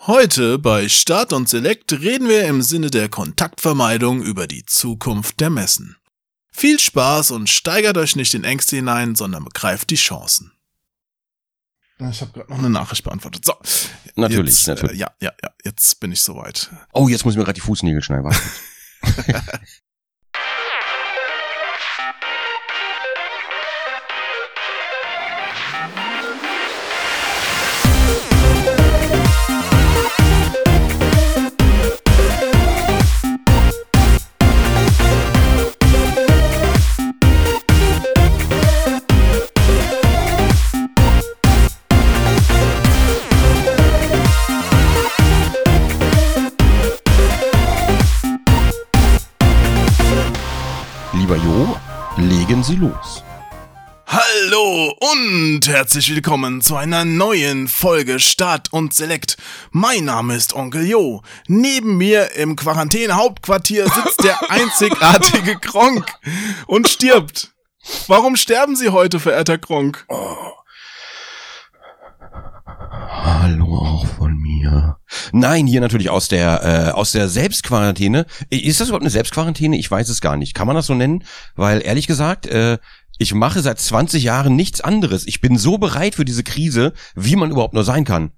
Heute bei Start und Select reden wir im Sinne der Kontaktvermeidung über die Zukunft der Messen. Viel Spaß und steigert euch nicht in Ängste hinein, sondern begreift die Chancen. Ich habe gerade noch eine Nachricht beantwortet. So. Natürlich, jetzt, natürlich. Äh, ja, ja, ja, jetzt bin ich soweit. Oh, jetzt muss ich mir gerade die Fußnägel schneiden. Sie los. Hallo und herzlich willkommen zu einer neuen Folge Start und Select. Mein Name ist Onkel Jo. Neben mir im Quarantäne-Hauptquartier sitzt der einzigartige Kronk und stirbt. Warum sterben Sie heute, verehrter Kronk? Hallo auch von mir. Nein, hier natürlich aus der äh, aus der Selbstquarantäne. Ist das überhaupt eine Selbstquarantäne? Ich weiß es gar nicht. Kann man das so nennen? Weil ehrlich gesagt, äh, ich mache seit 20 Jahren nichts anderes. Ich bin so bereit für diese Krise, wie man überhaupt nur sein kann.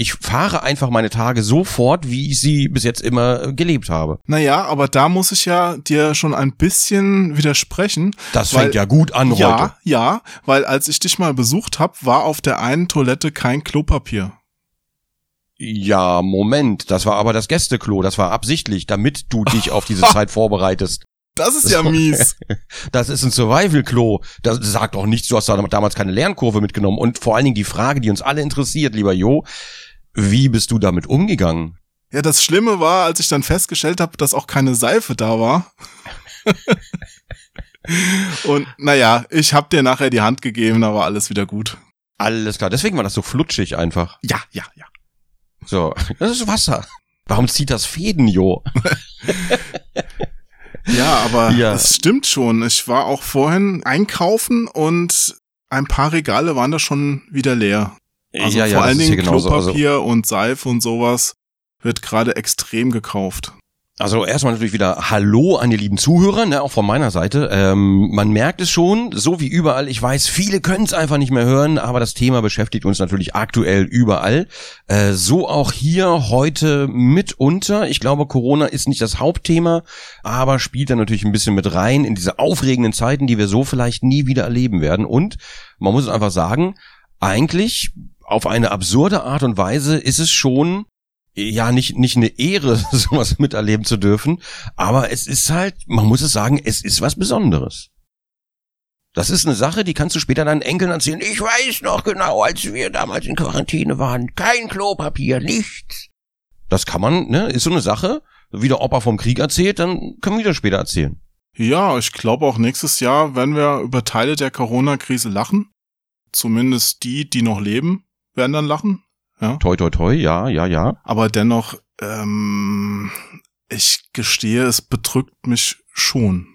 Ich fahre einfach meine Tage so fort, wie ich sie bis jetzt immer gelebt habe. Naja, aber da muss ich ja dir schon ein bisschen widersprechen. Das weil- fängt ja gut an heute. Ja, ja, weil als ich dich mal besucht habe, war auf der einen Toilette kein Klopapier. Ja, Moment, das war aber das Gästeklo, das war absichtlich, damit du dich auf diese Zeit vorbereitest. Das ist ja mies. Das ist ein Survival-Klo. Das sagt doch nichts, du hast da damals keine Lernkurve mitgenommen. Und vor allen Dingen die Frage, die uns alle interessiert, lieber Jo, wie bist du damit umgegangen? Ja, das Schlimme war, als ich dann festgestellt habe, dass auch keine Seife da war. Und naja, ich hab dir nachher die Hand gegeben, da war alles wieder gut. Alles klar, deswegen war das so flutschig einfach. Ja, ja, ja. So, das ist Wasser. Warum zieht das Fäden, Jo? Ja, aber Ja. es stimmt schon. Ich war auch vorhin einkaufen und ein paar Regale waren da schon wieder leer. Also ja, ja, vor allen Dingen. Also, Klopapier und Seife und sowas wird gerade extrem gekauft. Also erstmal natürlich wieder Hallo an die lieben Zuhörer, ne, auch von meiner Seite. Ähm, man merkt es schon, so wie überall. Ich weiß, viele können es einfach nicht mehr hören, aber das Thema beschäftigt uns natürlich aktuell überall. Äh, so auch hier heute mitunter. Ich glaube, Corona ist nicht das Hauptthema, aber spielt dann natürlich ein bisschen mit rein in diese aufregenden Zeiten, die wir so vielleicht nie wieder erleben werden. Und man muss es einfach sagen, eigentlich auf eine absurde Art und Weise ist es schon ja nicht nicht eine Ehre, sowas miterleben zu dürfen, aber es ist halt, man muss es sagen, es ist was Besonderes. Das ist eine Sache, die kannst du später deinen Enkeln erzählen. Ich weiß noch genau, als wir damals in Quarantäne waren, kein Klopapier, nichts. Das kann man, ne, ist so eine Sache. Wie der Opa vom Krieg erzählt, dann können wir das später erzählen. Ja, ich glaube auch nächstes Jahr werden wir über Teile der Corona-Krise lachen. Zumindest die, die noch leben, werden dann lachen. Ja. Toi, toi, toi, ja, ja, ja. Aber dennoch, ähm, ich gestehe, es bedrückt mich schon.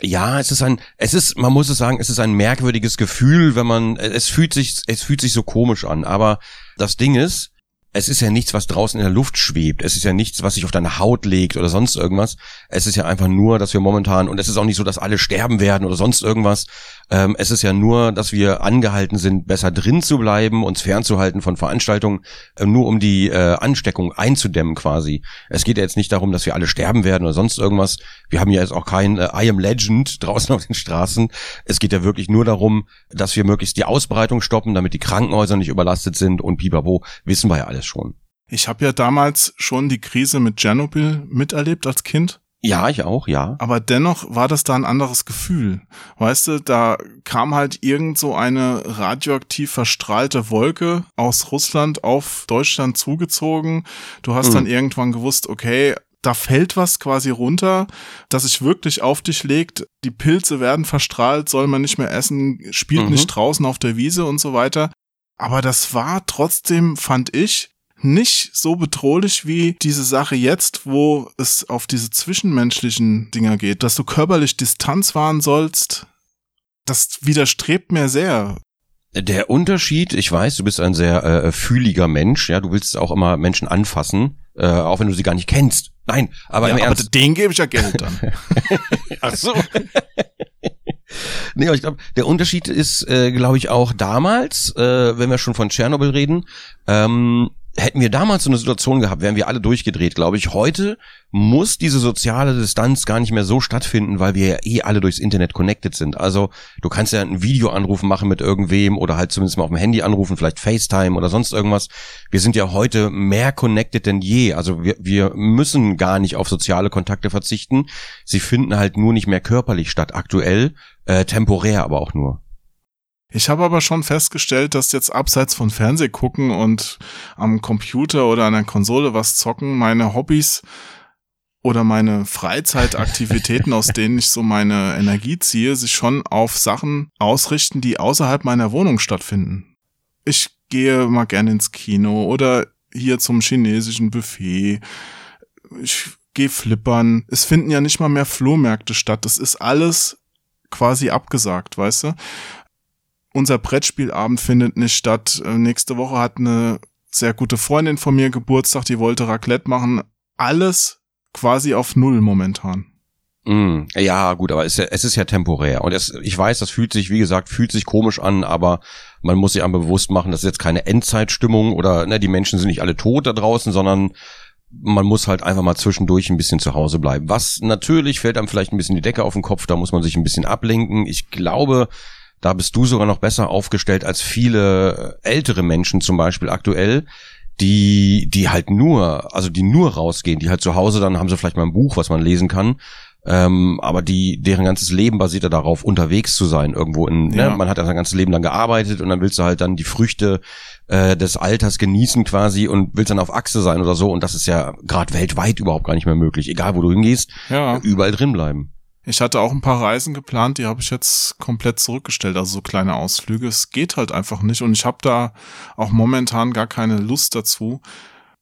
Ja, es ist ein, es ist, man muss es sagen, es ist ein merkwürdiges Gefühl, wenn man, es fühlt sich, es fühlt sich so komisch an. Aber das Ding ist, es ist ja nichts, was draußen in der Luft schwebt. Es ist ja nichts, was sich auf deine Haut legt oder sonst irgendwas. Es ist ja einfach nur, dass wir momentan, und es ist auch nicht so, dass alle sterben werden oder sonst irgendwas. Ähm, es ist ja nur, dass wir angehalten sind, besser drin zu bleiben, uns fernzuhalten von Veranstaltungen, äh, nur um die äh, Ansteckung einzudämmen quasi. Es geht ja jetzt nicht darum, dass wir alle sterben werden oder sonst irgendwas. Wir haben ja jetzt auch kein äh, I am Legend draußen auf den Straßen. Es geht ja wirklich nur darum, dass wir möglichst die Ausbreitung stoppen, damit die Krankenhäuser nicht überlastet sind und pipapo, wissen wir ja alles schon. Ich habe ja damals schon die Krise mit Tschernobyl miterlebt als Kind. Ja, ich auch, ja. Aber dennoch war das da ein anderes Gefühl. Weißt du, da kam halt irgend so eine radioaktiv verstrahlte Wolke aus Russland auf Deutschland zugezogen. Du hast Mhm. dann irgendwann gewusst, okay, da fällt was quasi runter, das sich wirklich auf dich legt. Die Pilze werden verstrahlt, soll man nicht mehr essen, spielt Mhm. nicht draußen auf der Wiese und so weiter. Aber das war trotzdem, fand ich, nicht so bedrohlich wie diese Sache jetzt, wo es auf diese zwischenmenschlichen Dinger geht, dass du körperlich Distanz wahren sollst. Das widerstrebt mir sehr. Der Unterschied, ich weiß, du bist ein sehr äh, fühliger Mensch, ja, du willst auch immer Menschen anfassen, äh, auch wenn du sie gar nicht kennst. Nein, aber ja, im aber Ernst. den gebe ich ja Geld dann. Ach so. nee, aber ich glaube, der Unterschied ist, äh, glaube ich, auch damals, äh, wenn wir schon von Tschernobyl reden, ähm, hätten wir damals so eine Situation gehabt, wären wir alle durchgedreht, glaube ich. Heute muss diese soziale Distanz gar nicht mehr so stattfinden, weil wir ja eh alle durchs Internet connected sind. Also du kannst ja einen Videoanruf machen mit irgendwem oder halt zumindest mal auf dem Handy anrufen, vielleicht FaceTime oder sonst irgendwas. Wir sind ja heute mehr connected denn je. Also wir, wir müssen gar nicht auf soziale Kontakte verzichten. Sie finden halt nur nicht mehr körperlich statt, aktuell, äh, temporär aber auch nur. Ich habe aber schon festgestellt, dass jetzt abseits von Fernseh gucken und am Computer oder an der Konsole was zocken, meine Hobbys oder meine Freizeitaktivitäten, aus denen ich so meine Energie ziehe, sich schon auf Sachen ausrichten, die außerhalb meiner Wohnung stattfinden. Ich gehe mal gerne ins Kino oder hier zum chinesischen Buffet. Ich gehe flippern. Es finden ja nicht mal mehr Flohmärkte statt. Das ist alles quasi abgesagt, weißt du? Unser Brettspielabend findet nicht statt. Äh, nächste Woche hat eine sehr gute Freundin von mir Geburtstag, die wollte Raclette machen. Alles quasi auf Null momentan. Mm, ja, gut, aber es, es ist ja temporär. Und es, ich weiß, das fühlt sich, wie gesagt, fühlt sich komisch an, aber man muss sich einmal bewusst machen, das ist jetzt keine Endzeitstimmung oder ne, die Menschen sind nicht alle tot da draußen, sondern man muss halt einfach mal zwischendurch ein bisschen zu Hause bleiben. Was natürlich fällt einem vielleicht ein bisschen die Decke auf den Kopf, da muss man sich ein bisschen ablenken. Ich glaube, da bist du sogar noch besser aufgestellt als viele ältere Menschen zum Beispiel aktuell, die, die halt nur, also die nur rausgehen, die halt zu Hause dann haben sie vielleicht mal ein Buch, was man lesen kann. Ähm, aber die, deren ganzes Leben basiert ja darauf, unterwegs zu sein irgendwo in, ne? ja. ne? man hat ja sein ganzes Leben lang gearbeitet und dann willst du halt dann die Früchte äh, des Alters genießen quasi und willst dann auf Achse sein oder so und das ist ja gerade weltweit überhaupt gar nicht mehr möglich. Egal wo du hingehst, ja. überall drin bleiben. Ich hatte auch ein paar Reisen geplant, die habe ich jetzt komplett zurückgestellt, also so kleine Ausflüge. Es geht halt einfach nicht und ich habe da auch momentan gar keine Lust dazu.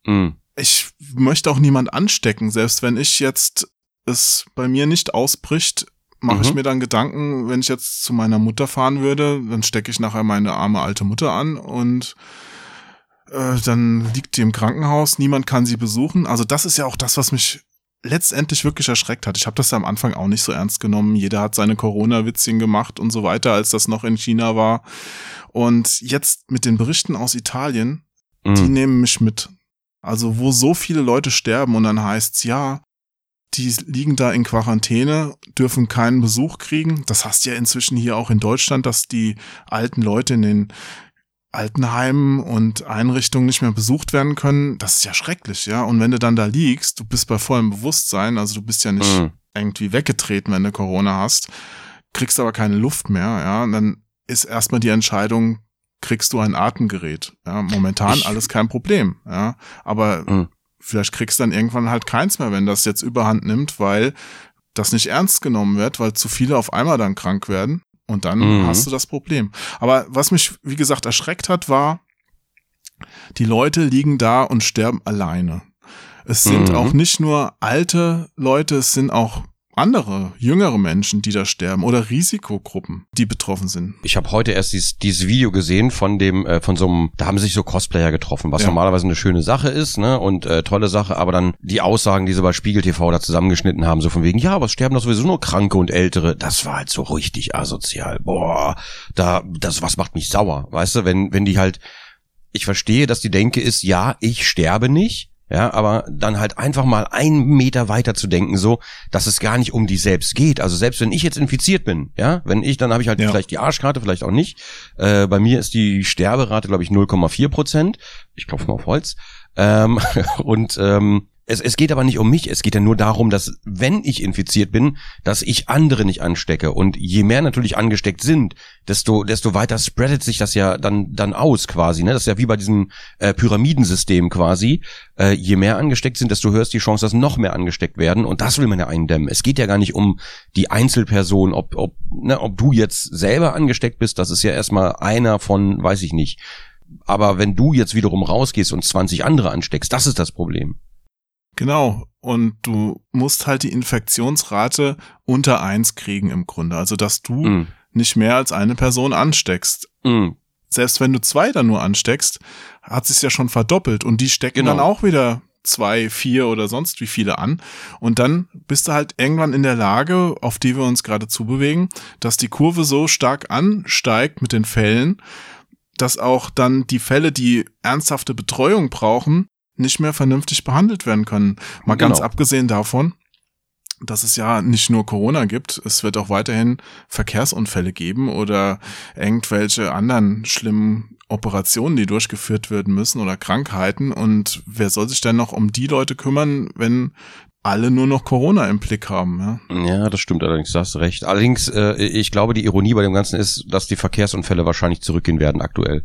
Mhm. Ich möchte auch niemand anstecken, selbst wenn ich jetzt es bei mir nicht ausbricht, mache mhm. ich mir dann Gedanken, wenn ich jetzt zu meiner Mutter fahren würde, dann stecke ich nachher meine arme alte Mutter an und äh, dann liegt die im Krankenhaus, niemand kann sie besuchen. Also das ist ja auch das, was mich letztendlich wirklich erschreckt hat. Ich habe das ja am Anfang auch nicht so ernst genommen. Jeder hat seine Corona-Witzchen gemacht und so weiter, als das noch in China war. Und jetzt mit den Berichten aus Italien, mhm. die nehmen mich mit. Also wo so viele Leute sterben und dann heißt's ja, die liegen da in Quarantäne, dürfen keinen Besuch kriegen. Das heißt ja inzwischen hier auch in Deutschland, dass die alten Leute in den Altenheimen und Einrichtungen nicht mehr besucht werden können, das ist ja schrecklich, ja. Und wenn du dann da liegst, du bist bei vollem Bewusstsein, also du bist ja nicht mhm. irgendwie weggetreten, wenn du Corona hast, kriegst aber keine Luft mehr, ja. Und dann ist erstmal die Entscheidung, kriegst du ein Atemgerät. Ja, momentan ich, alles kein Problem, ja. Aber mhm. vielleicht kriegst du dann irgendwann halt keins mehr, wenn das jetzt überhand nimmt, weil das nicht ernst genommen wird, weil zu viele auf einmal dann krank werden. Und dann mhm. hast du das Problem. Aber was mich, wie gesagt, erschreckt hat, war, die Leute liegen da und sterben alleine. Es sind mhm. auch nicht nur alte Leute, es sind auch andere, jüngere Menschen, die da sterben oder Risikogruppen, die betroffen sind. Ich habe heute erst dieses, dieses Video gesehen von dem, äh, von so einem, da haben sich so Cosplayer getroffen, was ja. normalerweise eine schöne Sache ist, ne, und äh, tolle Sache, aber dann die Aussagen, die sie bei Spiegel TV da zusammengeschnitten haben, so von wegen, ja, aber es sterben doch sowieso nur Kranke und Ältere, das war halt so richtig asozial. Boah, da, das, was macht mich sauer, weißt du, wenn, wenn die halt, ich verstehe, dass die Denke ist, ja, ich sterbe nicht, ja, aber dann halt einfach mal einen Meter weiter zu denken, so, dass es gar nicht um die selbst geht. Also selbst wenn ich jetzt infiziert bin, ja, wenn ich, dann habe ich halt ja. vielleicht die Arschkarte, vielleicht auch nicht. Äh, bei mir ist die Sterberate, glaube ich, 0,4 Prozent. Ich klopfe mal auf Holz. Ähm, und ähm, es, es geht aber nicht um mich, es geht ja nur darum, dass wenn ich infiziert bin, dass ich andere nicht anstecke. Und je mehr natürlich angesteckt sind, desto, desto weiter spreadet sich das ja dann, dann aus quasi. Ne? Das ist ja wie bei diesem äh, Pyramidensystem quasi. Äh, je mehr angesteckt sind, desto höher ist die Chance, dass noch mehr angesteckt werden. Und das will man ja eindämmen. Es geht ja gar nicht um die Einzelperson, ob, ob, ne, ob du jetzt selber angesteckt bist, das ist ja erstmal einer von, weiß ich nicht. Aber wenn du jetzt wiederum rausgehst und 20 andere ansteckst, das ist das Problem. Genau. Und du musst halt die Infektionsrate unter eins kriegen im Grunde. Also, dass du mm. nicht mehr als eine Person ansteckst. Mm. selbst wenn du zwei dann nur ansteckst, hat sich ja schon verdoppelt und die stecken Genau. dann auch wieder zwei, vier oder sonst wie viele an. Und dann bist du halt irgendwann in der Lage, auf die wir uns gerade zubewegen, dass die Kurve so stark ansteigt mit den Fällen, dass auch dann die Fälle, die ernsthafte Betreuung brauchen, nicht mehr vernünftig behandelt werden können. Mal ganz Genau. abgesehen davon, dass es ja nicht nur Corona gibt, es wird auch weiterhin Verkehrsunfälle geben oder irgendwelche anderen schlimmen Operationen, die durchgeführt werden müssen oder Krankheiten. Und wer soll sich denn noch um die Leute kümmern, wenn alle nur noch Corona im Blick haben? Ja? Ja, das stimmt allerdings, da hast recht. Allerdings, äh, ich glaube, die Ironie bei dem Ganzen ist, dass die Verkehrsunfälle wahrscheinlich zurückgehen werden aktuell.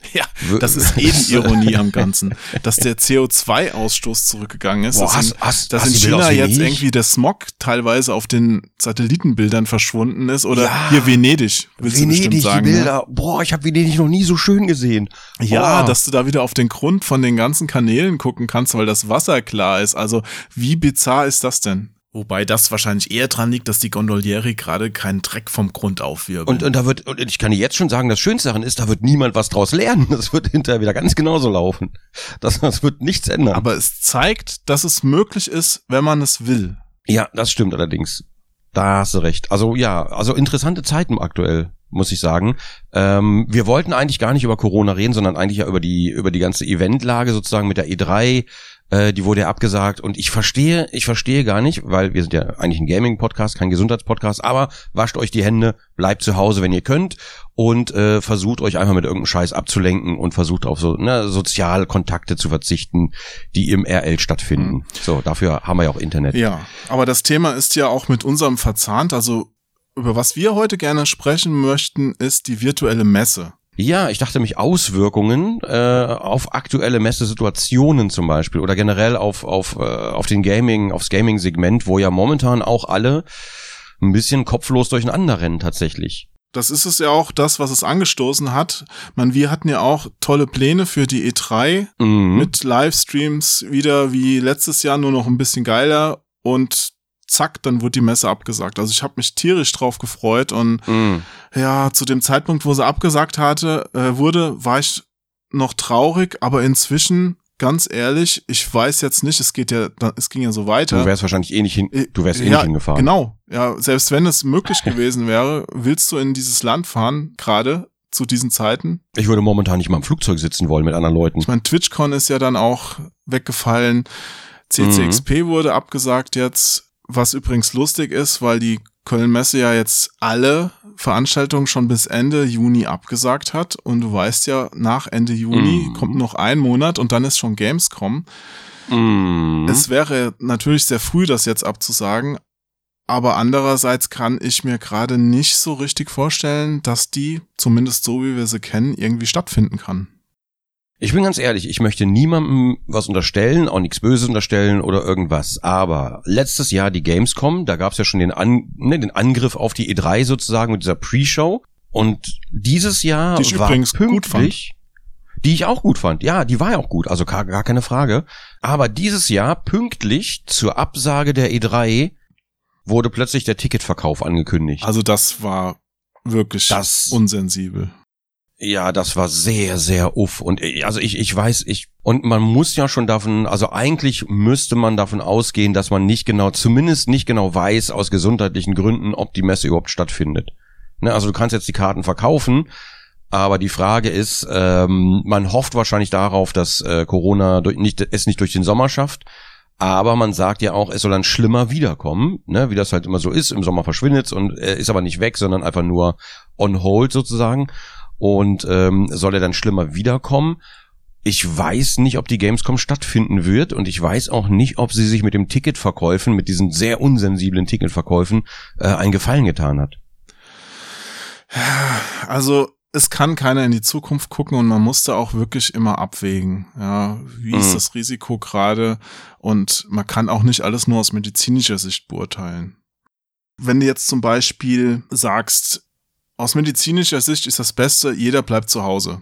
Ja, das ist eben Ironie am Ganzen, dass der CO2-Ausstoß zurückgegangen ist. Boah, dass hast- in, hast- dass hast in China jetzt Venedig? irgendwie der Smog teilweise auf den Satellitenbildern verschwunden ist oder Ja. hier Venedig, willst du bestimmt Venedig, sagen. die ne? Bilder. Boah, ich habe Venedig noch nie so schön gesehen. Ja, Boah. dass du da wieder auf den Grund von den ganzen Kanälen gucken kannst, weil das Wasser klar ist. Also wie bizarr ist das denn? Wobei das wahrscheinlich eher dran liegt, dass die Gondolieri gerade keinen Dreck vom Grund aufwirbeln. Und, und da wird, und ich kann dir jetzt schon sagen, das Schönste daran ist, da wird niemand was draus lernen. Das wird hinterher wieder ganz genauso laufen. Das, das wird nichts ändern. Aber es zeigt, dass es möglich ist, wenn man es will. ja, das stimmt allerdings. Da hast du recht. Also ja, also interessante Zeiten aktuell, muss ich sagen. Ähm, wir wollten eigentlich gar nicht über Corona reden, sondern eigentlich ja über die, über die ganze Eventlage sozusagen mit der E3. Äh, die wurde ja abgesagt und ich verstehe, ich verstehe gar nicht, weil wir sind ja eigentlich ein Gaming-Podcast, kein Gesundheitspodcast, aber wascht euch die Hände, bleibt zu Hause, wenn ihr könnt und äh, versucht euch einfach mit irgendeinem Scheiß abzulenken und versucht auf so ne, Sozialkontakte zu verzichten, die im RL stattfinden. So, dafür haben wir ja auch Internet. Ja, aber das Thema ist ja auch mit unserem verzahnt. Also über was wir heute gerne sprechen möchten, ist die virtuelle Messe. Ja, ich dachte mich Auswirkungen äh, auf aktuelle Messesituationen zum Beispiel oder generell auf auf äh, auf den Gaming, aufs Gaming-Segment, wo ja momentan auch alle ein bisschen kopflos durcheinander rennen tatsächlich. Das ist es ja auch das, was es angestoßen hat. Man, wir hatten ja auch tolle Pläne für die E3 Mhm. mit Livestreams wieder wie letztes Jahr nur noch ein bisschen geiler und zack, dann wurde die Messe abgesagt. Also ich habe mich tierisch drauf gefreut und Mhm. ja, zu dem Zeitpunkt, wo sie abgesagt hatte, äh, wurde, war ich noch traurig, aber inzwischen ganz ehrlich, ich weiß jetzt nicht, es geht ja, es ging ja so weiter. Du wärst wahrscheinlich eh nicht hin, du wärst eh ja, nicht hingefahren. Genau. Ja, selbst wenn es möglich gewesen wäre, willst du in dieses Land fahren, gerade zu diesen Zeiten? Ich würde momentan nicht mal im Flugzeug sitzen wollen mit anderen Leuten. Ich meine, TwitchCon ist ja dann auch weggefallen. CCXP Mhm. wurde abgesagt jetzt, was übrigens lustig ist, weil die Köln-Messe ja jetzt alle Veranstaltungen schon bis Ende Juni abgesagt hat. Und du weißt ja, nach Ende Juni Mhm. kommt noch ein Monat und dann ist schon Gamescom. Mhm. Es wäre natürlich sehr früh, das jetzt abzusagen. Aber andererseits kann ich mir gerade nicht so richtig vorstellen, dass die, zumindest so wie wir sie kennen, irgendwie stattfinden kann. Ich bin ganz ehrlich, ich möchte niemandem was unterstellen, auch nichts Böses unterstellen oder irgendwas. Aber letztes Jahr die Gamescom, da gab es ja schon den, An ne, den Angriff auf die E3 sozusagen mit dieser Pre-Show. Und dieses Jahr Die ich war übrigens gut pünktlich, die ich auch gut fand. Ja, die war ja auch gut, also gar, gar keine Frage. Aber dieses Jahr pünktlich zur Absage der E3 wurde plötzlich der Ticketverkauf angekündigt. Also das war wirklich Das- unsensibel. Ja, das war sehr, sehr uff. Und äh, also ich, ich weiß, ich, und man muss ja schon davon, also eigentlich müsste man davon ausgehen, dass man nicht genau, zumindest nicht genau weiß, aus gesundheitlichen Gründen, ob die Messe überhaupt stattfindet. Ne, also du kannst jetzt die Karten verkaufen, aber die Frage ist, ähm, man hofft wahrscheinlich darauf, dass äh, Corona durch, nicht, es nicht durch den Sommer schafft. Aber man sagt ja auch, es soll dann schlimmer wiederkommen, ne, wie das halt immer so ist. Im Sommer verschwindet's und äh, ist aber nicht weg, sondern einfach nur on hold sozusagen und ähm, soll er dann schlimmer wiederkommen. Ich weiß nicht, ob die Gamescom stattfinden wird und ich weiß auch nicht, ob sie sich mit dem Ticketverkäufen, mit diesen sehr unsensiblen Ticketverkäufen äh, einen Gefallen getan hat. Also es kann keiner in die Zukunft gucken und man musste auch wirklich immer abwägen. Ja, wie ist Mhm. das Risiko gerade? Und man kann auch nicht alles nur aus medizinischer Sicht beurteilen. Wenn du jetzt zum Beispiel sagst, aus medizinischer Sicht ist das Beste, jeder bleibt zu Hause.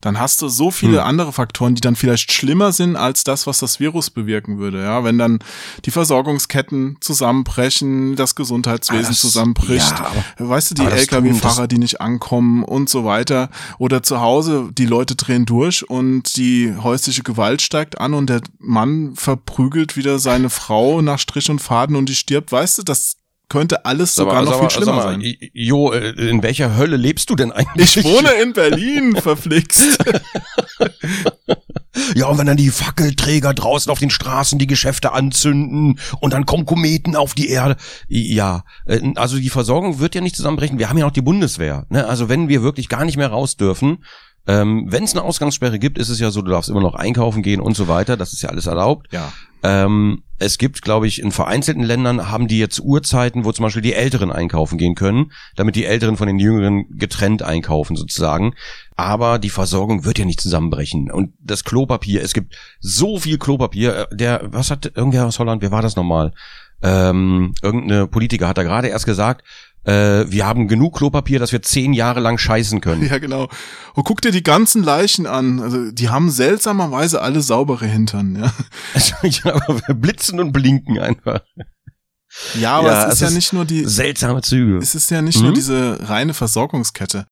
dann hast du so viele hm. andere Faktoren, die dann vielleicht schlimmer sind als das, was das Virus bewirken würde. Ja, wenn dann die Versorgungsketten zusammenbrechen, das Gesundheitswesen ah, das, zusammenbricht, ja, aber, weißt du, die Lkw-Fahrer, die nicht ankommen und so weiter. Oder zu Hause, die Leute drehen durch und die häusliche Gewalt steigt an und der Mann verprügelt wieder seine Frau nach Strich und Faden und die stirbt. Weißt du, das könnte alles sogar noch viel schlimmer mal, sein. Jo, äh, in welcher Hölle lebst du denn eigentlich? Ich wohne in Berlin, verflixt. ja, und wenn dann die Fackelträger draußen auf den Straßen die Geschäfte anzünden und dann kommen Kometen auf die Erde. Ja, äh, also die Versorgung wird ja nicht zusammenbrechen. Wir haben ja noch die Bundeswehr. Ne? Also wenn wir wirklich gar nicht mehr raus dürfen, ähm, wenn es eine Ausgangssperre gibt, ist es ja so, du darfst immer noch einkaufen gehen und so weiter. Das ist ja alles erlaubt. Ja. Ähm, es gibt, glaube ich, in vereinzelten Ländern haben die jetzt Uhrzeiten, wo zum Beispiel die Älteren einkaufen gehen können, damit die Älteren von den Jüngeren getrennt einkaufen sozusagen. Aber die Versorgung wird ja nicht zusammenbrechen. Und das Klopapier, es gibt so viel Klopapier. Äh, der, was hat irgendwer aus Holland, wer war das nochmal? Ähm, irgendeine Politiker hat da gerade erst gesagt, äh, wir haben genug Klopapier, dass wir zehn Jahre lang scheißen können. Ja, genau. Und guck dir die ganzen Leichen an. Also, die haben seltsamerweise alle saubere Hintern, ja. ja, aber blitzen und blinken einfach. Ja, aber ja, es ist ja ist nicht nur die seltsame Züge. Es ist ja nicht mhm. nur diese reine Versorgungskette.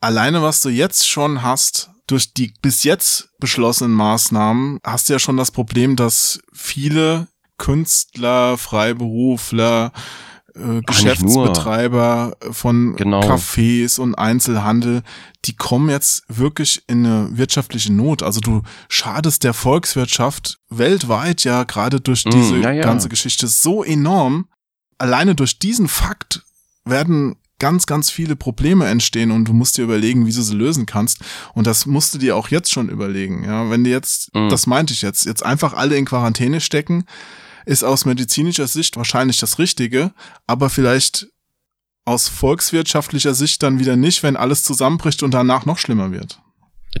Alleine was du jetzt schon hast durch die bis jetzt beschlossenen Maßnahmen, hast du ja schon das Problem, dass viele Künstler, Freiberufler, äh, Geschäftsbetreiber von genau. Cafés und Einzelhandel, die kommen jetzt wirklich in eine wirtschaftliche Not. Also du schadest der Volkswirtschaft weltweit ja gerade durch mm, diese mm, ja, ja. ganze Geschichte so enorm. Alleine durch diesen Fakt werden ganz, ganz viele Probleme entstehen und du musst dir überlegen, wie du sie lösen kannst. Und das musst du dir auch jetzt schon überlegen. Ja, wenn du jetzt, mm. das meinte ich jetzt, jetzt einfach alle in Quarantäne stecken, ist aus medizinischer Sicht wahrscheinlich das Richtige, aber vielleicht aus volkswirtschaftlicher Sicht dann wieder nicht, wenn alles zusammenbricht und danach noch schlimmer wird.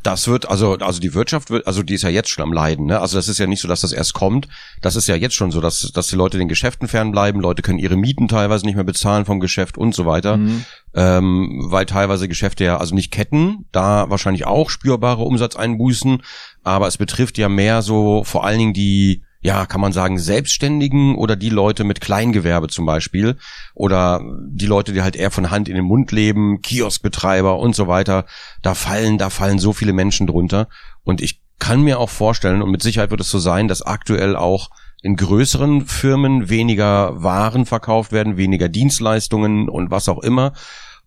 Das wird, also, also die Wirtschaft wird, also die ist ja jetzt schon am Leiden, ne? Also das ist ja nicht so, dass das erst kommt. Das ist ja jetzt schon so, dass, dass die Leute den Geschäften fernbleiben, Leute können ihre Mieten teilweise nicht mehr bezahlen vom Geschäft und so weiter. Mhm. Ähm, weil teilweise Geschäfte ja, also nicht Ketten, da wahrscheinlich auch spürbare Umsatzeinbußen, aber es betrifft ja mehr so vor allen Dingen die, ja, kann man sagen, Selbstständigen oder die Leute mit Kleingewerbe zum Beispiel oder die Leute, die halt eher von Hand in den Mund leben, Kioskbetreiber und so weiter. Da fallen, da fallen so viele Menschen drunter. Und ich kann mir auch vorstellen, und mit Sicherheit wird es so sein, dass aktuell auch in größeren Firmen weniger Waren verkauft werden, weniger Dienstleistungen und was auch immer.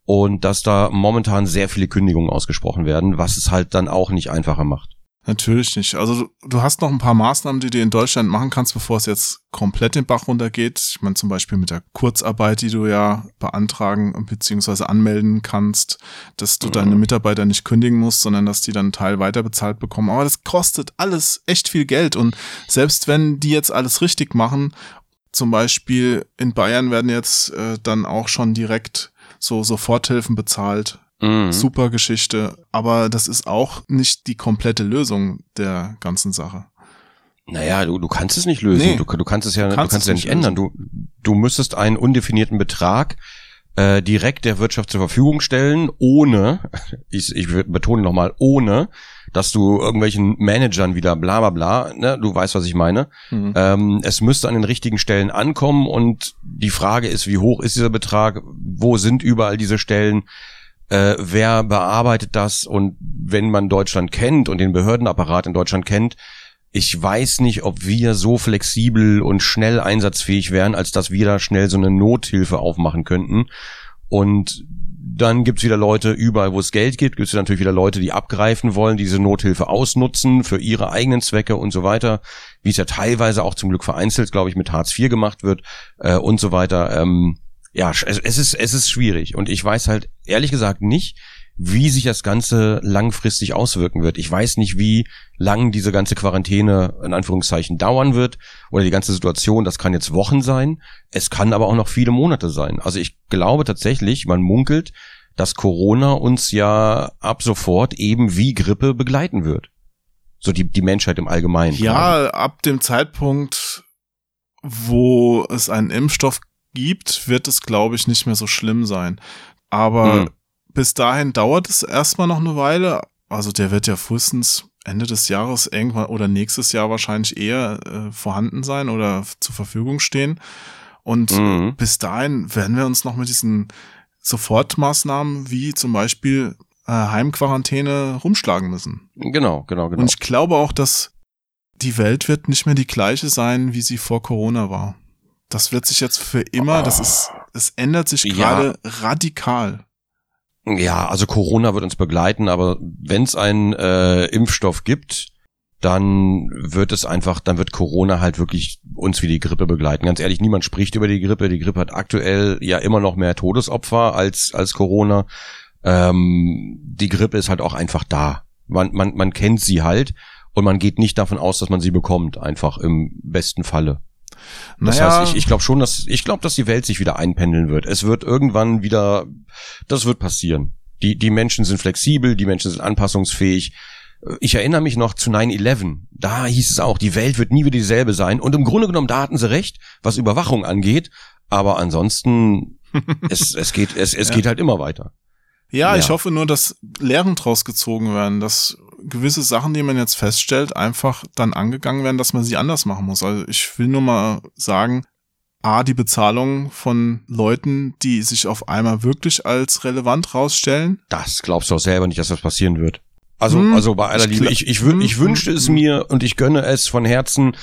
Und dass da momentan sehr viele Kündigungen ausgesprochen werden, was es halt dann auch nicht einfacher macht. Natürlich nicht. Also du, hast noch ein paar Maßnahmen, die du in Deutschland machen kannst, bevor es jetzt komplett den Bach runtergeht. Ich meine zum Beispiel mit der Kurzarbeit, die du ja beantragen bzw. anmelden kannst, dass du mhm. deine Mitarbeiter nicht kündigen musst, sondern dass die dann einen Teil weiter bezahlt bekommen. Aber das kostet alles echt viel Geld und selbst wenn die jetzt alles richtig machen, zum Beispiel in Bayern werden jetzt äh, dann auch schon direkt so Soforthilfen bezahlt Mhm. Super Geschichte, aber das ist auch nicht die komplette Lösung der ganzen Sache. Naja, du, du kannst es nicht lösen. Nee, du, du kannst es ja, kannst du kannst es ja nicht ändern. Du, du müsstest einen undefinierten Betrag äh, direkt der Wirtschaft zur Verfügung stellen, ohne, ich, ich betone nochmal, ohne, dass du irgendwelchen Managern wieder bla bla bla, ne, du weißt, was ich meine. Mhm. Ähm, es müsste an den richtigen Stellen ankommen und die Frage ist, wie hoch ist dieser Betrag, wo sind überall diese Stellen, äh, wer bearbeitet das und wenn man Deutschland kennt und den Behördenapparat in Deutschland kennt, ich weiß nicht, ob wir so flexibel und schnell einsatzfähig wären, als dass wir da schnell so eine Nothilfe aufmachen könnten. Und dann gibt's wieder Leute, überall wo es Geld gibt, gibt's natürlich wieder Leute, die abgreifen wollen, diese Nothilfe ausnutzen für ihre eigenen Zwecke und so weiter, wie es ja teilweise auch zum Glück vereinzelt, glaube ich, mit Hartz IV gemacht wird äh, und so weiter. Ähm, ja, es, es ist, es ist schwierig. Und ich weiß halt ehrlich gesagt nicht, wie sich das Ganze langfristig auswirken wird. Ich weiß nicht, wie lang diese ganze Quarantäne in Anführungszeichen dauern wird oder die ganze Situation. Das kann jetzt Wochen sein. Es kann aber auch noch viele Monate sein. Also ich glaube tatsächlich, man munkelt, dass Corona uns ja ab sofort eben wie Grippe begleiten wird. So die, die Menschheit im Allgemeinen. Ja, quasi. ab dem Zeitpunkt, wo es einen Impfstoff gibt, wird es, glaube ich, nicht mehr so schlimm sein. Aber mhm. bis dahin dauert es erstmal noch eine Weile. also der wird ja frühestens Ende des Jahres irgendwann oder nächstes Jahr wahrscheinlich eher äh, vorhanden sein oder zur Verfügung stehen. Und mhm. bis dahin werden wir uns noch mit diesen Sofortmaßnahmen wie zum Beispiel äh, Heimquarantäne rumschlagen müssen. Genau, genau, genau. Und ich glaube auch, dass die Welt wird nicht mehr die gleiche sein, wie sie vor Corona war. Das wird sich jetzt für immer, das ist, es ändert sich gerade ja. radikal. Ja, also Corona wird uns begleiten, aber wenn es einen äh, Impfstoff gibt, dann wird es einfach, dann wird Corona halt wirklich uns wie die Grippe begleiten. Ganz ehrlich, niemand spricht über die Grippe. Die Grippe hat aktuell ja immer noch mehr Todesopfer als als Corona. Ähm, die Grippe ist halt auch einfach da. Man man man kennt sie halt und man geht nicht davon aus, dass man sie bekommt. Einfach im besten Falle. Das naja. heißt, ich, ich glaube schon, dass ich glaube, dass die Welt sich wieder einpendeln wird. Es wird irgendwann wieder, das wird passieren. Die die Menschen sind flexibel, die Menschen sind anpassungsfähig. Ich erinnere mich noch zu 9-11. Da hieß es auch, die Welt wird nie wieder dieselbe sein. Und im Grunde genommen, da hatten sie recht, was Überwachung angeht. Aber ansonsten, es, es geht, es, es ja. geht halt immer weiter. Ja, ja, ich hoffe nur, dass Lehren draus gezogen werden, dass gewisse Sachen, die man jetzt feststellt, einfach dann angegangen werden, dass man sie anders machen muss. Also ich will nur mal sagen, A, die Bezahlung von Leuten, die sich auf einmal wirklich als relevant rausstellen. Das glaubst du auch selber nicht, dass das passieren wird. Also, hm, also bei aller Liebe, ich, ich, ich, ich wünschte es hm. mir und ich gönne es von Herzen,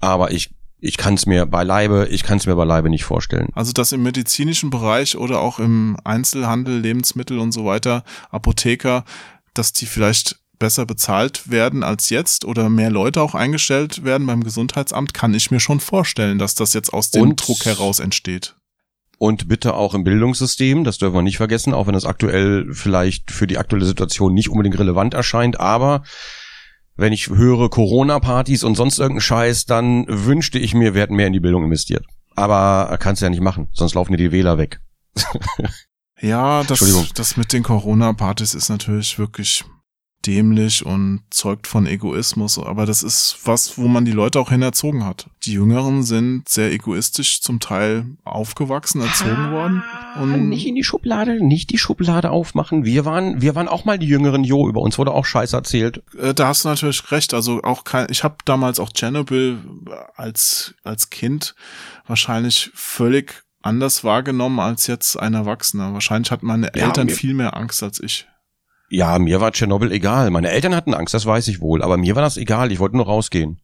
aber ich ich kann es mir beileibe, ich kann es mir beileibe nicht vorstellen. Also dass im medizinischen Bereich oder auch im Einzelhandel, Lebensmittel und so weiter, Apotheker, dass die vielleicht besser bezahlt werden als jetzt oder mehr Leute auch eingestellt werden beim Gesundheitsamt, kann ich mir schon vorstellen, dass das jetzt aus dem und, Druck heraus entsteht. Und bitte auch im Bildungssystem, das dürfen wir nicht vergessen, auch wenn es aktuell vielleicht für die aktuelle Situation nicht unbedingt relevant erscheint, aber wenn ich höre Corona-Partys und sonst irgendeinen Scheiß, dann wünschte ich mir, wir hätten mehr in die Bildung investiert. Aber kannst du ja nicht machen, sonst laufen dir die Wähler weg. ja, das, das mit den Corona-Partys ist natürlich wirklich dämlich und zeugt von Egoismus, aber das ist was, wo man die Leute auch hinerzogen hat. Die Jüngeren sind sehr egoistisch zum Teil aufgewachsen, erzogen worden. Und nicht in die Schublade, nicht die Schublade aufmachen. Wir waren, wir waren auch mal die Jüngeren, Jo, über uns wurde auch Scheiß erzählt. Äh, da hast du natürlich recht, also auch kein, ich habe damals auch Chernobyl als, als Kind wahrscheinlich völlig anders wahrgenommen als jetzt ein Erwachsener. Wahrscheinlich hatten meine ja, Eltern viel mehr Angst als ich. Ja, mir war Tschernobyl egal. Meine Eltern hatten Angst, das weiß ich wohl. Aber mir war das egal. Ich wollte nur rausgehen.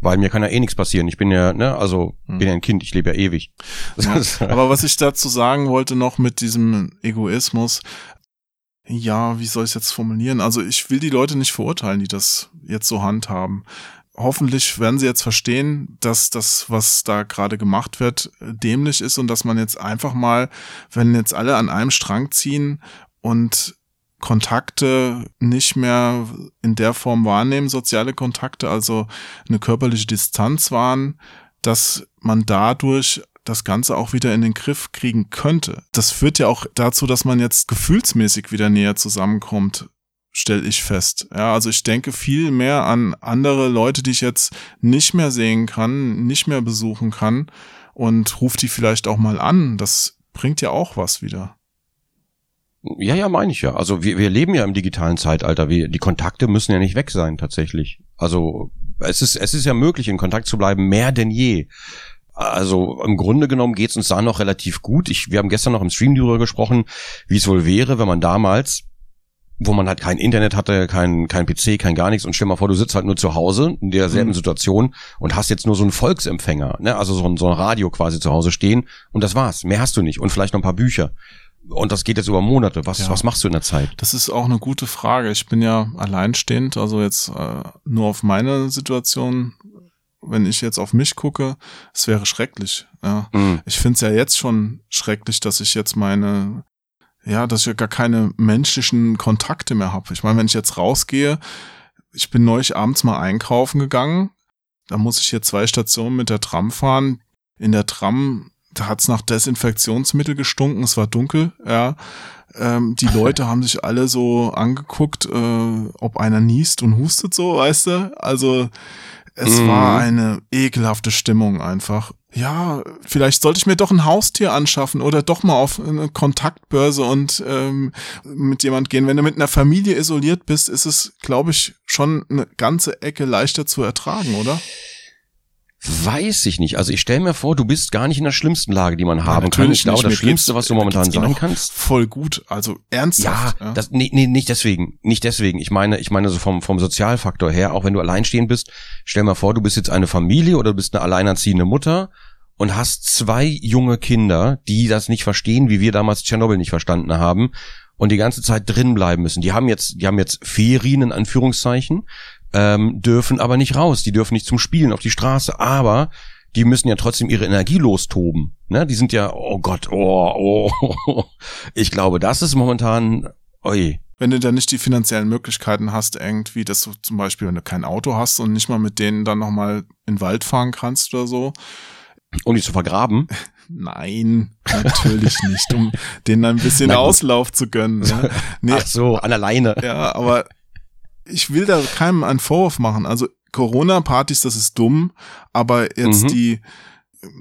Weil mir kann ja eh nichts passieren. Ich bin ja, ne, also hm. bin ja ein Kind, ich lebe ja ewig. Ja, aber was ich dazu sagen wollte noch mit diesem Egoismus, ja, wie soll ich es jetzt formulieren? Also ich will die Leute nicht verurteilen, die das jetzt so handhaben. Hoffentlich werden sie jetzt verstehen, dass das, was da gerade gemacht wird, dämlich ist und dass man jetzt einfach mal, wenn jetzt alle an einem Strang ziehen und Kontakte nicht mehr in der Form wahrnehmen, soziale Kontakte, also eine körperliche Distanz wahren, dass man dadurch das Ganze auch wieder in den Griff kriegen könnte. Das führt ja auch dazu, dass man jetzt gefühlsmäßig wieder näher zusammenkommt, stelle ich fest. Ja, also ich denke viel mehr an andere Leute, die ich jetzt nicht mehr sehen kann, nicht mehr besuchen kann und ruft die vielleicht auch mal an. Das bringt ja auch was wieder. Ja, ja, meine ich ja. Also wir, wir leben ja im digitalen Zeitalter. Wir, die Kontakte müssen ja nicht weg sein, tatsächlich. Also es ist, es ist ja möglich, in Kontakt zu bleiben, mehr denn je. Also im Grunde genommen geht's uns da noch relativ gut. Ich, wir haben gestern noch im Stream darüber gesprochen, wie es wohl wäre, wenn man damals, wo man halt kein Internet hatte, kein, kein PC, kein gar nichts und stell mal vor, du sitzt halt nur zu Hause in derselben mhm. Situation und hast jetzt nur so einen Volksempfänger, ne? also so ein, so ein Radio quasi zu Hause stehen und das war's. Mehr hast du nicht und vielleicht noch ein paar Bücher. Und das geht jetzt über Monate. Was, ja. was machst du in der Zeit? Das ist auch eine gute Frage. Ich bin ja alleinstehend, also jetzt äh, nur auf meine Situation. Wenn ich jetzt auf mich gucke, es wäre schrecklich. Ja. Mhm. Ich finde es ja jetzt schon schrecklich, dass ich jetzt meine, ja, dass ich ja gar keine menschlichen Kontakte mehr habe. Ich meine, wenn ich jetzt rausgehe, ich bin neulich abends mal einkaufen gegangen, da muss ich hier zwei Stationen mit der Tram fahren. In der Tram da hat's nach Desinfektionsmittel gestunken, es war dunkel, ja. Ähm, die Leute haben sich alle so angeguckt, äh, ob einer niest und hustet so, weißt du? Also Es Mhm. war eine ekelhafte Stimmung einfach. Ja, vielleicht sollte ich mir doch ein Haustier anschaffen oder doch mal auf eine Kontaktbörse und ähm, mit jemand gehen. Wenn du mit einer Familie isoliert bist, ist es, glaube ich, schon eine ganze Ecke leichter zu ertragen, oder? Weiß ich nicht. Also ich stelle mir vor, du bist gar nicht in der schlimmsten Lage, die man haben kann. natürlich Ich glaube, das Mir Schlimmste, was du mir momentan sein kannst. Voll gut, also Ja, ernsthaft. das, nee, nee, nicht deswegen, nicht deswegen. Ich meine, ich meine so vom, vom Sozialfaktor her, auch wenn du alleinstehend bist, stell mal vor, du bist jetzt eine Familie oder du bist eine alleinerziehende Mutter und hast zwei junge Kinder, die das nicht verstehen, wie wir damals Tschernobyl nicht verstanden haben und die ganze Zeit drin bleiben müssen. Die haben jetzt, die haben jetzt Ferien in Anführungszeichen, ähm, dürfen aber nicht raus, die dürfen nicht zum Spielen auf die Straße, aber die müssen ja trotzdem ihre Energie lostoben. Ne? Die sind ja, oh Gott, oh, oh. Ich glaube, das ist momentan, oi. Wenn du dann nicht die finanziellen Möglichkeiten hast, irgendwie, dass du zum Beispiel, wenn du kein Auto hast und nicht mal mit denen dann nochmal in den Wald fahren kannst oder so. Um die zu vergraben. Nein, natürlich nicht, um denen ein bisschen. Auslauf zu gönnen. Ne? Nee, Ach so, an alleine. ja, aber ich will da keinem einen Vorwurf machen. Also Corona-Partys, das ist dumm, aber jetzt Mhm. die,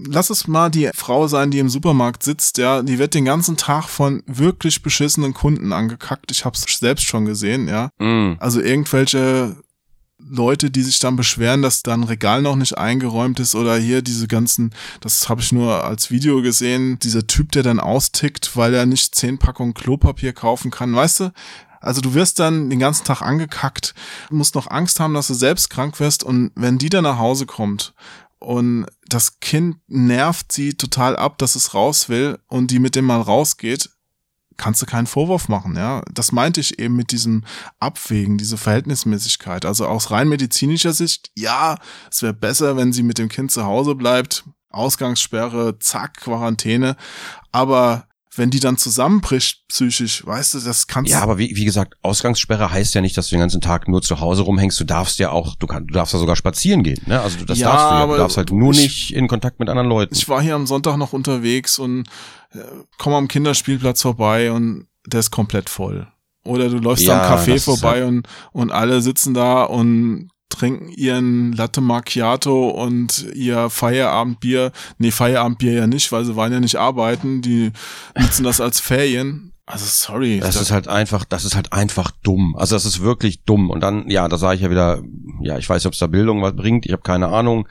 lass es mal die Frau sein, die im Supermarkt sitzt, ja, die wird den ganzen Tag von wirklich beschissenen Kunden angekackt. Ich hab's selbst schon gesehen, ja. Mm. Also irgendwelche Leute, die sich dann beschweren, dass da ein Regal noch nicht eingeräumt ist oder hier diese ganzen, das habe ich nur als Video gesehen, dieser Typ, der dann austickt, weil er nicht zehn Packungen Klopapier kaufen kann, weißt du? Also du wirst dann den ganzen Tag angekackt, musst noch Angst haben, dass du selbst krank wirst und wenn die dann nach Hause kommt und das Kind nervt sie total ab, dass es raus will und die mit dem mal rausgeht, kannst du keinen Vorwurf machen, ja. Das meinte ich eben mit diesem Abwägen, diese Verhältnismäßigkeit. Also aus rein medizinischer Sicht, ja, es wäre besser, wenn sie mit dem Kind zu Hause bleibt, Ausgangssperre, zack, Quarantäne. Aber wenn die dann zusammenbricht psychisch, weißt du, das kannst Ja, aber wie, wie gesagt, Ausgangssperre heißt ja nicht, dass du den ganzen Tag nur zu Hause rumhängst. Du darfst ja auch, du, kannst, du darfst ja sogar spazieren gehen. Ne? Also das Ja, darfst du ja. aber Du darfst halt nur ich- nicht in Kontakt mit anderen Leuten. Ich war hier am Sonntag noch unterwegs und äh, komme am Kinderspielplatz vorbei und der ist komplett voll. Oder du läufst Ja, am Café vorbei halt- und, und alle sitzen da und trinken ihren Latte Macchiato und ihr Feierabendbier. Nee, Feierabendbier ja nicht, weil sie wollen ja nicht arbeiten. Die nutzen das als Ferien. Also sorry. Das da- ist halt einfach, das ist halt einfach dumm. Also das ist wirklich dumm. Und dann, ja, da sage ich ja wieder, ja, ich weiß nicht, ob es da Bildung was bringt. Ich habe keine Ahnung.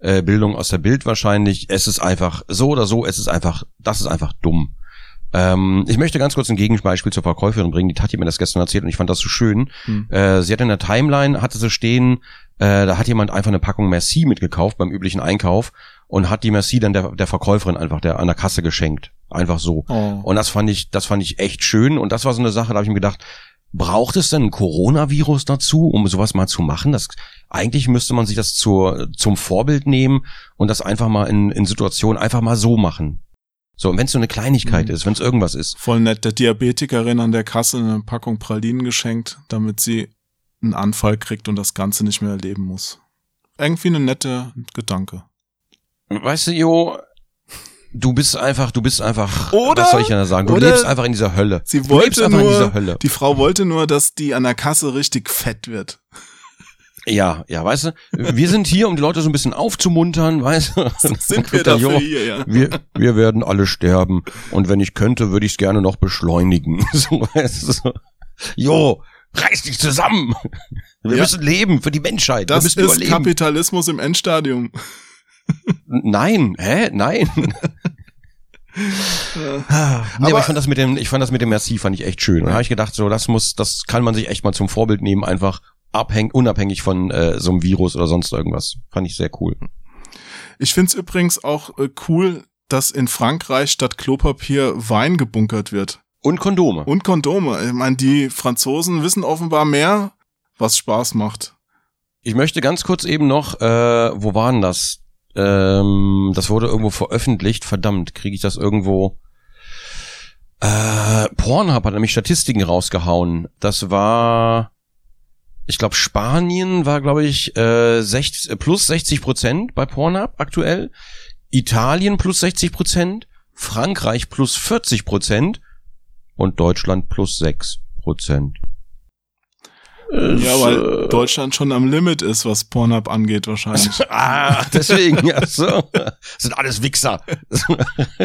Äh, Bildung aus der Bild wahrscheinlich. Es ist einfach so oder so. Es ist einfach, das ist einfach dumm. Ähm, ich möchte ganz kurz ein Gegenbeispiel zur Verkäuferin bringen. Die Tati hat mir das gestern erzählt und ich fand das so schön. Hm. Äh, sie hat in der Timeline, hatte sie stehen, äh, da hat jemand einfach eine Packung Merci mitgekauft beim üblichen Einkauf und hat die Merci dann der, der Verkäuferin einfach der, an der Kasse geschenkt. Einfach so. Oh. Und das fand ich, das fand ich echt schön. Und das war so eine Sache, da habe ich mir gedacht, braucht es denn ein Coronavirus dazu, um sowas mal zu machen? Das, eigentlich müsste man sich das zur, zum Vorbild nehmen und das einfach mal in, in Situationen einfach mal so machen. So, und wenn es so eine Kleinigkeit Mhm. ist, wenn es irgendwas ist. Voll nett, der Diabetikerin an der Kasse eine Packung Pralinen geschenkt, damit sie einen Anfall kriegt und das Ganze nicht mehr erleben muss. Irgendwie eine nette Gedanke. Weißt du, Jo, du bist einfach, du bist einfach, Oder- was soll ich denn da sagen? Du lebst einfach in dieser Hölle. Sie du wollte lebst einfach in nur- dieser Hölle. Die Frau wollte nur, dass die an der Kasse richtig fett wird. Ja, ja, weißt du, wir sind hier, um die Leute so ein bisschen aufzumuntern, weißt du? Sind wir dafür jo, hier, ja. wir, wir werden alle sterben. Und wenn ich könnte, würde ich es gerne noch beschleunigen. So, weißt du. Jo, reiß dich zusammen. Wir Ja. müssen leben für die Menschheit. Das wir ist müssen überleben. Kapitalismus im Endstadium. Nein, hä? Nein. nee, aber, Aber- ich fand das mit dem, ich fand das mit dem Merci fand ich echt schön. Und da habe ich gedacht, so, das muss, das kann man sich echt mal zum Vorbild nehmen, einfach abhängig, unabhängig von äh, so einem Virus oder sonst irgendwas. Fand ich sehr cool. Ich find's übrigens auch äh, cool, dass in Frankreich statt Klopapier Wein gebunkert wird. Und Kondome. Und Kondome. Ich meine, die Franzosen wissen offenbar mehr, was Spaß macht. Ich möchte ganz kurz eben noch, äh, wo war denn das? Ähm, das wurde irgendwo veröffentlicht. Verdammt, kriege ich das irgendwo? Äh, Pornhub hat nämlich Statistiken rausgehauen. Das war, ich glaube, Spanien war, glaube ich, äh, 60, äh, plus 60 Prozent bei Pornhub aktuell. Italien plus 60 Prozent. Frankreich plus 40 Prozent. Und Deutschland plus 6 Prozent. Ja, weil Deutschland schon am Limit ist, was Pornhub angeht wahrscheinlich. ah, deswegen, ja, so. Das sind alles Wichser.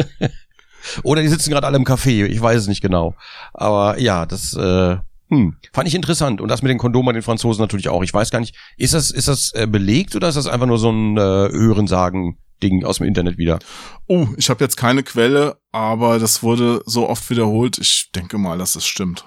Oder die sitzen gerade alle im Café, ich weiß es nicht genau. Aber ja, das äh, hm, fand ich interessant. Und das mit den Kondomen den Franzosen natürlich auch. Ich weiß gar nicht, ist das, ist das äh, belegt oder ist das einfach nur so ein äh, Hörensagen-Ding aus dem Internet wieder? Oh, ich habe jetzt keine Quelle, aber das wurde so oft wiederholt. Ich denke mal, dass es stimmt.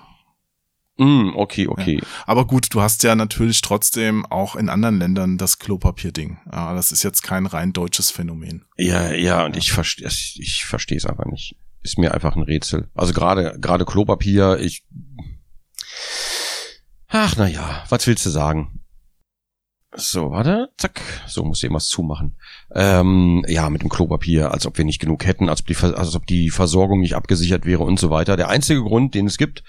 Mm, okay, okay. Ja. Aber gut, du hast ja natürlich trotzdem auch in anderen Ländern das Klopapier-Ding. Ja, das ist jetzt kein rein deutsches Phänomen. Ja, ja, und ich verstehe ich verstehe es einfach nicht. Ist mir einfach ein Rätsel. Also gerade gerade Klopapier, ich Ach, na ja, was willst du sagen? So, warte, zack, so muss ich irgendwas zumachen. Ähm, ja, mit dem Klopapier, als ob wir nicht genug hätten, als ob, die, als ob die Versorgung nicht abgesichert wäre und so weiter. Der einzige Grund, den es gibt,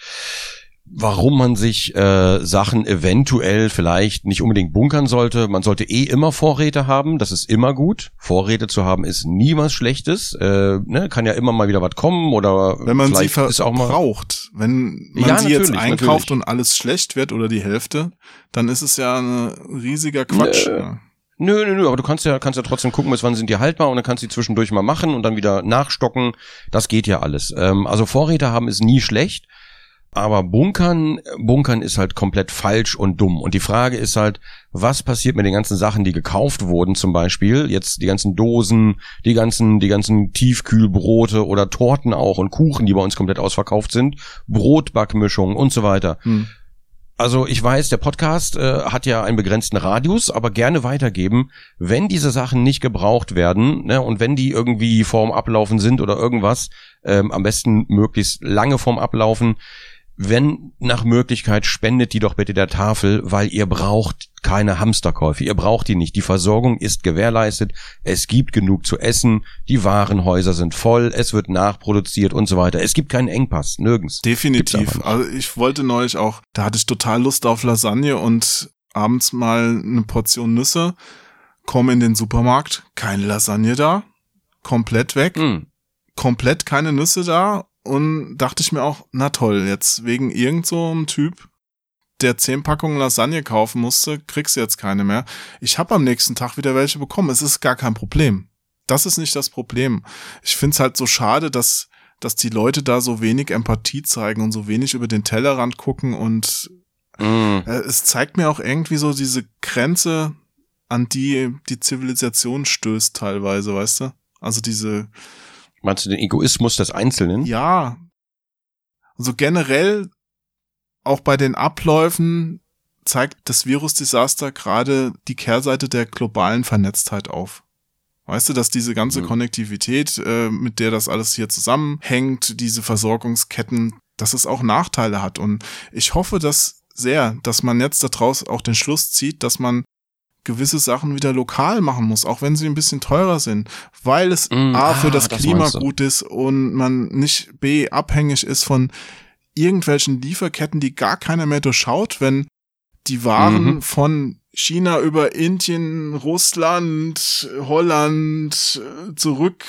warum man sich äh, Sachen eventuell vielleicht nicht unbedingt bunkern sollte. Man sollte eh immer Vorräte haben, das ist immer gut. Vorräte zu haben ist nie was Schlechtes. Äh, ne? Kann ja immer mal wieder was kommen oder wenn man sie braucht. Wenn man ja, sie jetzt einkauft natürlich. und alles schlecht wird oder die Hälfte, dann ist es ja ein riesiger Quatsch. Nö. Nö, nö, nö, aber du kannst ja, kannst ja trotzdem gucken, bis wann sind die haltbar und dann kannst du die zwischendurch mal machen und dann wieder nachstocken. Das geht ja alles. Ähm, also Vorräte haben ist nie schlecht. Aber Bunkern, Bunkern ist halt komplett falsch und dumm. Und die Frage ist halt, was passiert mit den ganzen Sachen, die gekauft wurden, zum Beispiel? Jetzt die ganzen Dosen, die ganzen, die ganzen Tiefkühlbrote oder Torten auch und Kuchen, die bei uns komplett ausverkauft sind, Brotbackmischungen und so weiter. Hm. Also ich weiß, der Podcast äh, hat ja einen begrenzten Radius, aber gerne weitergeben, wenn diese Sachen nicht gebraucht werden ne, und wenn die irgendwie vorm Ablaufen sind oder irgendwas, ähm, am besten möglichst lange vorm Ablaufen, wenn nach Möglichkeit spendet die doch bitte der Tafel, weil ihr braucht keine Hamsterkäufe, ihr braucht die nicht. Die Versorgung ist gewährleistet, es gibt genug zu essen, die Warenhäuser sind voll, es wird nachproduziert und so weiter. Es gibt keinen Engpass, nirgends. Definitiv. Also ich wollte neulich auch, da hatte ich total Lust auf Lasagne und abends mal eine Portion Nüsse, komme in den Supermarkt, keine Lasagne da, komplett weg. Mm. Komplett keine Nüsse da und dachte ich mir auch, na toll, jetzt wegen irgend so einem Typ, der zehn Packungen Lasagne kaufen musste, kriegst du jetzt keine mehr. Ich habe am nächsten Tag wieder welche bekommen. Es ist gar kein Problem. Das ist nicht das Problem. Ich find's halt so schade, dass, dass die Leute da so wenig Empathie zeigen und so wenig über den Tellerrand gucken und mm. äh, es zeigt mir auch irgendwie so diese Grenze, an die die Zivilisation stößt teilweise, weißt du? Also diese, Meinst du den Egoismus des Einzelnen? Ja. Also generell auch bei den Abläufen zeigt das Virusdesaster gerade die Kehrseite der globalen Vernetztheit auf. Weißt du, dass diese ganze mhm. Konnektivität, äh, mit der das alles hier zusammenhängt, diese Versorgungsketten, dass es auch Nachteile hat. Und ich hoffe dass sehr, dass man jetzt daraus auch den Schluss zieht, dass man gewisse Sachen wieder lokal machen muss, auch wenn sie ein bisschen teurer sind, weil es mm, A für ah, das, das Klima gut ist und man nicht B abhängig ist von irgendwelchen Lieferketten, die gar keiner mehr durchschaut, wenn die Waren mhm. von China über Indien, Russland, Holland zurück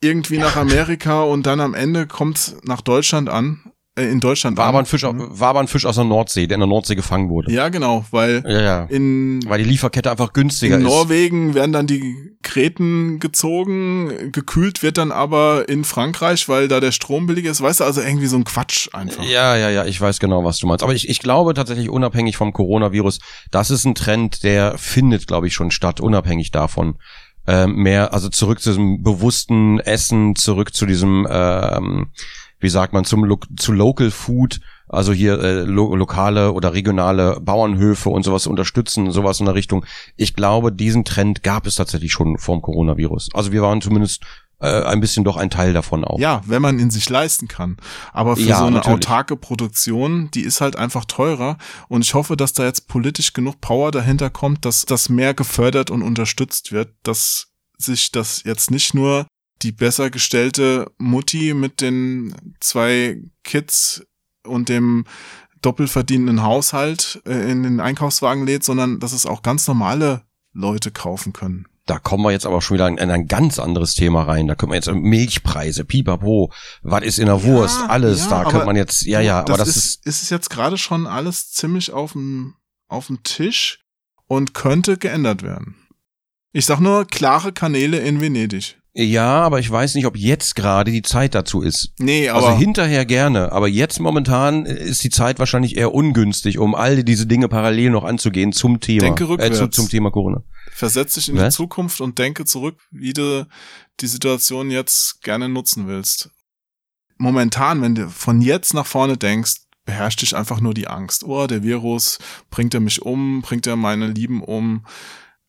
irgendwie nach Amerika und dann am Ende kommt nach Deutschland an. äh, in Deutschland war aber ein Fisch, mhm. war aber ein Fisch aus der Nordsee, der in der Nordsee gefangen wurde. Ja, genau, weil ja, ja. in weil die Lieferkette einfach günstiger in ist. In Norwegen werden dann die Kreten gezogen, gekühlt wird dann aber in Frankreich, weil da der Strom billig ist. Weißt du, also irgendwie so ein Quatsch einfach. Ja, ja, ja, ich weiß genau, was du meinst. Aber ich, ich glaube tatsächlich unabhängig vom Coronavirus, das ist ein Trend, der findet, glaube ich, schon statt, unabhängig davon. Ähm, mehr, also zurück zu diesem bewussten Essen, zurück zu diesem ähm, wie sagt man, zum Lo zu Local Food, also hier äh, lo lokale oder regionale Bauernhöfe und sowas unterstützen, sowas in der Richtung. Ich glaube, diesen Trend gab es tatsächlich schon vor dem Coronavirus. Also wir waren zumindest äh, ein bisschen doch ein Teil davon auch. Ja, wenn man ihn sich leisten kann. Aber für ja, so eine natürlich. autarke Produktion, die ist halt einfach teurer. Und ich hoffe, dass da jetzt politisch genug Power dahinter kommt, dass das mehr gefördert und unterstützt wird, dass sich das jetzt nicht nur die besser gestellte Mutti mit den zwei Kids und dem doppelverdienenden Haushalt äh, in den Einkaufswagen lädt, sondern dass es auch ganz normale Leute kaufen können. da kommen wir jetzt aber schon wieder in ein ganz anderes Thema rein. Da können wir jetzt Milchpreise, pipapo, was ist in der ja, Wurst, alles. Ja, da könnte man jetzt, ja, ja, aber das ist, ist, ist es jetzt gerade schon alles ziemlich auf dem, auf dem Tisch und könnte geändert werden. Ich sag nur klare Kanäle in Venedig. Ja, aber ich weiß nicht, ob jetzt gerade die Zeit dazu ist. Nee, also aber. Also hinterher gerne, aber jetzt momentan ist die Zeit wahrscheinlich eher ungünstig, um all diese Dinge parallel noch anzugehen zum Thema. Denke rückwärts. Äh, zu, zum Thema Corona. Versetz dich in Was? die Zukunft und denke zurück, wie du die Situation jetzt gerne nutzen willst. Momentan, wenn du von jetzt nach vorne denkst, beherrscht dich einfach nur die Angst. Oh, der Virus, bringt er mich um, bringt er meine Lieben um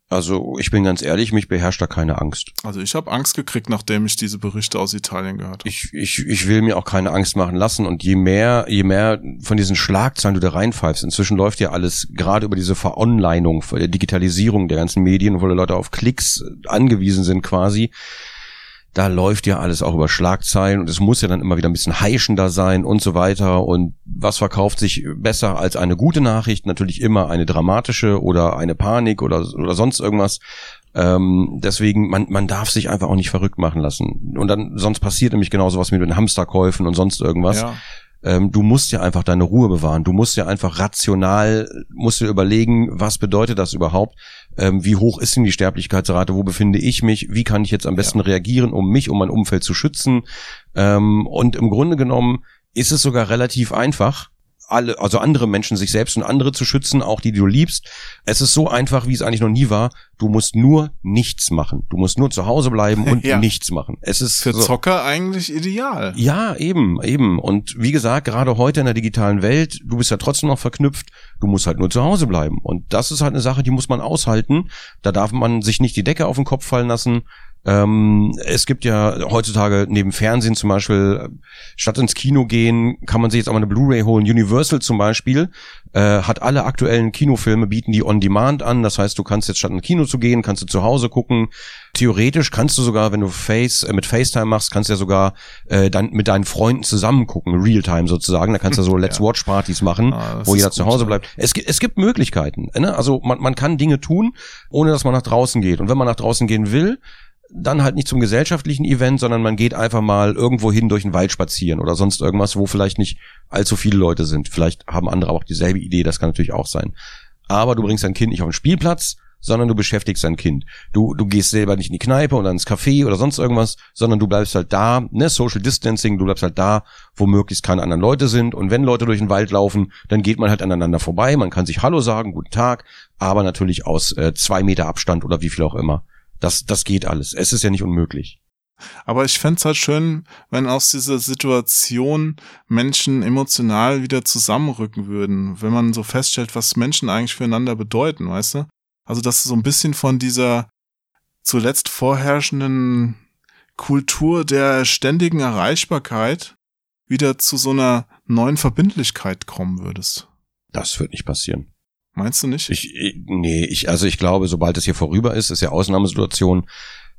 also ich bin ganz ehrlich, mich beherrscht da keine Angst. Also ich habe Angst gekriegt, nachdem ich diese Berichte aus Italien gehört habe. Ich, ich, ich will mir auch keine Angst machen lassen. Und je mehr, je mehr von diesen Schlagzeilen du da reinpfeifst, inzwischen läuft ja alles gerade über diese Veronlinung, Digitalisierung der ganzen Medien, wo die Leute auf Klicks angewiesen sind quasi da läuft ja alles auch über Schlagzeilen und es muss ja dann immer wieder ein bisschen heischender sein und so weiter. Und was verkauft sich besser als eine gute Nachricht? Natürlich immer eine dramatische oder eine Panik oder, oder sonst irgendwas. Ähm, deswegen, man, man darf sich einfach auch nicht verrückt machen lassen. Und dann, sonst passiert nämlich genauso was mit den Hamsterkäufen und sonst irgendwas. Ja ähm, du musst ja einfach deine Ruhe bewahren. Du musst ja einfach rational, musst dir überlegen, was bedeutet das überhaupt? Ähm, wie hoch ist denn die Sterblichkeitsrate? Wo befinde ich mich? Wie kann ich jetzt am besten ja. reagieren, um mich, um mein Umfeld zu schützen? Ähm, und im Grunde genommen ist es sogar relativ einfach alle, also andere Menschen, sich selbst und andere zu schützen, auch die, die du liebst. Es ist so einfach, wie es eigentlich noch nie war. Du musst nur nichts machen. Du musst nur zu Hause bleiben und ja. nichts machen. Es ist für so, Zocker eigentlich ideal. Ja, eben, eben. Und wie gesagt, gerade heute in der digitalen Welt, du bist ja trotzdem noch verknüpft. Du musst halt nur zu Hause bleiben. Und das ist halt eine Sache, die muss man aushalten. Da darf man sich nicht die Decke auf den Kopf fallen lassen. Ähm, es gibt ja heutzutage neben Fernsehen zum Beispiel, statt ins Kino gehen, kann man sich jetzt auch mal eine Blu-ray holen. Universal zum Beispiel äh, hat alle aktuellen Kinofilme, bieten die on demand an. Das heißt, du kannst jetzt statt ins Kino zu gehen, kannst du zu Hause gucken. Theoretisch kannst du sogar, wenn du Face äh, mit FaceTime machst, kannst du ja sogar äh, dann mit deinen Freunden zusammen gucken, Realtime sozusagen. Da kannst du so Let's Watch Partys machen, ah, wo jeder zu Hause bleibt. Es, es gibt Möglichkeiten. Ne? Also man, man kann Dinge tun, ohne dass man nach draußen geht. Und wenn man nach draußen gehen will, dann halt nicht zum gesellschaftlichen Event, sondern man geht einfach mal irgendwo hin durch den Wald spazieren oder sonst irgendwas, wo vielleicht nicht allzu viele Leute sind. Vielleicht haben andere auch dieselbe Idee, das kann natürlich auch sein. Aber du bringst dein Kind nicht auf den Spielplatz, sondern du beschäftigst dein Kind. Du, du gehst selber nicht in die Kneipe oder ins Café oder sonst irgendwas, sondern du bleibst halt da, ne, Social Distancing, du bleibst halt da, wo möglichst keine anderen Leute sind. Und wenn Leute durch den Wald laufen, dann geht man halt aneinander vorbei, man kann sich Hallo sagen, guten Tag, aber natürlich aus äh, zwei Meter Abstand oder wie viel auch immer. Das, das geht alles. Es ist ja nicht unmöglich. Aber ich fände halt schön, wenn aus dieser Situation Menschen emotional wieder zusammenrücken würden, wenn man so feststellt, was Menschen eigentlich füreinander bedeuten, weißt du? Also, dass so ein bisschen von dieser zuletzt vorherrschenden Kultur der ständigen Erreichbarkeit wieder zu so einer neuen Verbindlichkeit kommen würdest. Das wird nicht passieren. Meinst du nicht? Ich, nee, ich, also ich glaube, sobald es hier vorüber ist, ist ja Ausnahmesituation,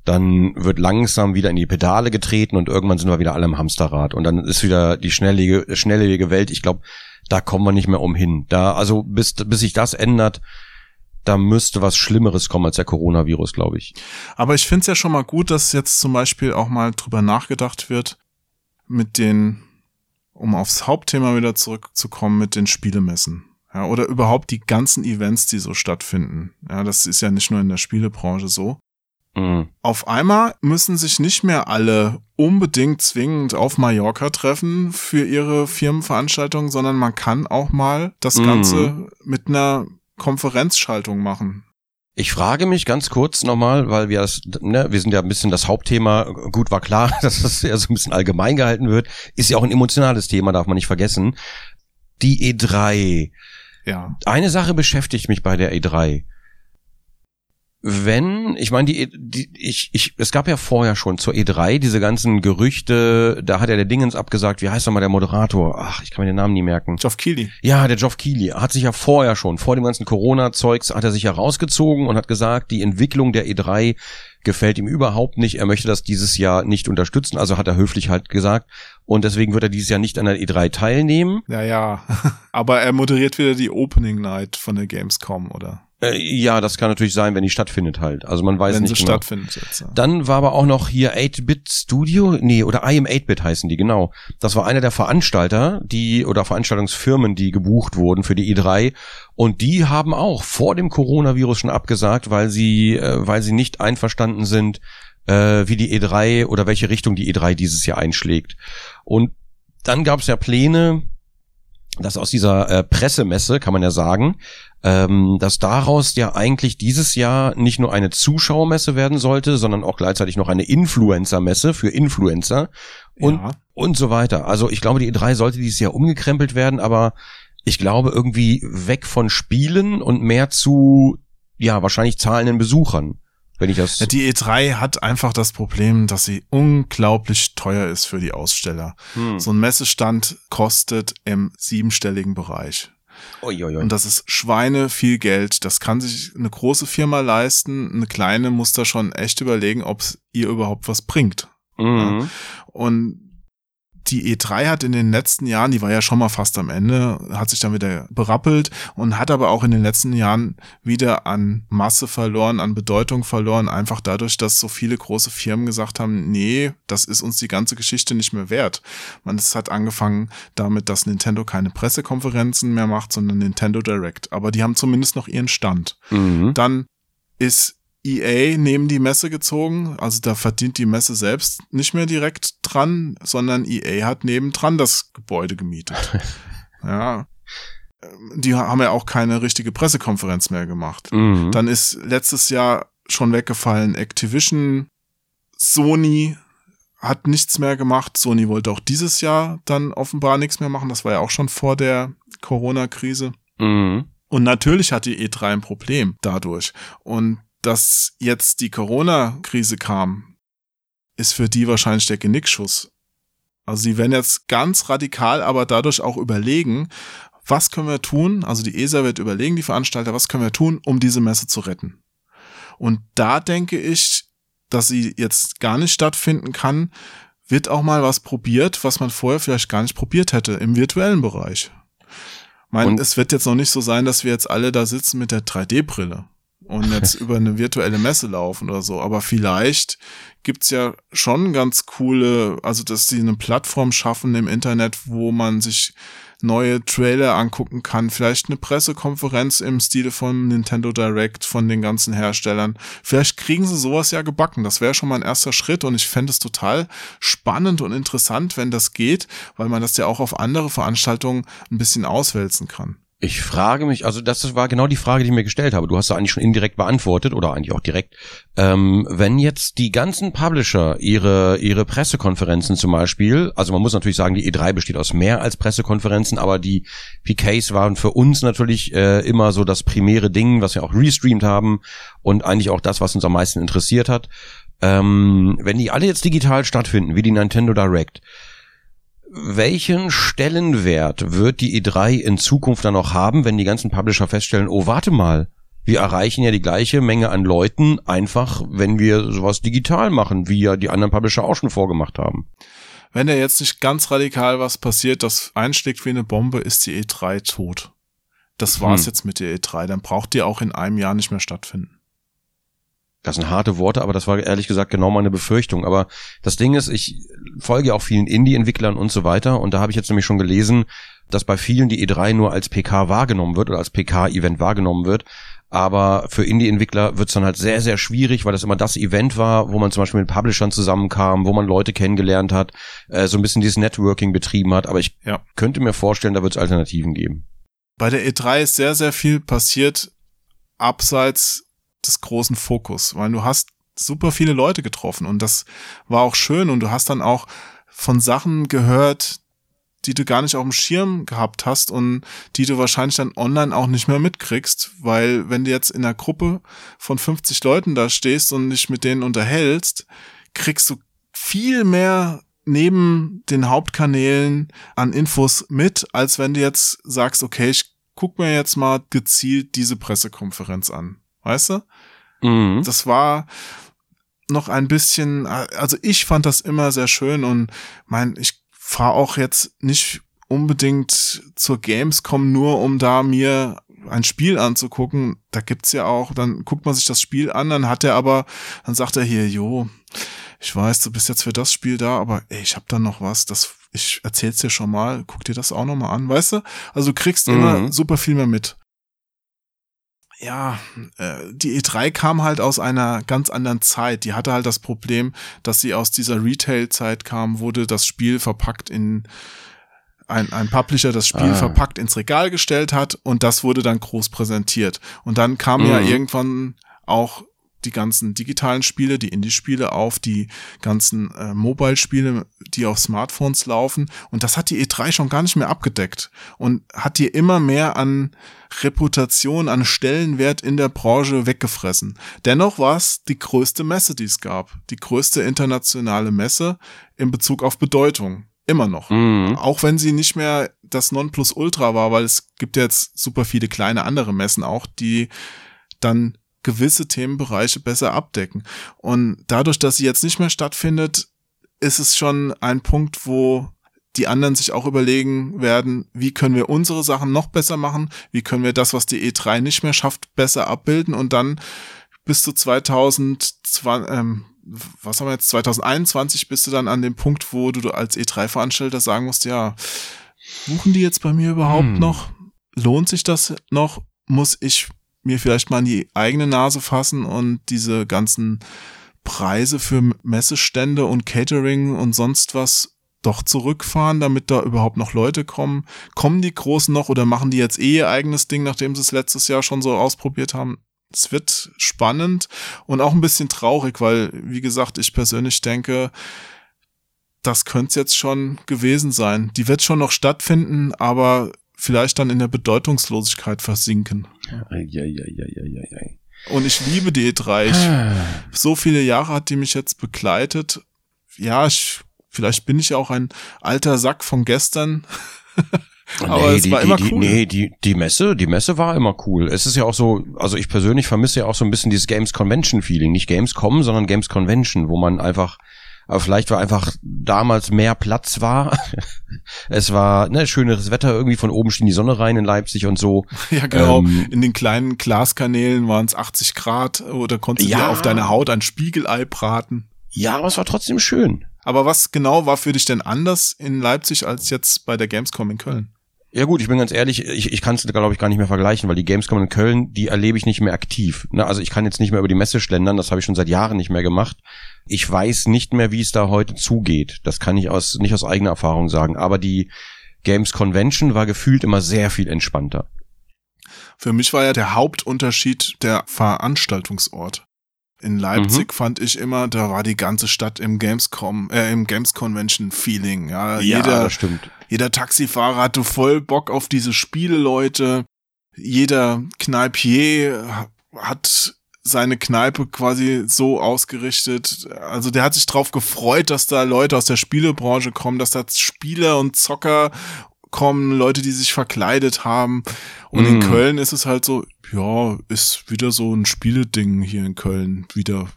dann wird langsam wieder in die Pedale getreten und irgendwann sind wir wieder alle im Hamsterrad und dann ist wieder die schnelllebige, schnelllebige Welt. Ich glaube, da kommen wir nicht mehr umhin. Da, also bis, bis sich das ändert, da müsste was Schlimmeres kommen als der Coronavirus, glaube ich. Aber ich finde es ja schon mal gut, dass jetzt zum Beispiel auch mal drüber nachgedacht wird, mit den, um aufs Hauptthema wieder zurückzukommen, mit den Spielemessen. Ja, oder überhaupt die ganzen Events, die so stattfinden. Ja, das ist ja nicht nur in der Spielebranche so. Mhm. Auf einmal müssen sich nicht mehr alle unbedingt zwingend auf Mallorca treffen für ihre Firmenveranstaltungen, sondern man kann auch mal das mhm. Ganze mit einer Konferenzschaltung machen. Ich frage mich ganz kurz nochmal, weil wir das, ne, wir sind ja ein bisschen das Hauptthema, gut war klar, dass das ja so ein bisschen allgemein gehalten wird, ist ja auch ein emotionales Thema, darf man nicht vergessen. Die E3, ja. Eine Sache beschäftigt mich bei der E3. Wenn, ich meine, die, die, ich, ich, es gab ja vorher schon zur E3 diese ganzen Gerüchte, da hat ja der Dingens abgesagt, wie heißt doch mal der Moderator? Ach, ich kann mir den Namen nie merken. Geoff Keighley. Ja, der Geoff Keighley hat sich ja vorher schon, vor dem ganzen Corona-Zeugs, hat er sich ja rausgezogen und hat gesagt, die Entwicklung der E3 gefällt ihm überhaupt nicht. Er möchte das dieses Jahr nicht unterstützen, also hat er höflich halt gesagt. Und deswegen wird er dieses Jahr nicht an der E3 teilnehmen. Ja, ja. Aber er moderiert wieder die Opening Night von der Gamescom, oder? Äh, ja, das kann natürlich sein, wenn die stattfindet halt. Also man weiß wenn nicht sie genau. stattfindet jetzt. ja. Dann war aber auch noch hier 8-Bit Studio, nee, oder I am 8-Bit heißen die, genau. Das war einer der Veranstalter, die oder Veranstaltungsfirmen, die gebucht wurden für die E3 und die haben auch vor dem Coronavirus schon abgesagt, weil sie äh, weil sie nicht einverstanden sind, äh, wie die E3 oder welche Richtung die E3 dieses Jahr einschlägt. Und dann gab es ja Pläne, dass aus dieser äh, Pressemesse, kann man ja sagen, ähm, dass daraus ja eigentlich dieses Jahr nicht nur eine Zuschauermesse werden sollte, sondern auch gleichzeitig noch eine Influencer-Messe für Influencer und, Ja. und so weiter. Also ich glaube, die E3 sollte dieses Jahr umgekrempelt werden, aber ich glaube irgendwie weg von Spielen und mehr zu, ja, wahrscheinlich zahlenden Besuchern. Wenn ich das. Die E3 hat einfach das Problem, dass sie unglaublich teuer ist für die Aussteller. Hm. So ein Messestand kostet im siebenstelligen Bereich. Uiuiui. Und das ist Schweine viel Geld. Das kann sich eine große Firma leisten. Eine kleine muss da schon echt überlegen, ob es ihr überhaupt was bringt. Mhm. Und die E3 hat in den letzten Jahren, die war ja schon mal fast am Ende, hat sich dann wieder berappelt und hat aber auch in den letzten Jahren wieder an Masse verloren, an Bedeutung verloren, einfach dadurch, dass so viele große Firmen gesagt haben, nee, das ist uns die ganze Geschichte nicht mehr wert. Man, es hat angefangen damit, dass Nintendo keine Pressekonferenzen mehr macht, sondern Nintendo Direct. Aber die haben zumindest noch ihren Stand. Mhm. Dann ist EA neben die Messe gezogen, also da verdient die Messe selbst nicht mehr direkt dran, sondern EA hat nebendran das Gebäude gemietet. ja. Die haben ja auch keine richtige Pressekonferenz mehr gemacht. Mhm. Dann ist letztes Jahr schon weggefallen Activision, Sony hat nichts mehr gemacht. Sony wollte auch dieses Jahr dann offenbar nichts mehr machen. Das war ja auch schon vor der Corona-Krise. Mhm. Und natürlich hat die E3 ein Problem dadurch. Und dass jetzt die Corona-Krise kam, ist für die wahrscheinlich der Genickschuss. Also sie werden jetzt ganz radikal, aber dadurch auch überlegen, was können wir tun? Also die ESA wird überlegen, die Veranstalter, was können wir tun, um diese Messe zu retten? Und da denke ich, dass sie jetzt gar nicht stattfinden kann, wird auch mal was probiert, was man vorher vielleicht gar nicht probiert hätte im virtuellen Bereich. Ich meine, Und- es wird jetzt noch nicht so sein, dass wir jetzt alle da sitzen mit der 3D-Brille und jetzt über eine virtuelle Messe laufen oder so. Aber vielleicht gibt's ja schon ganz coole, also dass sie eine Plattform schaffen im Internet, wo man sich neue Trailer angucken kann, vielleicht eine Pressekonferenz im Stile von Nintendo Direct von den ganzen Herstellern. Vielleicht kriegen sie sowas ja gebacken. Das wäre schon mal ein erster Schritt und ich fände es total spannend und interessant, wenn das geht, weil man das ja auch auf andere Veranstaltungen ein bisschen auswälzen kann. Ich frage mich, also das war genau die Frage, die ich mir gestellt habe. Du hast ja eigentlich schon indirekt beantwortet oder eigentlich auch direkt. Ähm, wenn jetzt die ganzen Publisher ihre ihre Pressekonferenzen zum Beispiel, also man muss natürlich sagen, die E3 besteht aus mehr als Pressekonferenzen, aber die PKs waren für uns natürlich äh, immer so das primäre Ding, was wir auch restreamt haben und eigentlich auch das, was uns am meisten interessiert hat. Ähm, wenn die alle jetzt digital stattfinden, wie die Nintendo Direct, welchen Stellenwert wird die E3 in Zukunft dann noch haben, wenn die ganzen Publisher feststellen, oh, warte mal, wir erreichen ja die gleiche Menge an Leuten einfach, wenn wir sowas digital machen, wie ja die anderen Publisher auch schon vorgemacht haben. Wenn da jetzt nicht ganz radikal was passiert, das einschlägt wie eine Bombe, ist die E3 tot. Das war's Hm. jetzt mit der E3. Dann braucht die auch in einem Jahr nicht mehr stattfinden. Das sind harte Worte, aber das war ehrlich gesagt genau meine Befürchtung. Aber das Ding ist, ich folge auch vielen Indie-Entwicklern und so weiter und da habe ich jetzt nämlich schon gelesen, dass bei vielen die E3 nur als PK wahrgenommen wird oder als PK-Event wahrgenommen wird. Aber für Indie-Entwickler wird es dann halt sehr, sehr schwierig, weil das immer das Event war, wo man zum Beispiel mit Publishern zusammenkam, wo man Leute kennengelernt hat, äh, so ein bisschen dieses Networking betrieben hat. Aber ich Ja. könnte mir vorstellen, da wird es Alternativen geben. Bei der E3 ist sehr, sehr viel passiert abseits des großen Fokus, weil du hast super viele Leute getroffen und das war auch schön und du hast dann auch von Sachen gehört, die du gar nicht auf dem Schirm gehabt hast und die du wahrscheinlich dann online auch nicht mehr mitkriegst, weil wenn du jetzt in einer Gruppe von 50 Leuten da stehst und dich mit denen unterhältst, kriegst du viel mehr neben den Hauptkanälen an Infos mit, als wenn du jetzt sagst, okay, ich guck mir jetzt mal gezielt diese Pressekonferenz an. Weißt du? Mhm. Das war noch ein bisschen, also ich fand das immer sehr schön und mein, ich fahre auch jetzt nicht unbedingt zur Gamescom nur, um da mir ein Spiel anzugucken, da gibt's ja auch, dann guckt man sich das Spiel an, dann hat er aber, dann sagt er hier, jo, ich weiß, du bist jetzt für das Spiel da, aber ey, ich hab da noch was, das, ich erzähl's dir schon mal, guck dir das auch noch mal an, weißt du? Also du kriegst mhm. immer super viel mehr mit. Ja, äh, die E3 kam halt aus einer ganz anderen Zeit. Die hatte halt das Problem, dass sie aus dieser Retail-Zeit kam, wurde das Spiel verpackt in ein, ein Publisher das Spiel ah. verpackt ins Regal gestellt hat und das wurde dann groß präsentiert. Und dann kam mhm. ja irgendwann auch die ganzen digitalen Spiele, die Indie-Spiele auf, die ganzen äh, Mobile-Spiele, die auf Smartphones laufen. Und das hat die E3 schon gar nicht mehr abgedeckt und hat dir immer mehr an Reputation, an Stellenwert in der Branche weggefressen. Dennoch war es die größte Messe, die es gab. Die größte internationale Messe in Bezug auf Bedeutung. Immer noch. Mhm. Auch wenn sie nicht mehr das Nonplusultra war, weil es gibt jetzt super viele kleine andere Messen auch, die dann gewisse Themenbereiche besser abdecken. Und dadurch, dass sie jetzt nicht mehr stattfindet, ist es schon ein Punkt, wo die anderen sich auch überlegen werden, wie können wir unsere Sachen noch besser machen, wie können wir das, was die E3 nicht mehr schafft, besser abbilden und dann bis zu 2020, ähm, was haben wir jetzt, 2021 bist du dann an dem Punkt, wo du als E3-Veranstalter sagen musst, ja, buchen die jetzt bei mir überhaupt hm. noch? Lohnt sich das noch? Muss ich mir vielleicht mal in die eigene Nase fassen und diese ganzen Preise für Messestände und Catering und sonst was doch zurückfahren, damit da überhaupt noch Leute kommen? Kommen die Großen noch oder machen die jetzt eh ihr eigenes Ding, nachdem sie es letztes Jahr schon so ausprobiert haben? Es wird spannend und auch ein bisschen traurig, weil, wie gesagt, ich persönlich denke, das könnte es jetzt schon gewesen sein. Die wird schon noch stattfinden, aber vielleicht dann in der Bedeutungslosigkeit versinken. Ja. Und ich liebe die E3. Ich, ah. so viele Jahre hat die mich jetzt begleitet. Ja, ich, vielleicht bin ich auch ein alter Sack von gestern. Aber nee, es war die, immer die, cool. Nee, die, die Messe, die Messe war immer cool. Es ist ja auch so, also ich persönlich vermisse ja auch so ein bisschen dieses Games Convention Feeling. Nicht Gamescom, sondern Games Convention, wo man einfach aber vielleicht war einfach damals mehr Platz war. es war ne, schöneres Wetter, irgendwie von oben schien die Sonne rein in Leipzig und so. Ja, genau. Ähm, in den kleinen Glaskanälen waren es 80 Grad oder konntest ja, du dir auf deine Haut ein Spiegelei braten. Ja, aber es war trotzdem schön. Aber was genau war für dich denn anders in Leipzig als jetzt bei der Gamescom in Köln? Ja gut, ich bin ganz ehrlich, ich, ich kann es glaube ich gar nicht mehr vergleichen, weil die Gamescom in Köln, die erlebe ich nicht mehr aktiv. Ne? Also ich kann jetzt nicht mehr über die Messe schlendern, das habe ich schon seit Jahren nicht mehr gemacht. Ich weiß nicht mehr, wie es da heute zugeht. Das kann ich aus nicht aus eigener Erfahrung sagen, aber die Games Convention war gefühlt immer sehr viel entspannter. Für mich war ja der Hauptunterschied der Veranstaltungsort. In Leipzig mhm. fand ich immer, da war die ganze Stadt im Gamescom, äh, im Games Convention Feeling. Ja, ja jeder, das stimmt. Jeder Taxifahrer hatte voll Bock auf diese Spiele, Leute. Jeder Kneipier hat seine Kneipe quasi so ausgerichtet. Also der hat sich drauf gefreut, dass da Leute aus der Spielebranche kommen, dass da Spieler und Zocker kommen, Leute, die sich verkleidet haben. Und mm. in Köln ist es halt so, ja, ist wieder so ein Spieleding hier in Köln. Wieder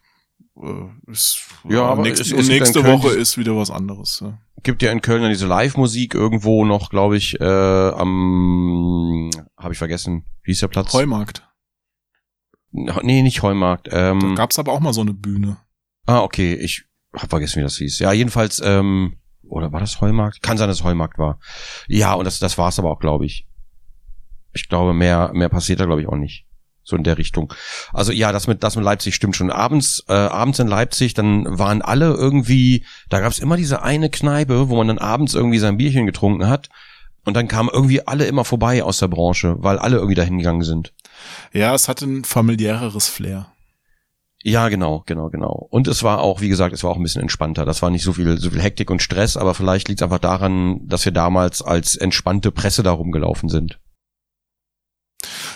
äh, ist, ja, aber nächst, ist, und nächste Woche ist wieder was anderes. Ja. Gibt ja in Köln dann diese Live-Musik irgendwo noch, glaube ich, äh, am, habe ich vergessen, wie ist der Platz? Heumarkt. Nee, nicht Heumarkt. Ähm, da gab's aber auch mal so eine Bühne. Ah, okay, ich hab vergessen, wie das hieß. Ja, jedenfalls, ähm, oder war das Heumarkt? Kann sein, dass es Heumarkt war. Ja, und das, das war's aber auch, glaube ich. Ich glaube, mehr, mehr passiert da, glaube ich, auch nicht so in der Richtung. Also ja, das mit das mit Leipzig stimmt schon. Abends äh, abends in Leipzig, dann waren alle irgendwie, da gab's immer diese eine Kneipe, wo man dann abends irgendwie sein Bierchen getrunken hat und dann kamen irgendwie alle immer vorbei aus der Branche, weil alle irgendwie dahin gegangen sind. Ja, es hatte ein familiäreres Flair. Ja, genau, genau, genau. Und es war auch, wie gesagt, es war auch ein bisschen entspannter. Das war nicht so viel, so viel Hektik und Stress, aber vielleicht liegt es einfach daran, dass wir damals als entspannte Presse da rumgelaufen sind.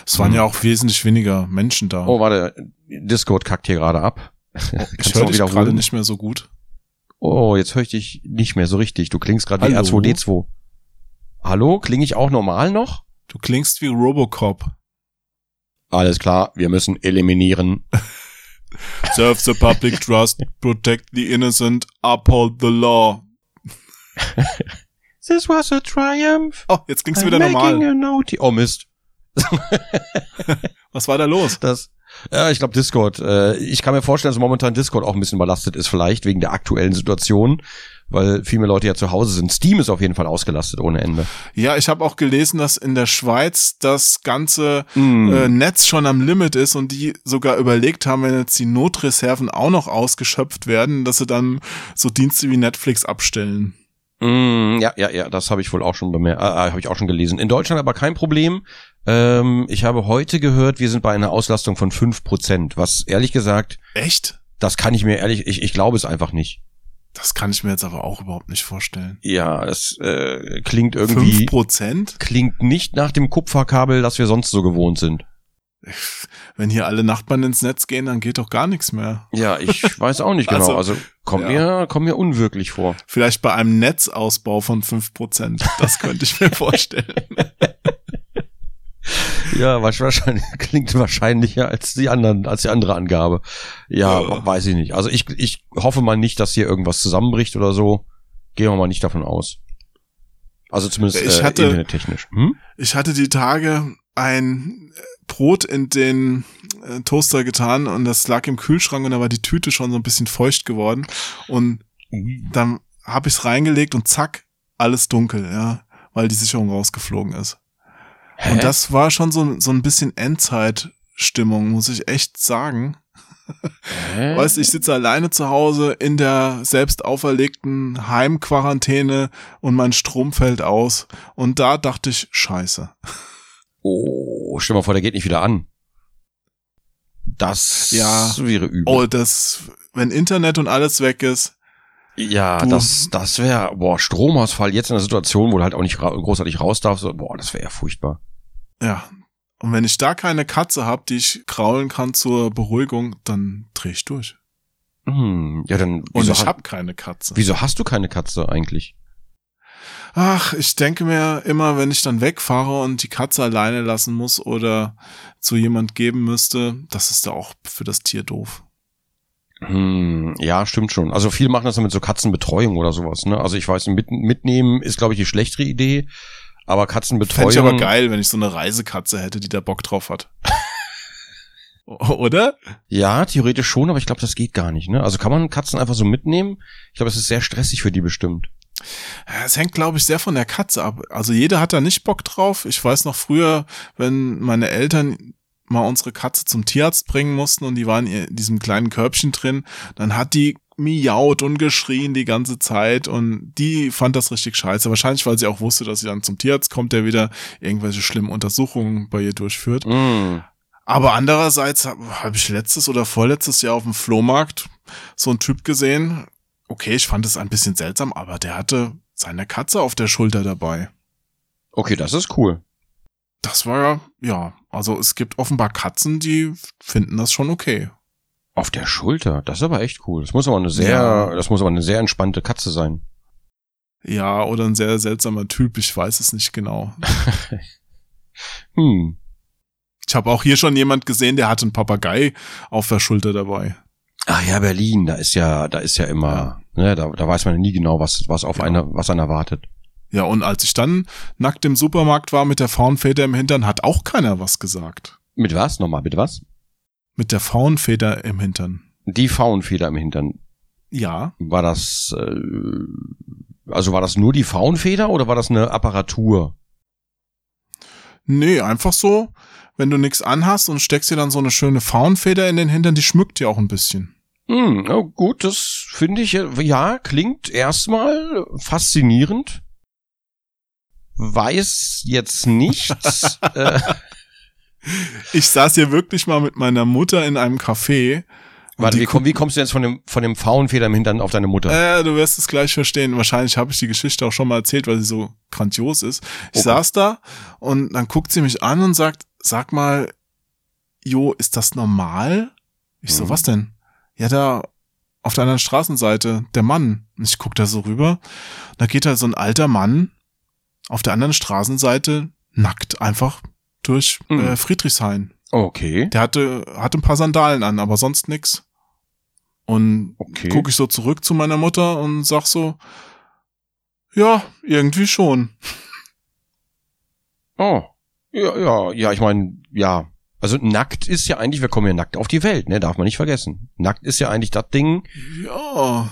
Es waren hm. ja auch wesentlich weniger Menschen da. Oh, warte, Discord kackt hier gerade ab. Oh, ich höre dich gerade nicht mehr so gut. Oh, jetzt höre ich dich nicht mehr so richtig. Du klingst gerade wie R2D2. Hallo, klinge ich auch normal noch? Du klingst wie Robocop. Alles klar, wir müssen eliminieren. Serve the public trust, protect the innocent, uphold the law. This was a triumph. Oh, jetzt klingst du wieder normal. Oh Mist. Was war da los? Das, ja, ich glaube Discord. Äh, ich kann mir vorstellen, dass momentan Discord auch ein bisschen überlastet ist, vielleicht wegen der aktuellen Situation, weil viel mehr Leute ja zu Hause sind. Steam ist auf jeden Fall ausgelastet ohne Ende. Ja, ich habe auch gelesen, dass in der Schweiz das ganze Mm. äh, Netz schon am Limit ist und die sogar überlegt haben, wenn jetzt die Notreserven auch noch ausgeschöpft werden, dass sie dann so Dienste wie Netflix abstellen. Mm, ja, ja, ja, das habe ich wohl auch schon bemerkt, äh, habe ich auch schon gelesen. In Deutschland aber kein Problem. Ähm, ich habe heute gehört, wir sind bei einer Auslastung von 5%, was ehrlich gesagt, Echt? das kann ich mir ehrlich, ich, ich glaube es einfach nicht. Das kann ich mir jetzt aber auch überhaupt nicht vorstellen. Ja, es äh, klingt irgendwie, Fünf Prozent? klingt nicht nach dem Kupferkabel, das wir sonst so gewohnt sind. Wenn hier alle Nachbarn ins Netz gehen, dann geht doch gar nichts mehr. Ja, ich weiß auch nicht genau. Also, Also, kommt ja. mir, kommt mir unwirklich vor. Vielleicht bei einem Netzausbau von fünf Prozent. Das könnte ich mir vorstellen. Ja, wahrscheinlich klingt wahrscheinlicher als die anderen, als die andere Angabe. Ja, Ja. weiß ich nicht. Also ich, ich hoffe mal nicht, dass hier irgendwas zusammenbricht oder so. Gehen wir mal nicht davon aus. Also zumindest Ich äh, hatte- internettechnisch. Hm? Ich hatte die Tage ein Brot in den äh, Toaster getan und das lag im Kühlschrank und da war die Tüte schon so ein bisschen feucht geworden und dann habe ich es reingelegt und zack, alles dunkel, ja, weil die Sicherung rausgeflogen ist. Hä? Und das war schon so, so ein bisschen Endzeitstimmung, muss ich echt sagen. Hä? Weißt du, ich sitze alleine zu Hause in der selbst auferlegten Heimquarantäne und mein Strom fällt aus. Und da dachte ich, scheiße. Oh, stell mal vor, der geht nicht wieder an. Das Ja. wäre übel. Oh, das, wenn Internet und alles weg ist, ja, du- das, das wäre, boah, Stromausfall jetzt in der Situation, wo du halt auch nicht ra großartig raus darfst, so, boah, das wäre ja furchtbar. ja. Und wenn ich da keine Katze habe, die ich kraulen kann zur Beruhigung, dann dreh ich durch. Hm, ja, dann, Und ich ha- habe keine Katze. wieso hast du keine Katze eigentlich? Ach, ich denke mir immer, wenn ich dann wegfahre und die Katze alleine lassen muss oder zu jemand geben müsste, das ist ja auch für das Tier doof. Hm, ja, stimmt schon. Also viele machen das dann mit so Katzenbetreuung oder sowas, ne? Also ich weiß, mit, mitnehmen ist, glaube ich, die schlechtere Idee, aber Katzenbetreuung. Fände ich aber geil, wenn ich so eine Reisekatze hätte, die da Bock drauf hat. Oder? Ja, theoretisch schon, aber ich glaube, das geht gar nicht, ne? Also kann man Katzen einfach so mitnehmen? Ich glaube, es ist sehr stressig für die bestimmt. Es hängt, glaube ich, sehr von der Katze ab. Also jeder hat da nicht Bock drauf. Ich weiß noch früher, wenn meine Eltern mal unsere Katze zum Tierarzt bringen mussten und die waren in diesem kleinen Körbchen drin, dann hat die miaut und geschrien die ganze Zeit und die fand das richtig scheiße. Wahrscheinlich, weil sie auch wusste, dass sie dann zum Tierarzt kommt, der wieder irgendwelche schlimmen Untersuchungen bei ihr durchführt. Mm. Aber andererseits habe hab ich letztes oder vorletztes Jahr auf dem Flohmarkt so einen Typ gesehen. Okay, ich fand es ein bisschen seltsam, aber der hatte seine Katze auf der Schulter dabei. Okay, das ist cool. Das war ja, also es gibt offenbar Katzen, die finden das schon okay. Auf der Schulter, das ist aber echt cool. Das muss aber eine sehr, Ja. das muss aber eine sehr entspannte Katze sein. Ja, oder ein sehr seltsamer Typ, ich weiß es nicht genau. Hm. Ich habe auch hier schon jemand gesehen, der hatte einen Papagei auf der Schulter dabei. Ach ja, Berlin, da ist ja, da ist ja immer, ne, da, da weiß man ja nie genau, was, was auf Ja. einer, was einen erwartet. Ja, und als ich dann nackt im Supermarkt war mit der Faunfeder im Hintern, hat auch keiner was gesagt. Mit was? Nochmal, mit was? Mit der Faunfeder im Hintern. Die Faunfeder im Hintern. Ja, War das, äh, also war das nur die Faunfeder oder war das eine Apparatur? nee, einfach so, wenn du nix anhast und steckst dir dann so eine schöne Faunfeder in den Hintern, die schmückt ja auch ein bisschen. Hm, oh gut, das finde ich, äh, ja, klingt erstmal faszinierend. Weiß jetzt nicht. äh, Ich saß hier wirklich mal mit meiner Mutter in einem Café. warte, wie, komm, wie kommst du jetzt von dem, von dem Faunfeder im Hintern auf deine Mutter? Äh, du wirst es gleich verstehen. Wahrscheinlich habe ich die Geschichte auch schon mal erzählt, weil sie so grandios ist. Ich Okay. saß da und dann guckt sie mich an und sagt, sag mal, Jo, ist das normal? Ich so, Mhm. was denn? Ja, da auf der anderen Straßenseite, der Mann. Und ich guck da so rüber. Da geht da so ein alter Mann auf der anderen Straßenseite nackt einfach durch Mhm. äh, Friedrichshain. Okay. Der hatte, hatte ein paar Sandalen an, aber sonst nix. Und Okay. gucke ich so zurück zu meiner Mutter und sag so, ja, irgendwie schon. Oh. Ja, ja, ja, ich meine, ja. Also nackt ist ja eigentlich, wir kommen ja nackt auf die Welt, ne? Darf man nicht vergessen. Nackt ist ja eigentlich das Ding. Ja.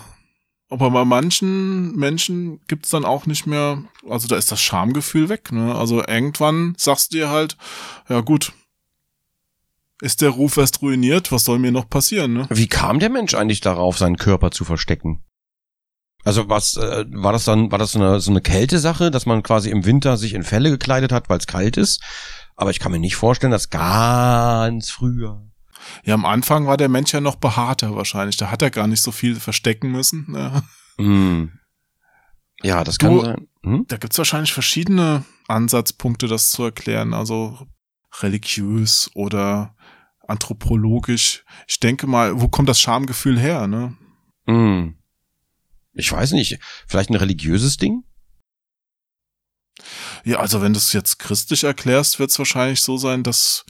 Aber bei manchen Menschen gibt's dann auch nicht mehr, also da ist das Schamgefühl weg, ne? Also irgendwann sagst du dir halt, ja gut, ist der Ruf erst ruiniert, was soll mir noch passieren, ne? Wie kam der Mensch eigentlich darauf, seinen Körper zu verstecken? Also was äh, war das dann? War das so eine, so eine Kältesache, dass man quasi im Winter sich in Felle gekleidet hat, weil es kalt ist? Aber ich kann mir nicht vorstellen, dass ganz früher. Ja, am Anfang war der Mensch ja noch behaarter wahrscheinlich. Da hat er gar nicht so viel verstecken müssen. Ne? Hm. Ja, das kann Du- sein. Hm? Da gibt's wahrscheinlich verschiedene Ansatzpunkte, das zu erklären. Also religiös oder anthropologisch. Ich denke mal, wo kommt das Schamgefühl her, ne? Hm. Ich weiß nicht. Vielleicht ein religiöses Ding? Ja, also wenn du es jetzt christlich erklärst, wird es wahrscheinlich so sein, dass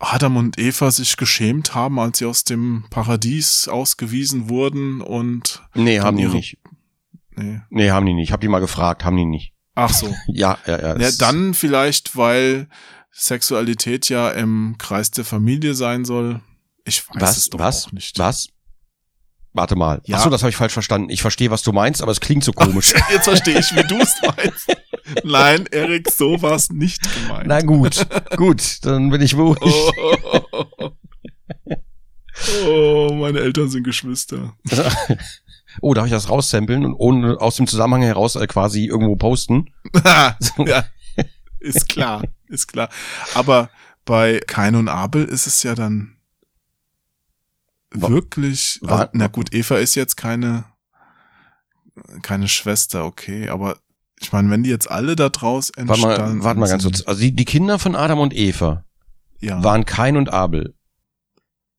Adam und Eva sich geschämt haben, als sie aus dem Paradies ausgewiesen wurden und Nee, haben die nicht. nee. Nee, haben die nicht. Ich habe die mal gefragt, haben die nicht. Ach so. Ja, ja, ja. Ja, dann vielleicht, weil Sexualität ja im Kreis der Familie sein soll. Ich weiß was, es doch was, auch nicht. was? Warte mal. Ja. Ach so, das habe ich falsch verstanden. Ich verstehe, was du meinst, aber es klingt so komisch. Jetzt verstehe ich, wie du es meinst. Nein, Erik, so war es nicht gemeint. Na gut, gut, dann bin ich beruhigt. Oh. oh, meine Eltern sind Geschwister. Oh, darf ich das raussamplen und ohne aus dem Zusammenhang heraus äh, quasi irgendwo posten? ja, ist klar, ist klar. Aber bei Kain und Abel ist es ja dann wirklich, also, na gut, Eva ist jetzt keine, keine Schwester, okay, aber ich meine, wenn die jetzt alle da draus Warte entstanden mal, warte mal ganz kurz. Also die, die Kinder von Adam und Eva ja, waren Kain und Abel.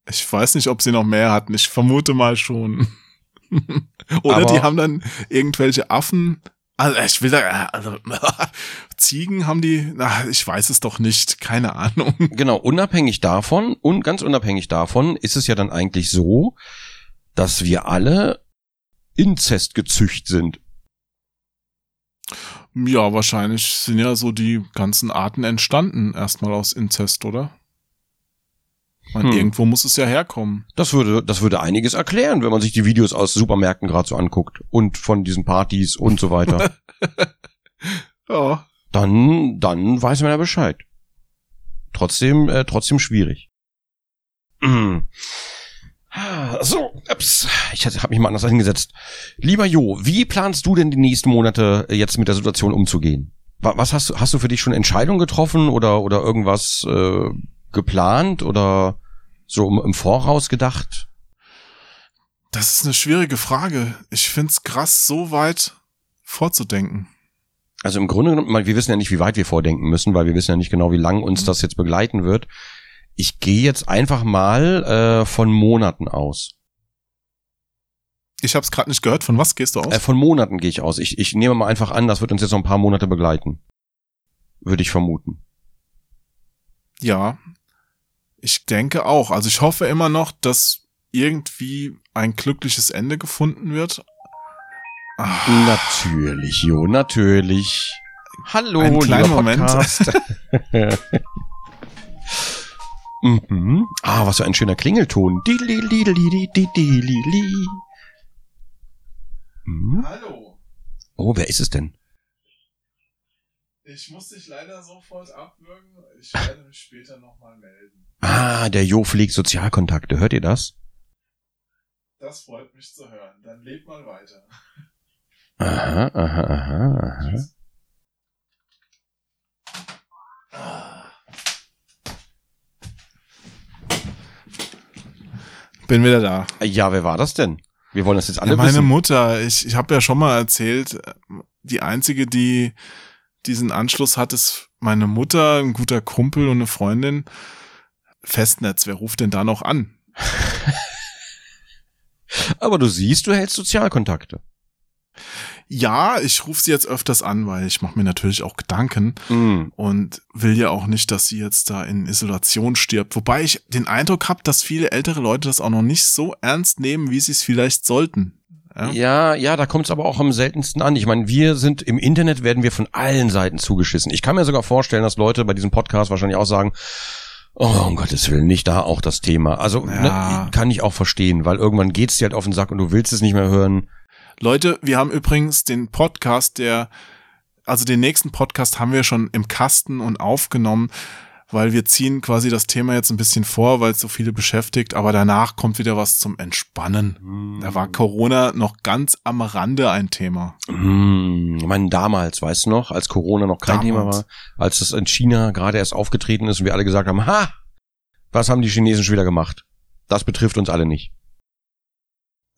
ich weiß nicht, ob sie noch mehr hatten, ich vermute mal schon. Oder Aber- die haben dann irgendwelche Affen, also ich will da, also, Ziegen haben die, na, ich weiß es doch nicht, keine Ahnung. Genau, unabhängig davon und ganz unabhängig davon ist es ja dann eigentlich so, dass wir alle Inzest gezücht sind. Ja, wahrscheinlich sind ja so die ganzen Arten entstanden, erstmal aus Inzest, oder? Meine, Hm. irgendwo muss es ja herkommen. Das würde, das würde einiges erklären, wenn man sich die Videos aus Supermärkten gerade so anguckt und von diesen Partys und so weiter. Ja. dann, dann weiß man ja Bescheid. Trotzdem, äh, trotzdem schwierig. So, ups, ich habe mich mal anders eingesetzt. Lieber Jo, wie planst du denn die nächsten Monate äh, jetzt mit der Situation umzugehen? Wa- Was hast du, hast du für dich schon Entscheidungen getroffen oder, oder irgendwas äh, geplant oder so im, Voraus gedacht? Das ist eine schwierige Frage. Ich find's krass, so weit vorzudenken. Also im Grunde genommen, wir wissen ja nicht, wie weit wir vordenken müssen, weil wir wissen ja nicht genau, wie lang uns das jetzt begleiten wird. Ich gehe jetzt einfach mal äh, von Monaten aus. Ich hab's gerade nicht gehört. Von was gehst du aus? Äh, von Monaten gehe ich aus. Ich, ich nehme mal einfach an, das wird uns jetzt noch ein paar Monate begleiten. Würde ich vermuten. ja. Ich denke auch. Also ich hoffe immer noch, dass irgendwie ein glückliches Ende gefunden wird. Ah, Natürlich, Jo, natürlich. Hallo, Einen kleinen lieber Moment. Mhm. Ah, was für ein schöner Klingelton. Hallo. Oh, wer ist es denn? Ich muss dich leider sofort abwürgen. Ich werde mich später nochmal melden. Ah, der Jo pflegt Sozialkontakte. Hört ihr das? Das freut mich zu hören. Dann leb mal weiter. Aha, aha, aha, aha. Tschüss. Bin wieder da. Ja, wer war das denn? Wir wollen das jetzt alle Ja, meine wissen. Mutter, ich, ich habe ja schon mal erzählt, die einzige, die diesen Anschluss hat, ist meine Mutter, ein guter Kumpel und eine Freundin. Festnetz, wer ruft denn da noch an? Aber du siehst, du hältst Sozialkontakte. Ja, ich rufe sie jetzt öfters an, weil ich mache mir natürlich auch Gedanken Mm. und will ja auch nicht, dass sie jetzt da in Isolation stirbt. Wobei ich den Eindruck habe, dass viele ältere Leute das auch noch nicht so ernst nehmen, wie sie es vielleicht sollten. Ja, ja, ja da kommt es aber auch am seltensten an. Ich meine, wir sind im Internet, werden wir von allen Seiten zugeschissen. Ich kann mir sogar vorstellen, dass Leute bei diesem Podcast wahrscheinlich auch sagen, Oh, um Gottes Willen, nicht da auch das Thema. Also ja. ne, kann ich auch verstehen, weil irgendwann geht's dir halt auf den Sack und du willst es nicht mehr hören. Leute, wir haben übrigens den Podcast, der, also den nächsten Podcast haben wir schon im Kasten und aufgenommen weil wir ziehen quasi das Thema jetzt ein bisschen vor, weil es so viele beschäftigt, aber danach kommt wieder was zum Entspannen. Mm. Da war Corona noch ganz am Rande ein Thema. Mm. Ich meine, damals, weißt du noch, als Corona noch kein damals. Thema war, als es in China gerade erst aufgetreten ist und wir alle gesagt haben, ha, was haben die Chinesen schon wieder gemacht? Das betrifft uns alle nicht.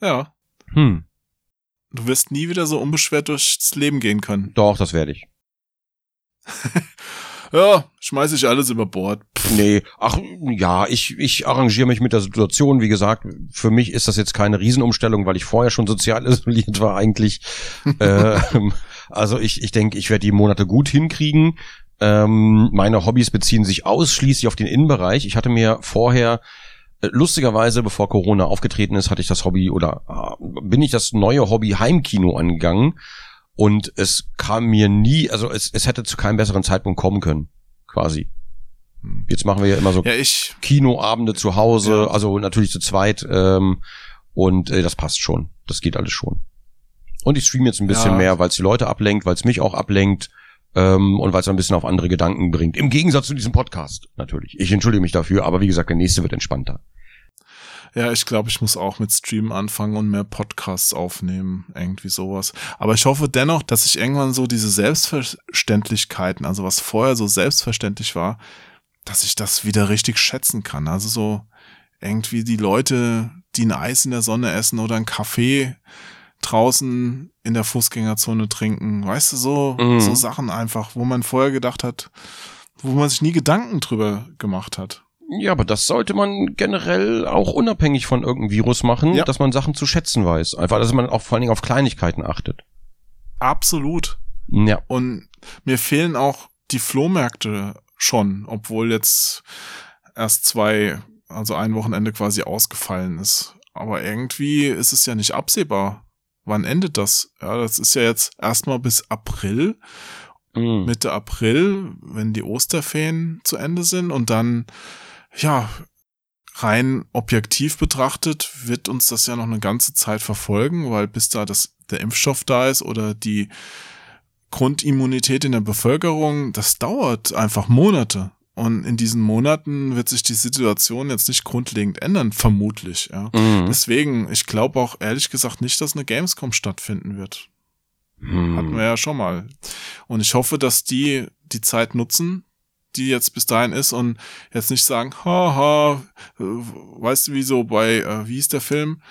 Ja. Hm. Du wirst nie wieder so unbeschwert durchs Leben gehen können. Doch, das werde ich. ja, schmeiße ich alles über Bord. Pff. Nee, ach ja, ich, ich arrangiere mich mit der Situation. Wie gesagt, für mich ist das jetzt keine Riesenumstellung, weil ich vorher schon sozial isoliert war eigentlich. ähm, also ich, ich denke, ich werde die Monate gut hinkriegen. Ähm, meine Hobbys beziehen sich ausschließlich auf den Innenbereich. Ich hatte mir vorher äh, lustigerweise, bevor Corona aufgetreten ist, hatte ich das Hobby oder äh, bin ich das neue Hobby Heimkino angegangen und es kam mir nie, also es, es hätte zu keinem besseren Zeitpunkt kommen können, quasi. Hm. Jetzt machen wir ja immer so ja, Kinoabende zu Hause, ja. also natürlich zu zweit ähm, und äh, das passt schon, das geht alles schon. Und ich streame jetzt ein bisschen ja. mehr, weil es die Leute ablenkt, weil es mich auch ablenkt ähm, und weil es ein bisschen auf andere Gedanken bringt. Im Gegensatz zu diesem Podcast natürlich. Ich entschuldige mich dafür, aber wie gesagt, der nächste wird entspannter. Ja, ich glaube, ich muss auch mit Streamen anfangen und mehr Podcasts aufnehmen, irgendwie sowas. Aber ich hoffe dennoch, dass ich irgendwann so diese Selbstverständlichkeiten, also was vorher so selbstverständlich war, dass ich das wieder richtig schätzen kann. Also so irgendwie die Leute, die ein Eis in der Sonne essen oder einen Kaffee draußen in der Fußgängerzone trinken. Weißt du, so, mhm. so Sachen einfach, wo man vorher gedacht hat, wo man sich nie Gedanken drüber gemacht hat. Ja, aber das sollte man generell auch unabhängig von irgendeinem Virus machen, ja. dass man Sachen zu schätzen weiß. Einfach, dass man auch vor allen Dingen auf Kleinigkeiten achtet. Absolut. Ja. Und mir fehlen auch die Flohmärkte schon, obwohl jetzt erst zwei, also ein Wochenende quasi ausgefallen ist. Aber irgendwie ist es ja nicht absehbar. Wann endet das? Ja, das ist ja jetzt erstmal bis April. Mhm. Mitte April, wenn die Osterferien zu Ende sind und dann ja, rein objektiv betrachtet wird uns das ja noch eine ganze Zeit verfolgen, weil bis da das, der Impfstoff da ist oder die Grundimmunität in der Bevölkerung, das dauert einfach Monate. Und in diesen Monaten wird sich die Situation jetzt nicht grundlegend ändern, vermutlich. Ja. Mhm. Deswegen, ich glaube auch ehrlich gesagt nicht, dass eine Gamescom stattfinden wird. Mhm. Hatten wir ja schon mal. Und ich hoffe, dass die die Zeit nutzen, die jetzt bis dahin ist und jetzt nicht sagen, haha, äh, weißt du, wie so bei, äh, wie ist der Film?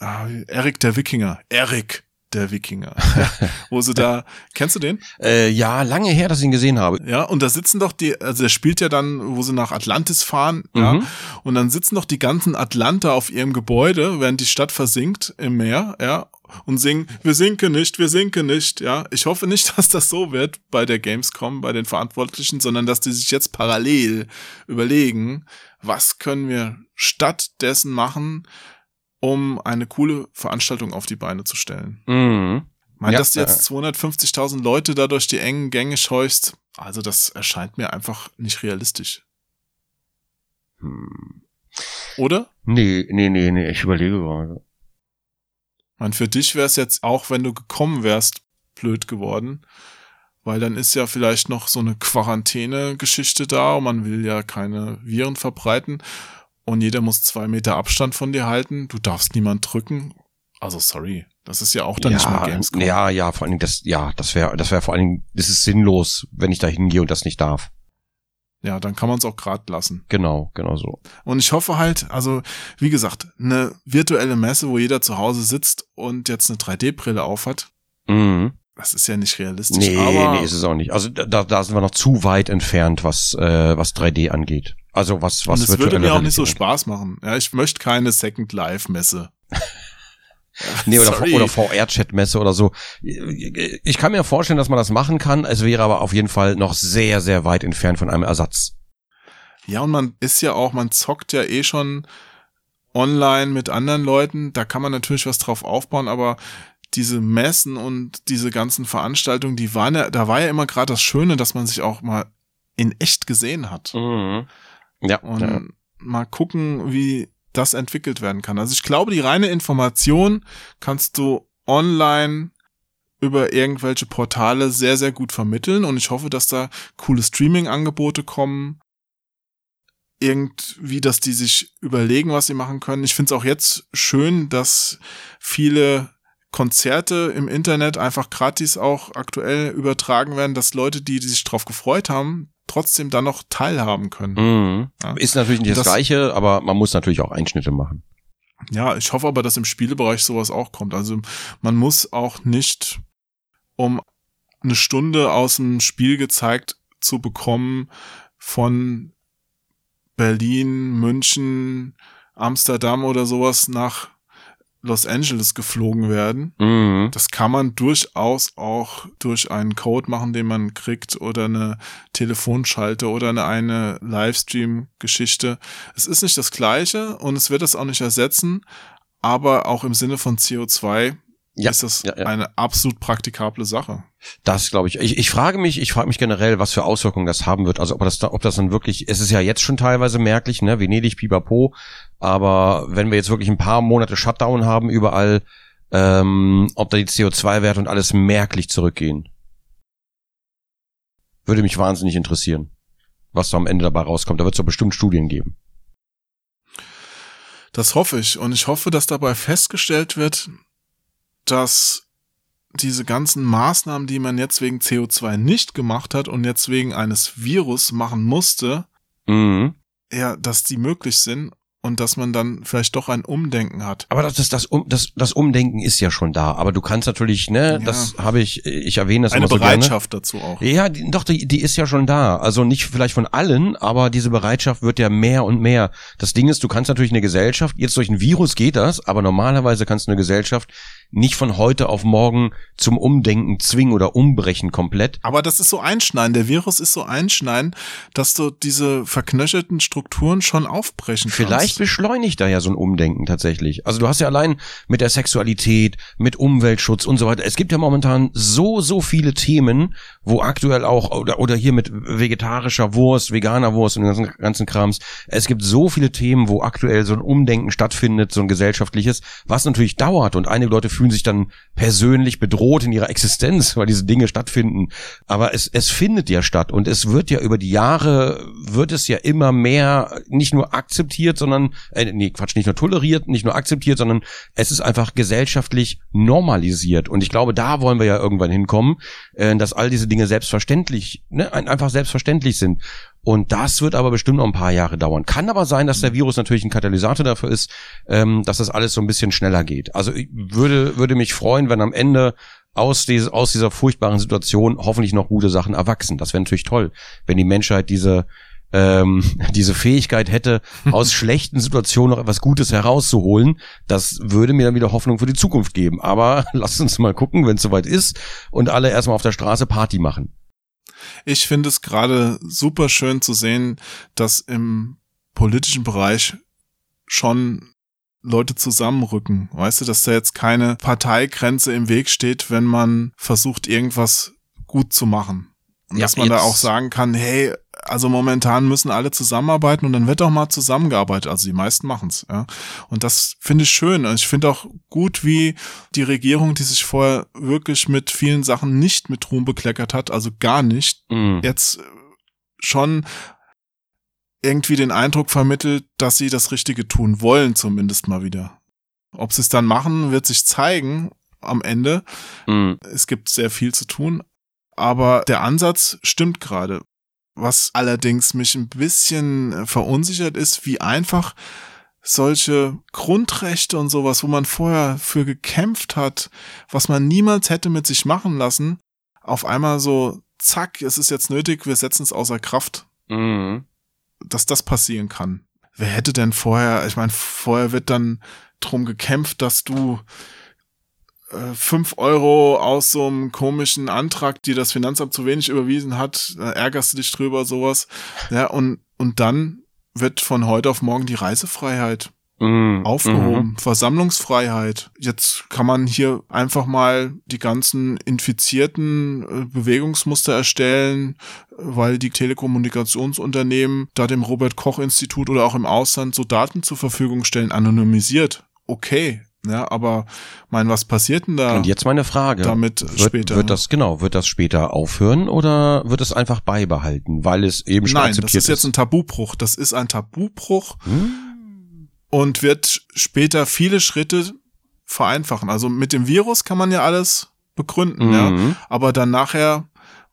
Äh, Erik der Wikinger. Erik der Wikinger. wo sie da, kennst du den? Äh, ja, lange her, dass ich ihn gesehen habe. Ja, und da sitzen doch die, also der spielt ja dann, wo sie nach Atlantis fahren, mhm. ja, und dann sitzen doch die ganzen Atlanter auf ihrem Gebäude, während die Stadt versinkt im Meer, ja, und singen, wir sinken nicht, wir sinken nicht, ja. Ich hoffe nicht, dass das so wird bei der Gamescom, bei den Verantwortlichen, sondern dass die sich jetzt parallel überlegen, was können wir stattdessen machen, um eine coole Veranstaltung auf die Beine zu stellen. Mhm. Meint, ja, dass du jetzt 250.000 Leute da durch die engen Gänge scheuchst, also das erscheint mir einfach nicht realistisch. Hm. Oder? Nee, nee, nee, nee, ich überlege gerade. Man, für dich wäre es jetzt auch, wenn du gekommen wärst, blöd geworden. Weil dann ist ja vielleicht noch so eine Quarantäne-Geschichte da und man will ja keine Viren verbreiten. Und jeder muss zwei Meter Abstand von dir halten. Du darfst niemand drücken. Also sorry, das ist ja auch dann ja, nicht mehr Gamescom. Ja, ja, vor allen Dingen das, ja, das wäre, das wäre vor allen Dingen, das ist sinnlos, wenn ich da hingehe und das nicht darf. Ja, dann kann man es auch grad lassen. Genau, genau so. Und ich hoffe halt, also wie gesagt, eine virtuelle Messe, wo jeder zu Hause sitzt und jetzt eine 3D-Brille aufhat. Mhm. Das ist ja nicht realistisch. Nee, aber nee, ist es auch nicht. Also da, da sind wir noch zu weit entfernt, was äh, was 3D angeht. Also was was und es würde mir auch nicht so Spaß machen. Ja, ich möchte keine Second Life Messe. nee, oder, oder VR-Chat-Messe oder so. Ich kann mir vorstellen, dass man das machen kann. Es wäre aber auf jeden Fall noch sehr, sehr weit entfernt von einem Ersatz. Ja, und man ist ja auch, man zockt ja eh schon online mit anderen Leuten, da kann man natürlich was drauf aufbauen, aber diese Messen und diese ganzen Veranstaltungen, die waren ja, da war ja immer gerade das Schöne, dass man sich auch mal in echt gesehen hat. Mhm. Ja. Und ja. mal gucken, wie das entwickelt werden kann. Also ich glaube, die reine Information kannst du online über irgendwelche Portale sehr, sehr gut vermitteln und ich hoffe, dass da coole Streaming-Angebote kommen. Irgendwie, dass die sich überlegen, was sie machen können. Ich finde es auch jetzt schön, dass viele Konzerte im Internet einfach gratis auch aktuell übertragen werden, dass Leute, die, die sich drauf gefreut haben, trotzdem dann noch teilhaben können. Mhm. Ja. Ist natürlich nicht das, Das- Gleiche, aber man muss natürlich auch Einschnitte machen. Ja, ich hoffe aber, dass im Spielebereich sowas auch kommt. Also man muss auch nicht, um eine Stunde aus dem Spiel gezeigt zu bekommen, von Berlin, München, Amsterdam oder sowas nach Los Angeles geflogen werden. Mhm. Das kann man durchaus auch durch einen Code machen, den man kriegt oder eine Telefonschalte oder eine, eine Livestream-Geschichte. Es ist nicht das Gleiche und es wird es auch nicht ersetzen, aber auch im Sinne von CO2 Ja, ist das ja, ja. eine absolut praktikable Sache. Das glaube ich. ich. Ich frage mich, ich frage mich generell, was für Auswirkungen das haben wird. Also ob das, ob das dann wirklich, es ist ja jetzt schon teilweise merklich, ne, Venedig, Pipapo. Aber wenn wir jetzt wirklich ein paar Monate Shutdown haben überall, ähm, ob da die CO2-Werte und alles merklich zurückgehen. Würde mich wahnsinnig interessieren, was da am Ende dabei rauskommt. Da wird es doch bestimmt Studien geben. Das hoffe ich und ich hoffe, dass dabei festgestellt wird, dass diese ganzen Maßnahmen, die man jetzt wegen CO2 nicht gemacht hat und jetzt wegen eines Virus machen musste, Mhm. ja, dass die möglich sind und dass man dann vielleicht doch ein Umdenken hat. Aber das, das, das, um, das, das Umdenken ist ja schon da. Aber du kannst natürlich, ne, Ja. das habe ich, ich erwähne das Eine immer so gerne. Bereitschaft dazu auch. Ja, die, doch, die, die ist ja schon da. Also nicht vielleicht von allen, aber diese Bereitschaft wird ja mehr und mehr. Das Ding ist, du kannst natürlich eine Gesellschaft, jetzt durch ein Virus geht das, aber normalerweise kannst du eine Gesellschaft nicht von heute auf morgen zum Umdenken zwingen oder umbrechen komplett. Aber das ist so einschneiden. Der Virus ist so einschneiden, dass du diese verknöcherten Strukturen schon aufbrechen Vielleicht kannst. beschleunigt da ja so ein Umdenken tatsächlich. Also du hast ja allein mit der Sexualität, mit Umweltschutz und so weiter. Es gibt ja momentan so, so viele Themen, wo aktuell auch, oder, oder hier mit vegetarischer Wurst, veganer Wurst und den ganzen, ganzen Krams. Es gibt so viele Themen, wo aktuell so ein Umdenken stattfindet, so ein gesellschaftliches, was natürlich dauert und einige Leute fühlen sich dann persönlich bedroht in ihrer Existenz, weil diese Dinge stattfinden. Aber es, es findet ja statt und es wird ja über die Jahre, wird es ja immer mehr nicht nur akzeptiert, sondern, äh, nee, Quatsch, nicht nur toleriert, nicht nur akzeptiert, sondern es ist einfach gesellschaftlich normalisiert. Und ich glaube, da wollen wir ja irgendwann hinkommen, äh, dass all diese Dinge selbstverständlich, ne, ein- einfach selbstverständlich sind. Und das wird aber bestimmt noch ein paar Jahre dauern. Kann aber sein, dass der Virus natürlich ein Katalysator dafür ist, ähm, dass das alles so ein bisschen schneller geht. Also ich würde, würde mich freuen, wenn am Ende aus, dieses, aus dieser furchtbaren Situation hoffentlich noch gute Sachen erwachsen. Das wäre natürlich toll, wenn die Menschheit diese ähm, diese Fähigkeit hätte, aus schlechten Situationen noch etwas Gutes herauszuholen. Das würde mir dann wieder Hoffnung für die Zukunft geben. Aber lasst uns mal gucken, wenn es soweit ist und alle erstmal auf der Straße Party machen. Ich finde es gerade super schön zu sehen, dass im politischen Bereich schon Leute zusammenrücken. Weißt du, dass da jetzt keine Parteigrenze im Weg steht, wenn man versucht, irgendwas gut zu machen. Und Ja, dass man da jetzt- auch sagen kann, hey, also momentan müssen alle zusammenarbeiten und dann wird auch mal zusammengearbeitet. Also die meisten machen's, ja. Und das finde ich schön. Und ich finde auch gut, wie die Regierung, die sich vorher wirklich mit vielen Sachen nicht mit Ruhm bekleckert hat, also gar nicht, Mm. jetzt schon irgendwie den Eindruck vermittelt, dass sie das Richtige tun wollen, zumindest mal wieder. Ob sie es dann machen, wird sich zeigen am Ende. Mm. Es gibt sehr viel zu tun, aber der Ansatz stimmt gerade. Was allerdings mich ein bisschen äh, verunsichert ist, wie einfach solche Grundrechte und sowas, wo man vorher für gekämpft hat, was man niemals hätte mit sich machen lassen, auf einmal so, zack, es ist jetzt nötig, wir setzen es außer Kraft, Mm. dass das passieren kann. Wer hätte denn vorher, ich meine, vorher wird dann drum gekämpft, dass du äh, fünf Euro aus so einem komischen Antrag, die das Finanzamt zu wenig überwiesen hat, da ärgerst du dich drüber, sowas. Ja, und, und dann wird von heute auf morgen die Reisefreiheit Mm, aufgehoben. mhm. Versammlungsfreiheit. Jetzt kann man hier einfach mal die ganzen infizierten äh, Bewegungsmuster erstellen, weil die Telekommunikationsunternehmen da dem Robert Koch Institut oder auch im Ausland so Daten zur Verfügung stellen, anonymisiert. Okay. Ja, aber mein, was passiert denn da Und jetzt meine Frage. damit wird, später? wird das, genau, wird das später aufhören oder wird es einfach beibehalten, weil es eben schon Nein, das akzeptiert ist jetzt ein Tabubruch. Das ist ein Tabubruch Hm? und wird später viele Schritte vereinfachen. Also mit dem Virus kann man ja alles begründen, ja. Mhm. Aber dann nachher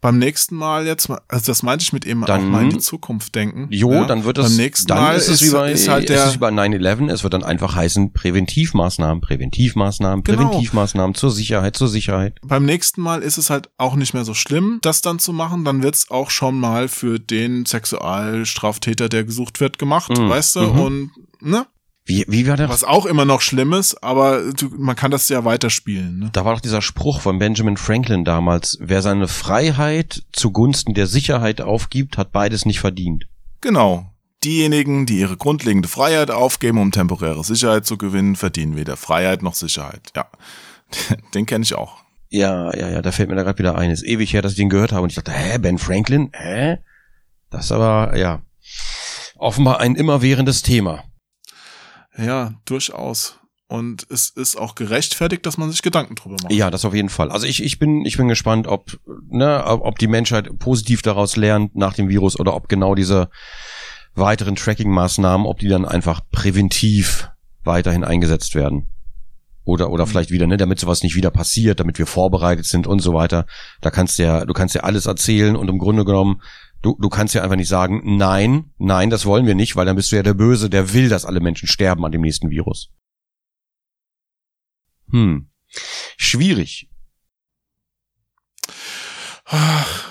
beim nächsten Mal jetzt, also das meinte ich mit eben Dann- auch mal in die Zukunft denken. Jo, ja. dann wird es, beim nächsten dann Mal ist es wie bei, ist halt ist der, es wie bei 9-11, es wird dann einfach heißen Präventivmaßnahmen, Präventivmaßnahmen, Genau. Präventivmaßnahmen zur Sicherheit, zur Sicherheit. beim nächsten Mal ist es halt auch nicht mehr so schlimm, das dann zu machen. Dann wird's auch schon mal für den Sexualstraftäter, der gesucht wird, gemacht, Mhm. weißt du? Mhm. Und ne? Wie, wie war der? Was auch immer noch schlimm ist, aber du, man kann das ja weiterspielen. Ne? Da war doch dieser Spruch von Benjamin Franklin damals, wer seine Freiheit zugunsten der Sicherheit aufgibt, hat beides nicht verdient. Genau. Diejenigen, die ihre grundlegende Freiheit aufgeben, um temporäre Sicherheit zu gewinnen, verdienen weder Freiheit noch Sicherheit. Ja, den kenne ich auch. Ja, ja, ja, da fällt mir da gerade wieder ein. Ist ewig her, dass ich den gehört habe und ich dachte, hä, Ben Franklin? Hä? Das ist aber, ja, offenbar ein immerwährendes Thema. Ja, durchaus. Und es ist auch gerechtfertigt, dass man sich Gedanken drüber macht. Ja, das auf jeden Fall. Also ich, ich bin, ich bin gespannt, ob, ne, ob die Menschheit positiv daraus lernt nach dem Virus oder ob genau diese weiteren Tracking-Maßnahmen, ob die dann einfach präventiv weiterhin eingesetzt werden. Oder, oder vielleicht wieder, ne, damit sowas nicht wieder passiert, damit wir vorbereitet sind und so weiter. Da kannst du ja, du kannst ja alles erzählen und im Grunde genommen, du, du kannst ja einfach nicht sagen, nein, nein, das wollen wir nicht, weil dann bist du ja der Böse, der will, dass alle Menschen sterben an dem nächsten Virus. Hm. Schwierig.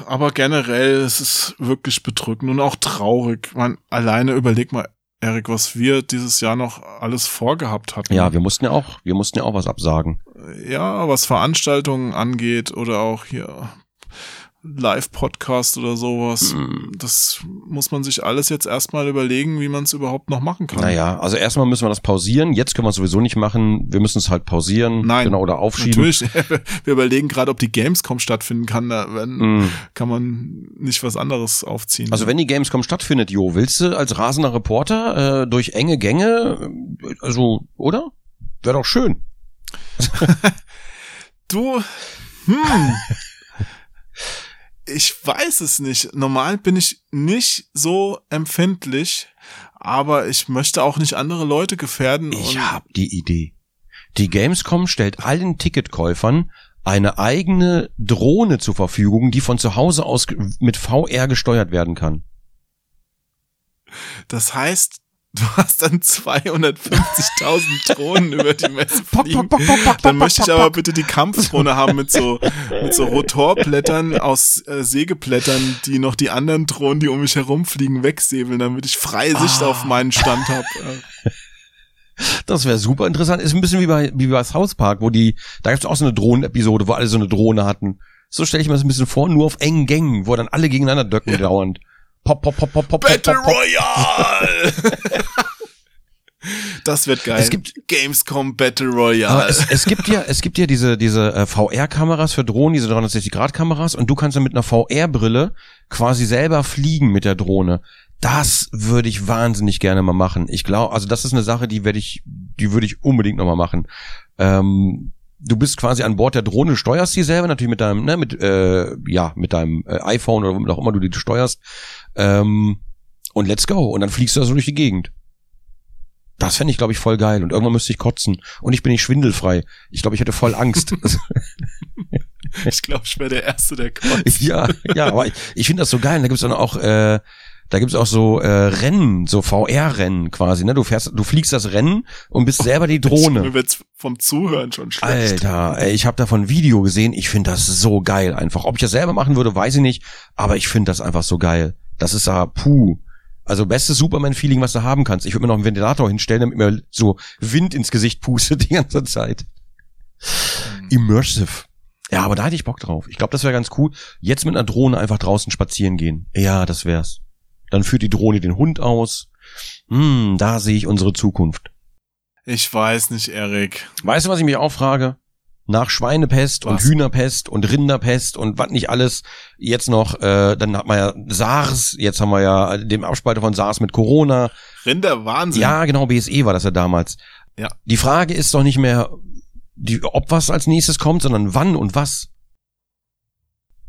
Aber generell, es ist wirklich bedrückend und auch traurig. Man, alleine überleg mal, Erik, was wir dieses Jahr noch alles vorgehabt hatten. Ja, wir mussten ja auch, wir mussten ja auch was absagen. ja, was Veranstaltungen angeht oder auch hier Live-Podcast oder sowas. Mm. Das muss man sich alles jetzt erstmal überlegen, wie man es überhaupt noch machen kann. Naja, also erstmal müssen wir das pausieren. Jetzt können wir es sowieso nicht machen. Wir müssen es halt pausieren. Nein, Genau, oder aufschieben. Natürlich, wir überlegen gerade, ob die Gamescom stattfinden kann. Da wenn, Mm. kann man nicht was anderes aufziehen. Also wenn die Gamescom stattfindet, Jo, willst du als rasender Reporter äh, durch enge Gänge, äh, also, oder? Wäre doch schön. Du, hm. ich weiß es nicht. Normal bin ich nicht so empfindlich, aber ich möchte auch nicht andere Leute gefährden. Ich und hab die Idee. Die Gamescom stellt allen Ticketkäufern eine eigene Drohne zur Verfügung, die von zu Hause aus mit VR gesteuert werden kann. das heißt, du hast dann 250.000 Drohnen über die Messe fliegen. Dann möchte ich aber bitte die Kampfdrohne haben mit so, mit so Rotorblättern aus äh, Sägeblättern, die noch die anderen Drohnen, die um mich herumfliegen, wegsäbeln, damit ich freie Sicht Ah. auf meinen Stand habe. Das wäre super interessant. Ist ein bisschen wie bei, wie bei South Park, wo die, da gibt's auch so eine Drohnenepisode, wo alle so eine Drohne hatten. So stelle ich mir das ein bisschen vor, nur auf engen Gängen, wo dann alle gegeneinander döcken dauernd. Pop, pop, pop, pop, pop, pop, Battle pop, pop. Royale! das wird geil. Es gibt- Gamescom Battle Royale. Es, es gibt ja, es gibt ja diese, diese äh, VR-Kameras für Drohnen, diese 360-Grad-Kameras und du kannst dann mit einer VR-Brille quasi selber fliegen mit der Drohne. Das würde ich wahnsinnig gerne mal machen. Ich glaube, also das ist eine Sache, die werde ich, die würde ich unbedingt noch mal machen. Ähm, du bist quasi an Bord der Drohne, steuerst sie selber natürlich mit deinem, ne, mit, äh, ja, mit deinem äh, iPhone oder womit auch immer du die steuerst. Ähm, und let's go. Und dann fliegst du da so durch die Gegend. Das fände ich, glaube ich, voll geil. Und irgendwann müsste ich kotzen. Und ich bin nicht schwindelfrei. Ich glaube, ich hätte voll Angst. ich glaube, ich wäre der Erste, der kommt. ja, ja, aber ich, ich finde das so geil. Da gibt's dann auch, äh, da gibt's auch so äh, Rennen, so VR-Rennen quasi. Ne, du fährst, du fliegst das Rennen und bist selber die Mir Drohne. wird's vom Zuhören schon schlecht. Alter, ey, ich habe davon ein Video gesehen. Ich finde das so geil einfach. Ob ich das selber machen würde, weiß ich nicht. Aber ich finde das einfach so geil. Das ist ja puh. Also bestes Superman-Feeling, was du haben kannst. Ich würde mir noch einen Ventilator hinstellen, damit mir so Wind ins Gesicht pustet die ganze Zeit. Immersive. Ja, aber da hätte ich Bock drauf. Ich glaube, das wäre ganz cool. Jetzt mit einer Drohne einfach draußen spazieren gehen. Ja, das wär's. Dann führt die Drohne den Hund aus. Hm, da sehe ich unsere Zukunft. Ich weiß nicht, Erik. Weißt du, was ich mich auch frage? Nach Schweinepest und Was? Hühnerpest und Rinderpest und was nicht alles jetzt noch, äh, dann hat man ja SARS, jetzt haben wir ja den Abspalter von SARS mit Corona. Rinder, Wahnsinn. Ja, genau, BSE war das ja damals. Ja. Die Frage ist doch nicht mehr, die, ob was als nächstes kommt, sondern wann und was.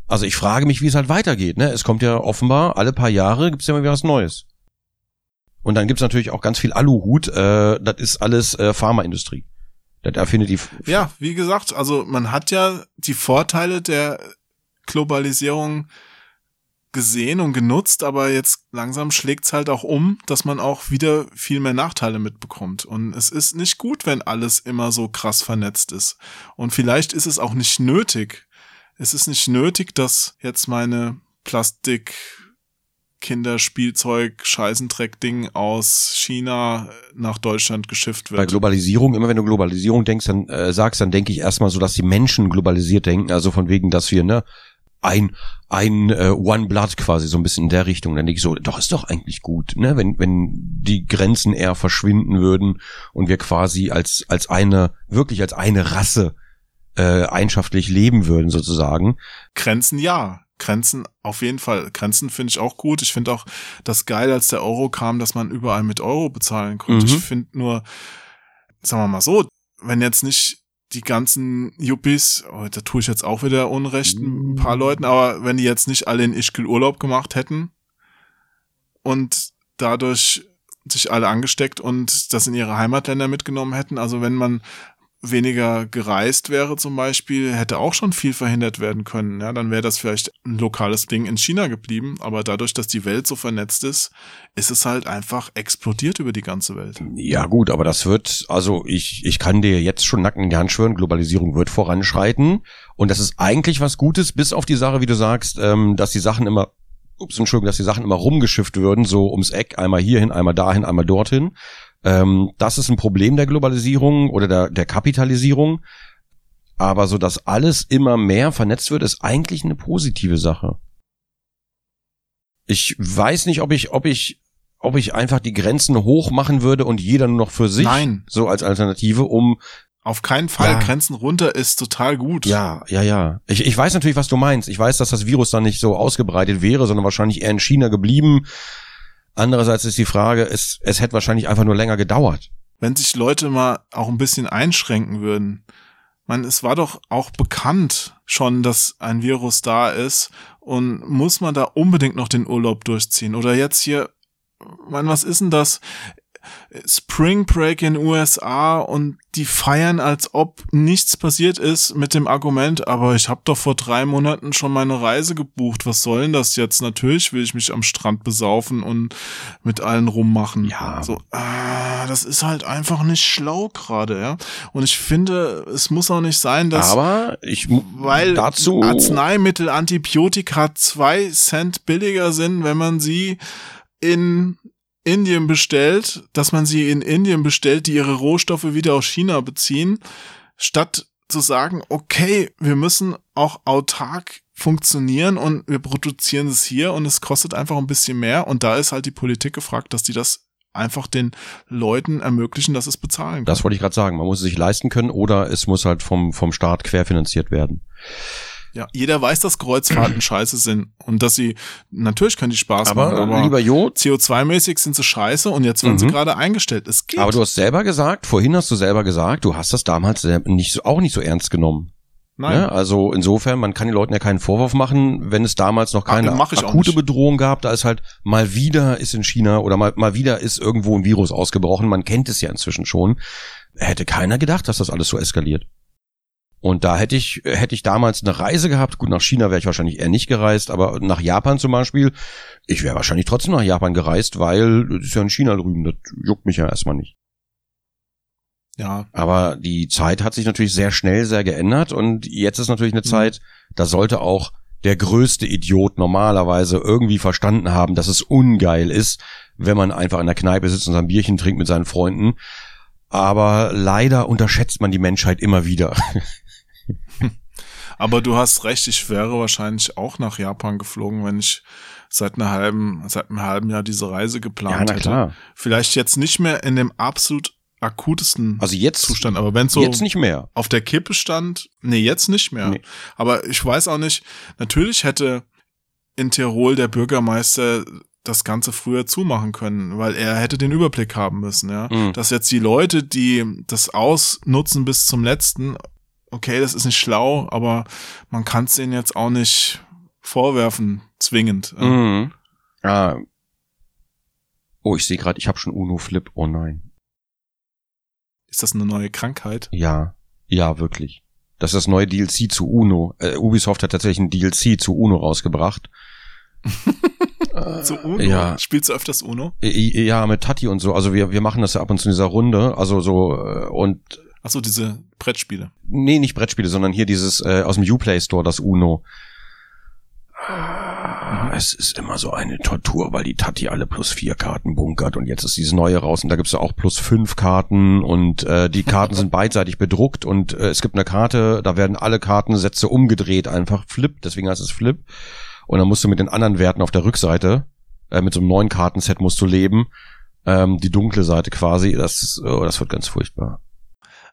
Also ich frage mich, wie es halt weitergeht. Ne? Es kommt ja offenbar, alle paar Jahre gibt's ja mal wieder was Neues. Und dann gibt's natürlich auch ganz viel Aluhut. Äh, das ist alles äh, Pharmaindustrie. Das erfindet die. Ja, wie gesagt, also man hat ja die Vorteile der Globalisierung gesehen und genutzt, aber jetzt langsam schlägt's halt auch um, dass man auch wieder viel mehr Nachteile mitbekommt. Und es ist nicht gut, wenn alles immer so krass vernetzt ist. Und vielleicht ist es auch nicht nötig. Es ist nicht nötig, dass jetzt meine Plastik Kinderspielzeug Scheißendreck-Ding aus China nach Deutschland geschifft Bei wird. Globalisierung, immer wenn du Globalisierung denkst, dann äh, sagst, dann denke ich erstmal so, dass die Menschen globalisiert denken, also von wegen, dass wir, ne, ein, ein äh, One Blood quasi, so ein bisschen in der Richtung. Dann denke ich so, doch, ist doch eigentlich gut, ne, wenn, wenn die Grenzen eher verschwinden würden und wir quasi als, als eine, wirklich als eine Rasse äh, einschaftlich leben würden, sozusagen. Grenzen ja. Grenzen auf jeden Fall. Grenzen finde ich auch gut. Ich finde auch das geil, als der Euro kam, dass man überall mit Euro bezahlen konnte. Mhm. Ich finde nur, sagen wir mal so, wenn jetzt nicht die ganzen Yuppies, oh, da tue ich jetzt auch wieder Unrecht ein paar Leuten, aber wenn die jetzt nicht alle in Ischgl Urlaub gemacht hätten und dadurch sich alle angesteckt und das in ihre Heimatländer mitgenommen hätten, also wenn man weniger gereist wäre zum Beispiel, hätte auch schon viel verhindert werden können. Ja, dann wäre das vielleicht ein lokales Ding in China geblieben. Aber dadurch, dass die Welt so vernetzt ist, ist es halt einfach explodiert über die ganze Welt. Ja gut, aber das wird, also ich, ich kann dir jetzt schon nacken in die Hand schwören, Globalisierung wird voranschreiten und das ist eigentlich was Gutes, bis auf die Sache, wie du sagst, ähm, dass die Sachen immer, ups, Entschuldigung, dass die Sachen immer rumgeschifft würden, so ums Eck, einmal hierhin, einmal dahin, einmal dorthin. Ähm, das ist ein Problem der Globalisierung oder der, der Kapitalisierung. Aber so, dass alles immer mehr vernetzt wird, ist eigentlich eine positive Sache. Ich weiß nicht, ob ich, ob ich, ob ich einfach die Grenzen hoch machen würde und jeder nur noch für sich. Nein. So als Alternative, um, Auf keinen Fall. Ja. Grenzen runter ist total gut. ja, ja, ja. Ich, ich weiß natürlich, was du meinst. Ich weiß, dass das Virus dann nicht so ausgebreitet wäre, sondern wahrscheinlich eher in China geblieben. Andererseits ist die Frage, es, es hätte wahrscheinlich einfach nur länger gedauert. Wenn sich Leute mal auch ein bisschen einschränken würden. Man, es war doch auch bekannt schon, dass ein Virus da ist und muss man da unbedingt noch den Urlaub durchziehen? Oder jetzt hier, man, was ist denn das? Spring Break in USA und die feiern, als ob nichts passiert ist mit dem Argument, aber ich habe doch vor drei Monaten schon meine Reise gebucht. Was soll denn das jetzt? Natürlich will ich mich am Strand besaufen und mit allen rummachen. Ja. So, ah, das ist halt einfach nicht schlau gerade, ja. Und ich finde, es muss auch nicht sein, dass Aber ich weil dazu Arzneimittel, Antibiotika zwei Cent billiger sind, wenn man sie in Indien bestellt, dass man sie in Indien bestellt, die ihre Rohstoffe wieder aus China beziehen, statt zu sagen, okay, wir müssen auch autark funktionieren und wir produzieren es hier und es kostet einfach ein bisschen mehr und da ist halt die Politik gefragt, dass die das einfach den Leuten ermöglichen, dass es bezahlen können. Das wollte ich gerade sagen. Man muss es sich leisten können oder es muss halt vom, vom Staat querfinanziert werden. Ja, jeder weiß, dass Kreuzfahrten scheiße sind und dass sie, natürlich können die Spaß Aber, machen, aber lieber Jo, CO2-mäßig sind sie scheiße und jetzt werden sie Mhm. gerade eingestellt. Es geht. aber du hast selber gesagt, vorhin hast du selber gesagt, du hast das damals nicht so, auch nicht so ernst genommen. Nein. Ne? Also insofern, man kann den Leuten ja keinen Vorwurf machen, wenn es damals noch keine auch akute. Bedrohung gab. Da ist halt mal wieder ist in China oder mal, mal wieder ist irgendwo ein Virus ausgebrochen. Man kennt es ja inzwischen schon. Hätte keiner gedacht, dass das alles so eskaliert. Und da hätte ich, hätte ich damals eine Reise gehabt. Gut, nach China wäre ich wahrscheinlich eher nicht gereist, aber nach Japan zum Beispiel, ich wäre wahrscheinlich trotzdem nach Japan gereist, weil das ist ja in China drüben, das juckt mich ja erstmal nicht. ja, Aber die Zeit hat sich natürlich sehr schnell sehr geändert und jetzt ist natürlich eine Mhm. Zeit, da sollte auch der größte Idiot normalerweise irgendwie verstanden haben, dass es ungeil ist, wenn man einfach in der Kneipe sitzt und sein Bierchen trinkt mit seinen Freunden. Aber leider unterschätzt man die Menschheit immer wieder. aber du hast recht, ich wäre wahrscheinlich auch nach Japan geflogen, wenn ich seit einer halben, seit einem halben Jahr diese Reise geplant hätte. Vielleicht jetzt nicht mehr in dem absolut akutesten Also jetzt, Zustand. Aber wenn so jetzt nicht mehr. auf der Kippe stand, nee, jetzt nicht mehr. Nee. Aber ich weiß auch nicht, natürlich hätte in Tirol der Bürgermeister das Ganze früher zumachen können, weil er hätte den Überblick haben müssen, ja. Mhm. Dass jetzt die Leute, die das ausnutzen bis zum letzten, okay, das ist nicht schlau, aber man kann es denen jetzt auch nicht vorwerfen, zwingend. Mhm. Ah. Oh, ich sehe gerade, ich habe schon Uno Flip. Oh nein. Ist das eine neue Krankheit? Ja, ja, wirklich. Das ist das neue DLC zu Uno. Äh, Ubisoft hat tatsächlich ein DLC zu Uno rausgebracht. So Uno? Ja, Spielst du öfters Uno? Ja, mit Tati und so. Also wir, wir machen das ja ab und zu in dieser Runde. Also so äh, und Achso, diese Brettspiele. nee, nicht Brettspiele, sondern hier dieses äh, aus dem Uplay Store, das Uno. Es ist immer so eine Tortur, weil die Tati alle plus vier Karten bunkert und jetzt ist dieses neue raus und da gibt's ja auch plus fünf Karten und äh, die Karten sind beidseitig bedruckt und äh, es gibt eine Karte, da werden alle Kartensätze umgedreht, einfach Flip, deswegen heißt es Flip. Und dann musst du mit den anderen Werten auf der Rückseite, äh, mit so einem neuen Kartenset musst du leben, ähm, die dunkle Seite quasi, das, oh, das wird ganz furchtbar.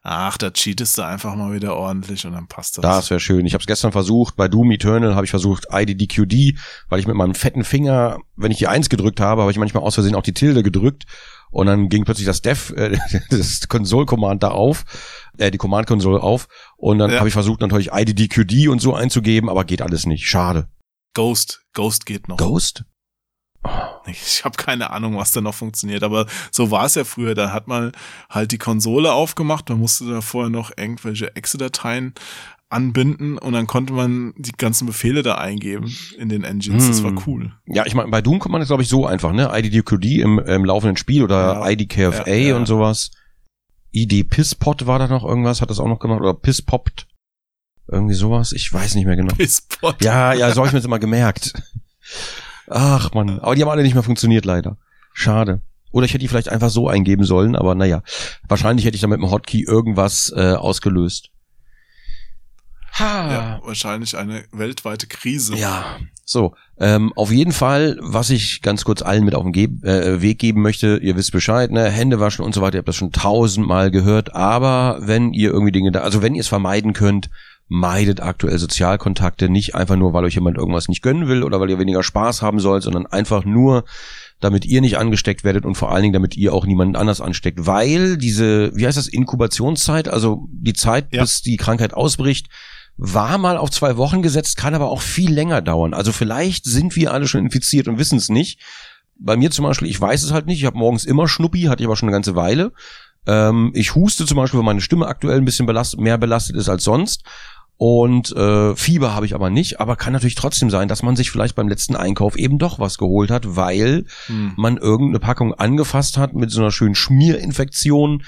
Ach, da cheatest du einfach mal wieder ordentlich und dann passt das. Das wäre schön. Ich habe es gestern versucht, bei Doom Eternal habe ich versucht IDDQD, weil ich mit meinem fetten Finger, wenn ich die Eins gedrückt habe, habe ich manchmal aus Versehen auch die Tilde gedrückt und dann ging plötzlich das Dev, äh, das Console-Command da auf, äh, die Command-Konsole auf und dann Ja. habe ich versucht natürlich IDDQD und so einzugeben, aber geht alles nicht. Schade. Ghost. Ghost geht noch. Ghost? Ich habe keine Ahnung, was da noch funktioniert, aber so war es ja früher. Da hat man halt die Konsole aufgemacht, man musste da vorher noch irgendwelche Exe-Dateien anbinden und dann konnte man die ganzen Befehle da eingeben in den Engines. Das war Hm. cool. Ja, ich meine, bei Doom kommt man das, glaube ich, so einfach, ne? IDDQD im, im laufenden Spiel oder Ja. IDKFA Ja, ja. und sowas. ID Pisspot war da noch irgendwas, hat das auch noch gemacht oder Pisspoppt. Irgendwie sowas, ich weiß nicht mehr genau. Pisspot. Ja, ja, so habe ich mir jetzt immer gemerkt. Ach man, aber die haben alle nicht mehr funktioniert leider. Schade. Oder ich hätte die vielleicht einfach so eingeben sollen, aber naja. Wahrscheinlich hätte ich da mit dem Hotkey irgendwas äh, ausgelöst. Ha. Ja, wahrscheinlich eine weltweite Krise. Ja, so. Ähm, auf jeden Fall, was ich ganz kurz allen mit auf den Ge äh, Weg geben möchte, ihr wisst Bescheid, ne, Hände waschen und so weiter, ihr habt das schon tausendmal gehört, aber wenn ihr irgendwie Dinge da, also wenn ihr es vermeiden könnt, meidet aktuell Sozialkontakte nicht einfach nur, weil euch jemand irgendwas nicht gönnen will oder weil ihr weniger Spaß haben sollt, sondern einfach nur, damit ihr nicht angesteckt werdet und vor allen Dingen, damit ihr auch niemanden anders ansteckt, weil diese, wie heißt das, Inkubationszeit, also die Zeit, Ja. bis die Krankheit ausbricht, war mal auf zwei Wochen gesetzt, kann aber auch viel länger dauern. Also vielleicht sind wir alle schon infiziert und wissen es nicht. Bei mir zum Beispiel, ich weiß es halt nicht. Ich habe morgens immer Schnuppi, hatte ich aber schon eine ganze Weile. Ähm, ich huste zum Beispiel, weil meine Stimme aktuell ein bisschen belastet, mehr belastet ist als sonst. Und äh, Fieber habe ich aber nicht, aber kann natürlich trotzdem sein, dass man sich vielleicht beim letzten Einkauf eben doch was geholt hat, weil Hm. man irgendeine Packung angefasst hat mit so einer schönen Schmierinfektion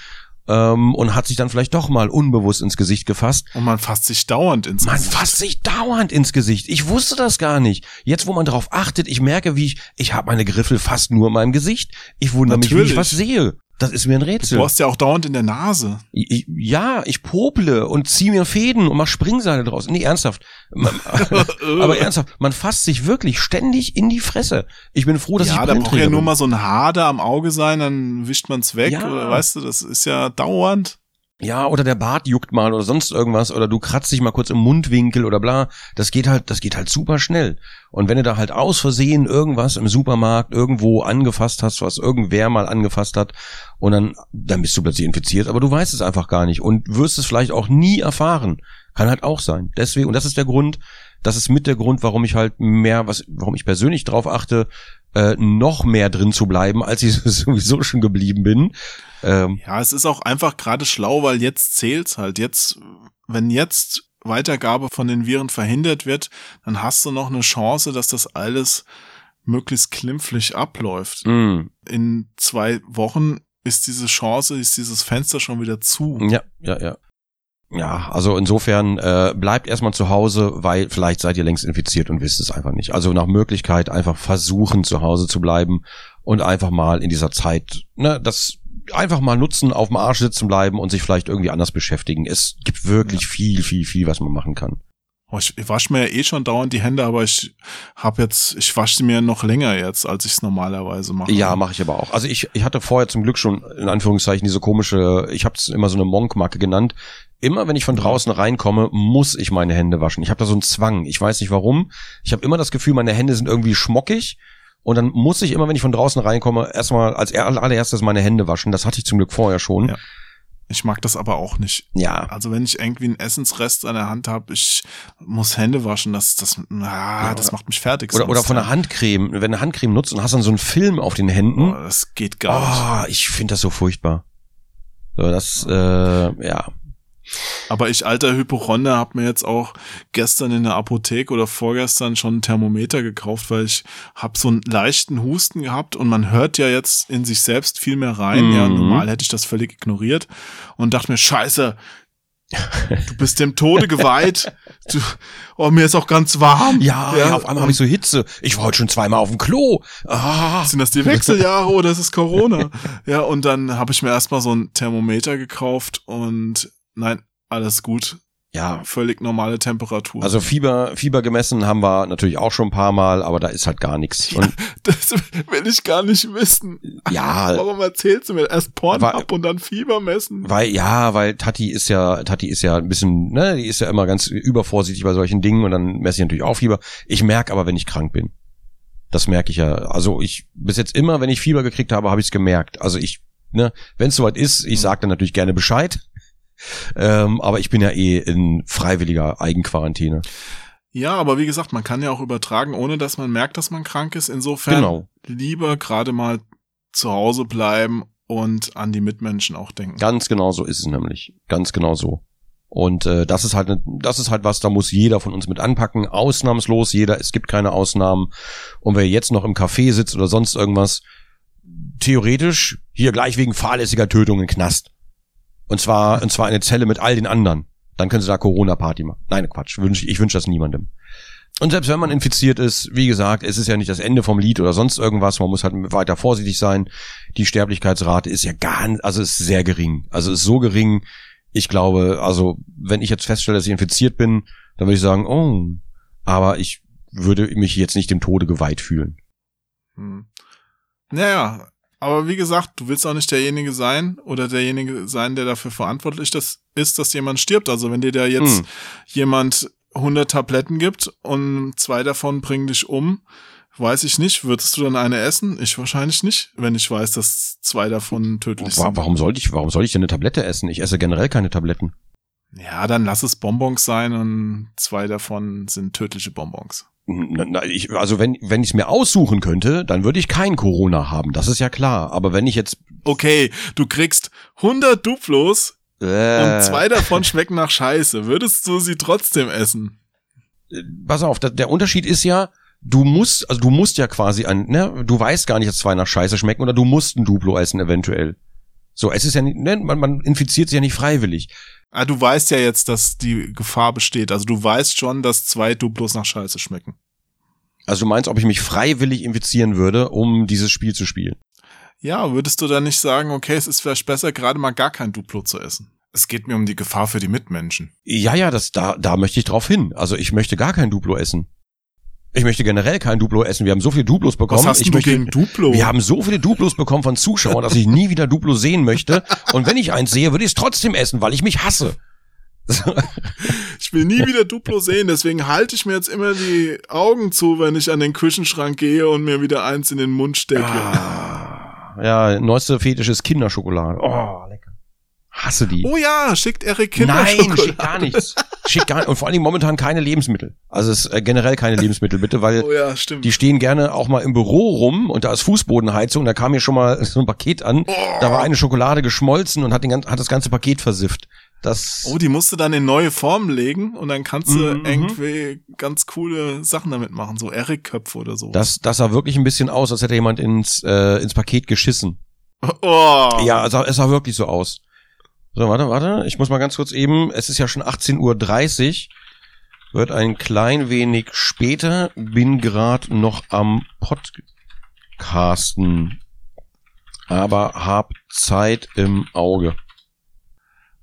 ähm, und hat sich dann vielleicht doch mal unbewusst ins Gesicht gefasst. Und man fasst sich dauernd ins Man Gesicht. fasst sich dauernd ins Gesicht. Ich wusste das gar nicht. Jetzt, wo man darauf achtet, ich merke, wie ich, ich habe meine Griffel fast nur in meinem Gesicht. Ich wundere mich, wie ich Natürlich. was sehe. Das ist mir ein Rätsel. Du hast ja auch dauernd in der Nase. Ich, ja, ich pople und zieh mir Fäden und mach Springseile draus. Nee, ernsthaft. Aber ernsthaft, man fasst sich wirklich ständig in die Fresse. Ich bin froh, dass ja, ich da braucht ja nur mal so ein da am Auge sein, dann wischt man's weg. Ja. Oder weißt du, das ist ja dauernd. Ja, oder der Bart juckt mal oder sonst irgendwas oder du kratzt dich mal kurz im Mundwinkel oder bla. Das geht halt, das geht halt super schnell. Und wenn du da halt aus Versehen irgendwas im Supermarkt irgendwo angefasst hast, was irgendwer mal angefasst hat und dann, dann bist du plötzlich infiziert, aber du weißt es einfach gar nicht und wirst es vielleicht auch nie erfahren. Kann halt auch sein. Deswegen, und das ist der Grund, das ist mit der Grund, warum ich halt mehr, was, warum ich persönlich drauf achte, äh, noch mehr drin zu bleiben, als ich sowieso schon geblieben bin. Ähm, Ja, es ist auch einfach gerade schlau, weil jetzt zählt's halt. Jetzt, wenn jetzt Weitergabe von den Viren verhindert wird, dann hast du noch eine Chance, dass das alles möglichst klimpflich abläuft. mh. In zwei Wochen ist diese Chance, ist dieses Fenster schon wieder zu. Ja, ja, ja. Ja, also insofern äh, bleibt erstmal zu Hause, weil vielleicht seid ihr längst infiziert und wisst es einfach nicht. Also nach Möglichkeit einfach versuchen zu Hause zu bleiben und einfach mal in dieser Zeit, ne, das einfach mal nutzen, auf dem Arsch sitzen bleiben und sich vielleicht irgendwie anders beschäftigen. Es gibt wirklich viel, viel, viel, was man machen kann. Oh, ich, wasche mir ja eh schon dauernd die Hände, aber ich habe jetzt, ich wasche sie mir noch länger jetzt, als ich es normalerweise mache. Ja, mache ich aber auch. Also ich, ich hatte vorher zum Glück schon in Anführungszeichen diese komische, ich habe es immer so eine Monk-Macke genannt. Immer wenn ich von draußen reinkomme, muss ich meine Hände waschen. Ich habe da so einen Zwang. Ich weiß nicht warum. Ich habe immer das Gefühl, meine Hände sind irgendwie schmockig. Und dann muss ich immer, wenn ich von draußen reinkomme, erstmal als allererstes meine Hände waschen. Das hatte ich zum Glück vorher schon. Ja. Ich mag das aber auch nicht. Ja. Also wenn ich irgendwie einen Essensrest an der Hand habe, ich muss Hände waschen, das, das, ah, Ja, das macht mich fertig. Oder, oder von der. Handcreme. Wenn du Handcreme nutzt und hast dann so einen Film auf den Händen. Oh, das geht gar nicht. Oh, ich finde das so furchtbar. So, das, äh, ja. Aber ich, alter Hypochonder, habe mir jetzt auch gestern in der Apotheke oder vorgestern schon ein Thermometer gekauft, weil ich habe so einen leichten Husten gehabt und man hört ja jetzt in sich selbst viel mehr rein. Ja, Mhm. normal hätte ich das völlig ignoriert und dachte mir, scheiße, du bist dem Tode geweiht. Du, oh, mir ist auch ganz warm. Ja, ja, auf einmal habe ich so Hitze. Ich war heute schon zweimal auf dem Klo. Ah. Sind das die Wechseljahre oder ist es Corona? Ja, und dann habe ich mir erstmal so ein Thermometer gekauft und nein, alles gut. Ja, Völlig normale Temperatur. also Fieber, Fieber gemessen haben wir natürlich auch schon ein paar Mal, aber da ist halt gar nichts. Und Das will ich gar nicht wissen. ja, Warum erzählst du mir erst Porn Weil- ab und dann Fieber messen? weil, ja, weil Tati ist ja, Tati ist ja ein bisschen, ne, die ist ja immer ganz übervorsichtig bei solchen Dingen und dann messe ich natürlich auch Fieber. Ich merke aber, wenn ich krank bin. Das merke ich ja. Also ich, bis jetzt immer, wenn ich Fieber gekriegt habe, habe ich es gemerkt. Also ich, ne, wenn es soweit ist, ich sage dann natürlich gerne Bescheid. Ähm, aber ich bin ja eh in freiwilliger Eigenquarantäne. Ja, aber wie gesagt, man kann ja auch übertragen, ohne dass man merkt, dass man krank ist. Insofern Genau. lieber gerade mal zu Hause bleiben und an die Mitmenschen auch denken. Ganz genau so ist es nämlich. Ganz genau so. Und äh, das ist halt ne, das ist halt was, da muss jeder von uns mit anpacken, ausnahmslos jeder, es gibt keine Ausnahmen. Und wer jetzt noch im Café sitzt oder sonst irgendwas, theoretisch hier gleich wegen fahrlässiger Tötung in Knast. Und zwar und zwar eine Zelle mit all den anderen. Dann können sie da Corona Party machen. Nein, Quatsch, wünsch, ich wünsche das niemandem. Und selbst wenn man infiziert ist, wie gesagt, es ist ja nicht das Ende vom Lied oder sonst irgendwas, man muss halt weiter vorsichtig sein. Die Sterblichkeitsrate ist ja gar, also ist sehr gering. Also ist so gering, ich glaube, also wenn ich jetzt feststelle, dass ich infiziert bin, dann würde ich sagen, oh, aber ich würde mich jetzt nicht dem Tode geweiht fühlen. Hm. Naja, aber wie gesagt, du willst auch nicht derjenige sein oder derjenige sein, der dafür verantwortlich ist, dass jemand stirbt. Also wenn dir da jetzt Hm. jemand 100 Tabletten gibt und zwei davon bringen dich um, weiß ich nicht. Würdest du dann eine essen? Ich wahrscheinlich nicht, wenn ich weiß, dass zwei davon tödlich sind. Warum sollte ich, warum soll ich denn eine Tablette essen? Ich esse generell keine Tabletten. Ja, dann lass es Bonbons sein und zwei davon sind tödliche Bonbons. Ich, also wenn, wenn ich es mir aussuchen könnte, dann würde ich kein Corona haben. Das ist ja klar. Aber wenn ich jetzt Okay, du kriegst 100 Duplos äh, und zwei davon schmecken nach Scheiße. Würdest du sie trotzdem essen? pass auf, der, der Unterschied ist ja, du musst, also du musst ja quasi ein, ne, du weißt gar nicht, dass zwei nach Scheiße schmecken oder du musst ein Duplo essen eventuell. So, es ist ja nicht, ne, man, man infiziert sich ja nicht freiwillig. Ah, du weißt ja jetzt, dass die Gefahr besteht. Also du weißt schon, dass zwei Duplos nach Scheiße schmecken. Also du meinst, ob ich mich freiwillig infizieren würde, um dieses Spiel zu spielen? Ja, würdest du dann nicht sagen, okay, es ist vielleicht besser, gerade mal gar kein Duplo zu essen? Es geht mir um die Gefahr für die Mitmenschen. Ja, ja, das, da, da möchte ich drauf hin. Also ich möchte gar kein Duplo essen. Ich möchte generell kein Duplo essen. Wir haben so viele Duplos bekommen. Was hast ich du möchte, gegen Duplo? Wir haben so viele Duplos bekommen von Zuschauern, dass ich nie wieder Duplo sehen möchte. Und wenn ich eins sehe, würde ich es trotzdem essen, weil ich mich hasse. Ich will nie wieder Duplo sehen, deswegen halte ich mir jetzt immer die Augen zu, wenn ich an den Küchenschrank gehe und mir wieder eins in den Mund stecke. Ah, ja, neueste Fetisch ist Kinderschokolade. Oh, lecker. Hasse die. Oh ja, schickt Erik Nein, Kinderschokolade. schick gar nichts. Schick gar Und vor allen Dingen momentan keine Lebensmittel. Also es ist äh, generell keine Lebensmittel, bitte, weil Oh ja, die stehen gerne auch mal im Büro rum und da ist Fußbodenheizung. Da kam mir schon mal so ein Paket an. Oh. Da war eine Schokolade geschmolzen und hat, den, hat das ganze Paket versifft. Das, Oh, die musst du dann in neue Formen legen und dann kannst du Mhm. irgendwie ganz coole Sachen damit machen, so Erik-Köpfe oder so. das, das sah wirklich ein bisschen aus, als hätte jemand ins, äh, ins Paket geschissen. oh. Ja, es sah, es sah wirklich so aus. So, warte, warte. Ich muss mal ganz kurz eben, es ist ja schon 18.30 Uhr. Wird ein klein wenig später. Bin grad noch am Podcasten. Aber hab Zeit im Auge.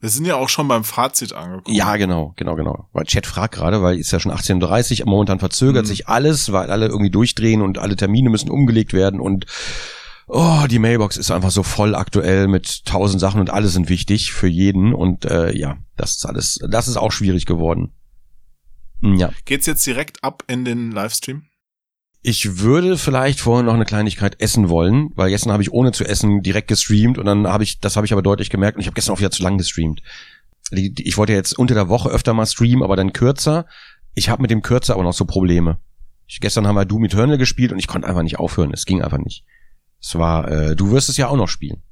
Wir sind ja auch schon beim Fazit angekommen. Ja, genau, genau, genau. Weil Chat fragt gerade, weil ist ja schon 18.30 Uhr, momentan verzögert Mhm. sich alles, weil alle irgendwie durchdrehen und alle Termine müssen umgelegt werden und oh, die Mailbox ist einfach so voll aktuell mit tausend Sachen und alle sind wichtig für jeden und äh, ja, das ist alles, das ist auch schwierig geworden. Hm, Ja. Geht's jetzt direkt ab in den Livestream? Ich würde vielleicht vorher noch eine Kleinigkeit essen wollen, weil gestern habe ich ohne zu essen direkt gestreamt und dann habe ich, das habe ich aber deutlich gemerkt und ich habe gestern auch wieder zu lang gestreamt. Ich wollte jetzt unter der Woche öfter mal streamen, aber dann kürzer. Ich habe mit dem kürzer aber noch so Probleme. Ich, gestern haben wir Doom Eternal gespielt und ich konnte einfach nicht aufhören. Es ging einfach nicht. Es war, äh, du wirst es ja auch noch spielen.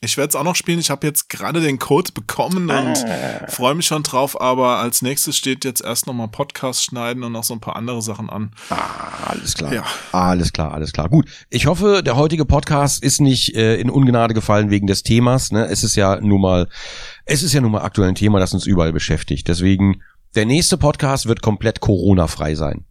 Ich werde es auch noch spielen. Ich habe jetzt gerade den Code bekommen und Ah. freue mich schon drauf. Aber als nächstes steht jetzt erst nochmal Podcast schneiden und noch so ein paar andere Sachen an. Ah, alles klar. Ja. Alles klar, alles klar. Gut. Ich hoffe, der heutige Podcast ist nicht äh, in Ungnade gefallen wegen des Themas. Ne? Es ist ja nun mal, es ist ja nun mal aktuell ein Thema, das uns überall beschäftigt. Deswegen, der nächste Podcast wird komplett Corona-frei sein.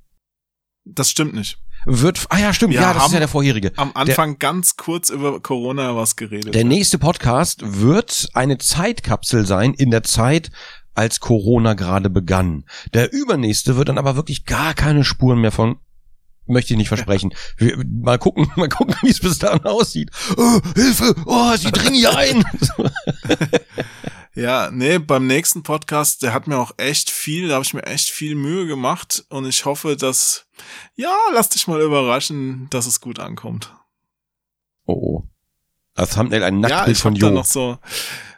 Das stimmt nicht. Wird, ah ja, stimmt, Wir ja, das ist haben ja der vorherige. Am Anfang ganz kurz über Corona was geredet. Der nächste Podcast wird eine Zeitkapsel sein in der Zeit, als Corona gerade begann. Der übernächste wird dann aber wirklich gar keine Spuren mehr von möchte ich nicht versprechen. Wir, mal gucken, mal gucken, wie es bis dahin aussieht. Oh, Hilfe! Oh, sie dringen hier ein! Ja, nee, beim nächsten Podcast, der hat mir auch echt viel, da habe ich mir echt viel Mühe gemacht und ich hoffe, dass, ja, lass dich mal überraschen, dass es gut ankommt. Oh, oh. Das Thumbnail ein ja, Nacktbild ich von hab da Jo. noch so,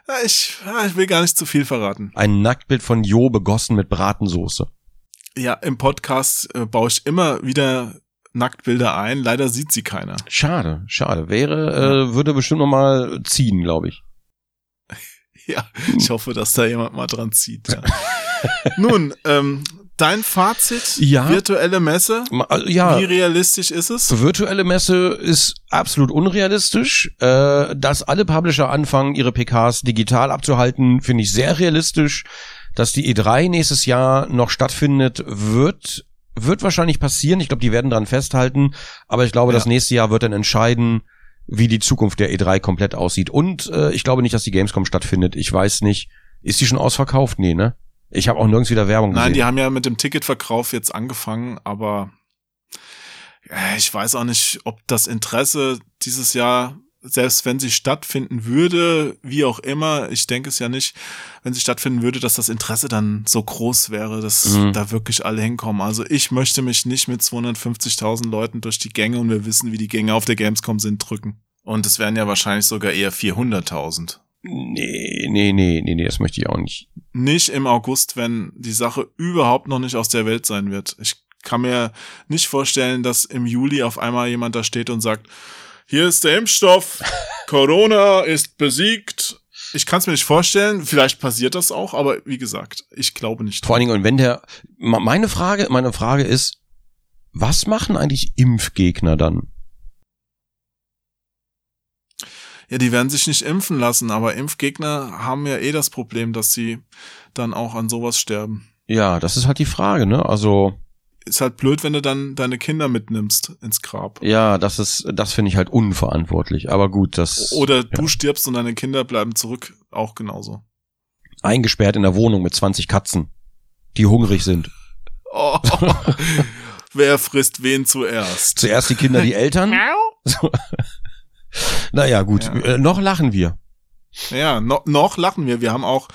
ja, ich, ja, ich will gar nicht zu viel verraten. Ein Nacktbild von Jo begossen mit Bratensoße. Ja, im Podcast äh, baue ich immer wieder Nacktbilder ein, leider sieht sie keiner. Schade, schade. Wäre, äh, würde bestimmt noch mal ziehen, glaube ich. Ja, ich hoffe, dass da jemand mal dran zieht. Ja. Nun, ähm, dein Fazit, Ja. virtuelle Messe, also, Ja. wie realistisch ist es? Virtuelle Messe ist absolut unrealistisch. Äh, dass alle Publisher anfangen, ihre PKs digital abzuhalten, finde ich sehr realistisch. Dass die E3 nächstes Jahr noch stattfindet, wird wird wahrscheinlich passieren. Ich glaube, die werden dran festhalten. Aber ich glaube, Ja. das nächste Jahr wird dann entscheiden, wie die Zukunft der E3 komplett aussieht. Und äh, ich glaube nicht, dass die Gamescom stattfindet. Ich weiß nicht. Ist die schon ausverkauft? Nee, ne? Ich habe auch nirgends wieder Werbung Nein, die gesehen. haben ja mit dem Ticketverkauf jetzt angefangen, aber äh, ich weiß auch nicht, ob das Interesse dieses Jahr, selbst wenn sie stattfinden würde, wie auch immer, ich denke es ja nicht, wenn sie stattfinden würde, dass das Interesse dann so groß wäre, dass Mhm. da wirklich alle hinkommen. Also ich möchte mich nicht mit 250.000 Leuten durch die Gänge und wir wissen, wie die Gänge auf der Gamescom sind, drücken. Und es wären ja wahrscheinlich sogar eher 400.000. nee, nee, nee, nee, nee, das möchte ich auch nicht. nicht im August, wenn die Sache überhaupt noch nicht aus der Welt sein wird. Ich kann mir nicht vorstellen, dass im Juli auf einmal jemand da steht und sagt, hier ist der Impfstoff, Corona ist besiegt. Ich kann es mir nicht vorstellen, vielleicht passiert das auch, aber wie gesagt, ich glaube nicht. Vor allen Dingen, und wenn der, meine Frage, meine Frage ist, was machen eigentlich Impfgegner dann? Ja, die werden sich nicht impfen lassen, aber Impfgegner haben ja eh das Problem, dass sie dann auch an sowas sterben. Ja, das ist halt die Frage, ne? Also, Ist halt blöd, wenn du dann deine Kinder mitnimmst ins Grab. ja, das ist, das finde ich halt unverantwortlich. Aber gut, das Oder du stirbst und deine Kinder bleiben zurück, auch genauso. eingesperrt in der Wohnung mit 20 Katzen, die hungrig sind. Oh, wer frisst wen zuerst? Zuerst die Kinder, die Eltern. So. naja, gut, Ja. äh, noch lachen wir. Ja, no, noch lachen wir. Wir haben auch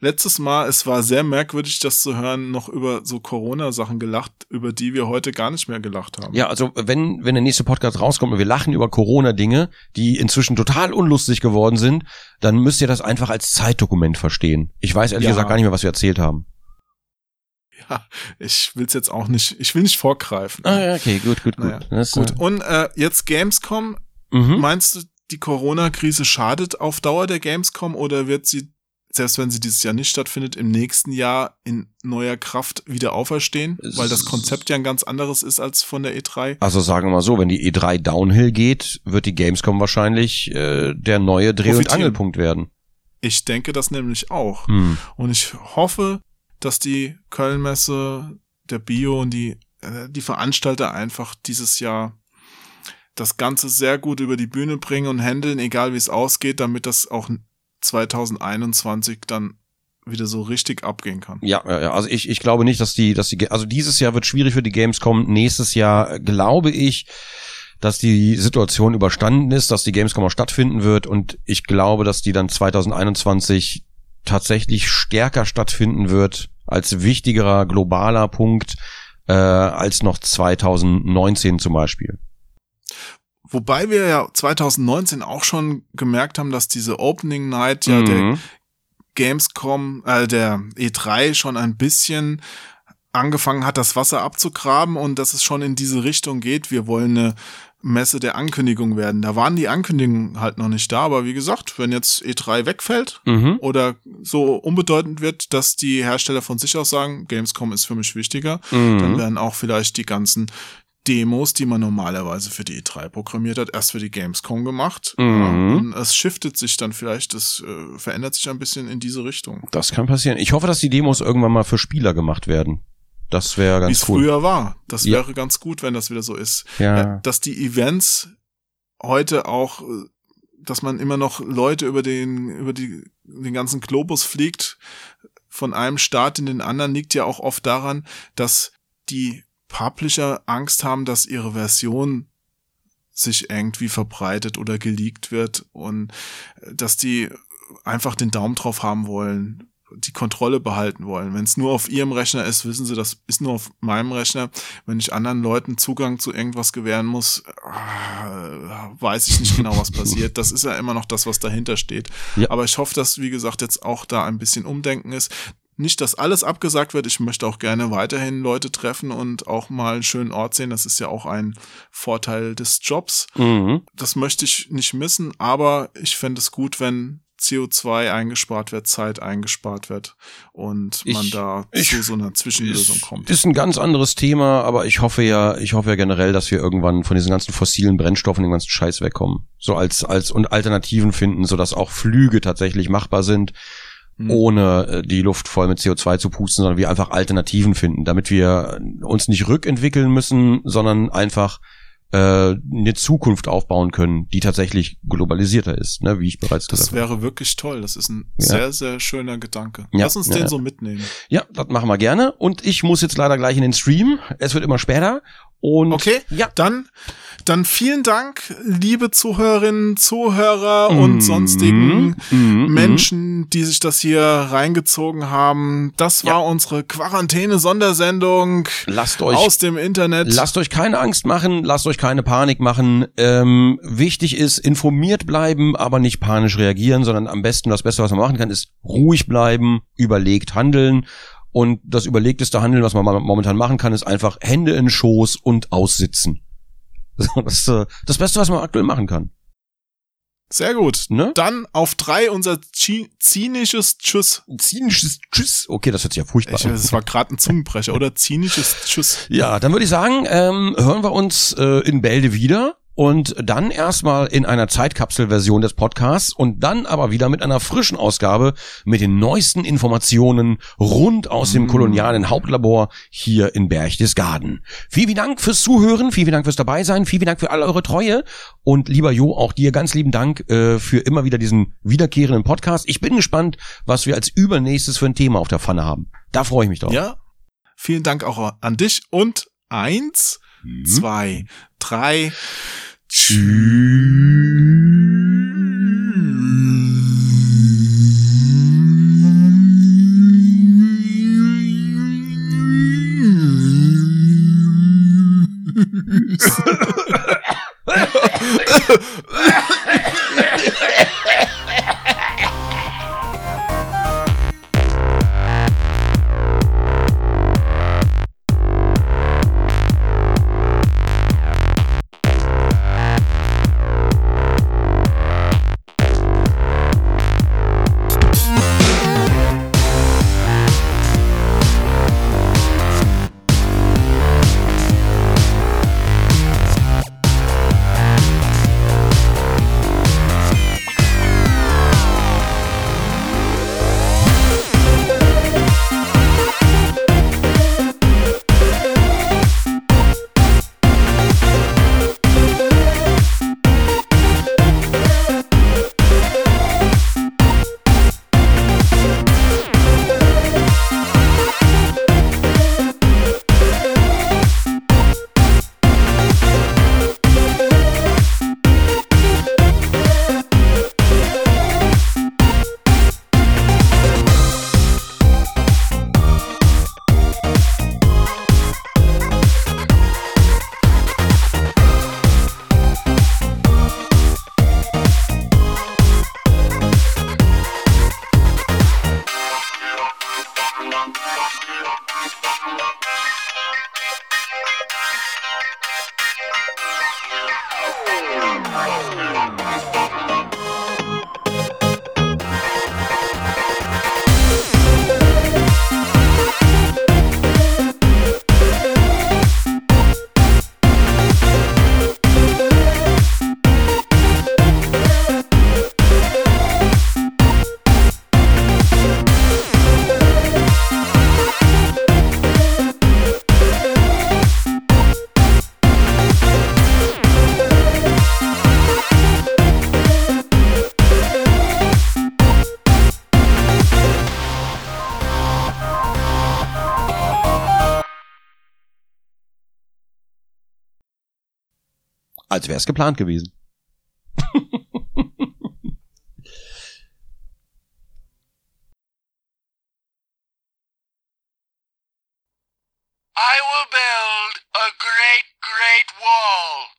letztes Mal, es war sehr merkwürdig, das zu hören, noch über so Corona-Sachen gelacht, über die wir heute gar nicht mehr gelacht haben. Ja, also wenn, wenn der nächste Podcast rauskommt und wir lachen über Corona-Dinge, die inzwischen total unlustig geworden sind, dann müsst ihr das einfach als Zeitdokument verstehen. Ich weiß ehrlich Ja. gesagt gar nicht mehr, was wir erzählt haben. Ja, ich will's jetzt auch nicht, ich will nicht vorgreifen. Ah, ja, okay, gut, gut, gut. Naja, Das, Gut, Äh, und äh, jetzt Gamescom, mhm. meinst du, die Corona-Krise schadet auf Dauer der Gamescom oder wird sie, selbst wenn sie dieses Jahr nicht stattfindet, im nächsten Jahr in neuer Kraft wieder auferstehen? Weil das Konzept ja ein ganz anderes ist als von der E E3. Also sagen wir mal so, wenn die E3 Downhill geht, wird die Gamescom wahrscheinlich äh, der neue Dreh- und. Angelpunkt werden. Ich denke das nämlich auch. Hm. Und ich hoffe, dass die Kölnmesse, der Bio und die, äh, die Veranstalter einfach dieses Jahr das Ganze sehr gut über die Bühne bringen und handeln, egal wie es ausgeht, damit das auch 2021 dann wieder so richtig abgehen kann. Ja, ja, ja. also ich, ich glaube nicht, dass die, dass die, also dieses Jahr wird schwierig für die Gamescom. Nächstes Jahr glaube ich, dass die Situation überstanden ist, dass die Gamescom auch stattfinden wird und ich glaube, dass die dann 2021 tatsächlich stärker stattfinden wird als wichtigerer globaler Punkt äh, als noch 2019 zum Beispiel. Wobei wir ja 2019 auch schon gemerkt haben, dass diese Opening Night ja Mhm. der Gamescom, äh, der E3 schon ein bisschen angefangen hat, das Wasser abzugraben und dass es schon in diese Richtung geht. Wir wollen eine Messe der Ankündigung werden. Da waren die Ankündigungen halt noch nicht da, aber wie gesagt, wenn jetzt E3 wegfällt Mhm. oder so unbedeutend wird, dass die Hersteller von sich aus sagen, Gamescom ist für mich wichtiger, Mhm. dann werden auch vielleicht die ganzen Demos, die man normalerweise für die E3 programmiert hat, erst für die Gamescom gemacht. Mhm. Ja, es shiftet sich dann vielleicht, es äh, verändert sich ein bisschen in diese Richtung. Das kann passieren. Ich hoffe, dass die Demos irgendwann mal für Spieler gemacht werden. Das wäre Wie ganz es cool. früher war. Das Ja. wäre ganz gut, wenn das wieder so ist. Ja. Äh, Dass die Events heute auch, äh, dass man immer noch Leute über den, über die, den ganzen Globus fliegt, von einem Staat in den anderen, liegt ja auch oft daran, dass die Publisher Angst haben, dass ihre Version sich irgendwie verbreitet oder geleakt wird und äh, dass die einfach den Daumen drauf haben wollen, die Kontrolle behalten wollen. Wenn es nur auf ihrem Rechner ist, wissen sie, das ist nur auf meinem Rechner. Wenn ich anderen Leuten Zugang zu irgendwas gewähren muss, ah, weiß ich nicht genau, was passiert. Das ist ja immer noch das, was dahinter steht. Ja. Aber ich hoffe, dass, wie gesagt, jetzt auch da ein bisschen Umdenken ist. Nicht, dass alles abgesagt wird. Ich möchte auch gerne weiterhin Leute treffen und auch mal einen schönen Ort sehen. Das ist ja auch ein Vorteil des Jobs. Mhm. Das möchte ich nicht missen, aber ich fände es gut, wenn CO2 eingespart wird, Zeit eingespart wird und man Ich- da ich- zu so einer Zwischenlösung ist, kommt. Ist ein ganz anderes Thema, aber ich hoffe ja, ich hoffe ja generell, dass wir irgendwann von diesen ganzen fossilen Brennstoffen, dem ganzen Scheiß wegkommen. So als, als und Alternativen finden, sodass auch Flüge tatsächlich machbar sind, Hm. ohne äh, die Luft voll mit CO2 zu pusten, sondern wir einfach Alternativen finden, damit wir uns nicht rückentwickeln müssen, sondern einfach äh, eine Zukunft aufbauen können, die tatsächlich globalisierter ist, ne, wie ich bereits Das gesagt habe. wäre wirklich toll. Das ist ein Ja. sehr, sehr schöner Gedanke. Ja, Lass uns ja, den so mitnehmen. Ja, das machen wir gerne. Und ich muss jetzt leider gleich in den Stream. Es wird immer später. Und Okay, ja, dann, dann vielen Dank, liebe Zuhörerinnen, Zuhörer Mhm. und sonstigen Mhm. Menschen, die sich das hier reingezogen haben. Das war unsere Quarantäne-Sondersendung Lasst euch aus dem Internet. Lasst euch keine Angst machen, lasst euch keine Panik machen. Ähm, wichtig ist, informiert bleiben, aber nicht panisch reagieren, sondern am besten das Beste, was man machen kann, ist ruhig bleiben, überlegt handeln. Und das überlegteste Handeln, was man mo- momentan machen kann, ist einfach Hände in Schoß und aussitzen. Das ist äh, das Beste, was man aktuell machen kann. Sehr gut. Ne? Dann auf drei unser zy- zynisches Tschüss. Zynisches Tschüss. Okay, das hört sich ja furchtbar Ich, an. das war gerade ein Zungenbrecher, oder? Zynisches Tschüss. Ja, dann würde ich sagen, ähm, hören wir uns äh, in Bälde wieder und dann erstmal in einer Zeitkapselversion des Podcasts und dann aber wieder mit einer frischen Ausgabe mit den neuesten Informationen rund aus dem kolonialen Hauptlabor hier in Berchtesgaden. Vielen Dank fürs Zuhören, vielen Dank fürs Dabeisein, vielen Dank für all eure Treue und lieber Jo, auch dir ganz lieben Dank äh, für immer wieder diesen wiederkehrenden Podcast. Ich bin gespannt, was wir als übernächstes für ein Thema auf der Pfanne haben. Da freue ich mich drauf. Ja. Vielen Dank auch an dich und eins, Mhm. zwei, drei. Cheers. wäre es geplant gewesen. I will build a great, great wall.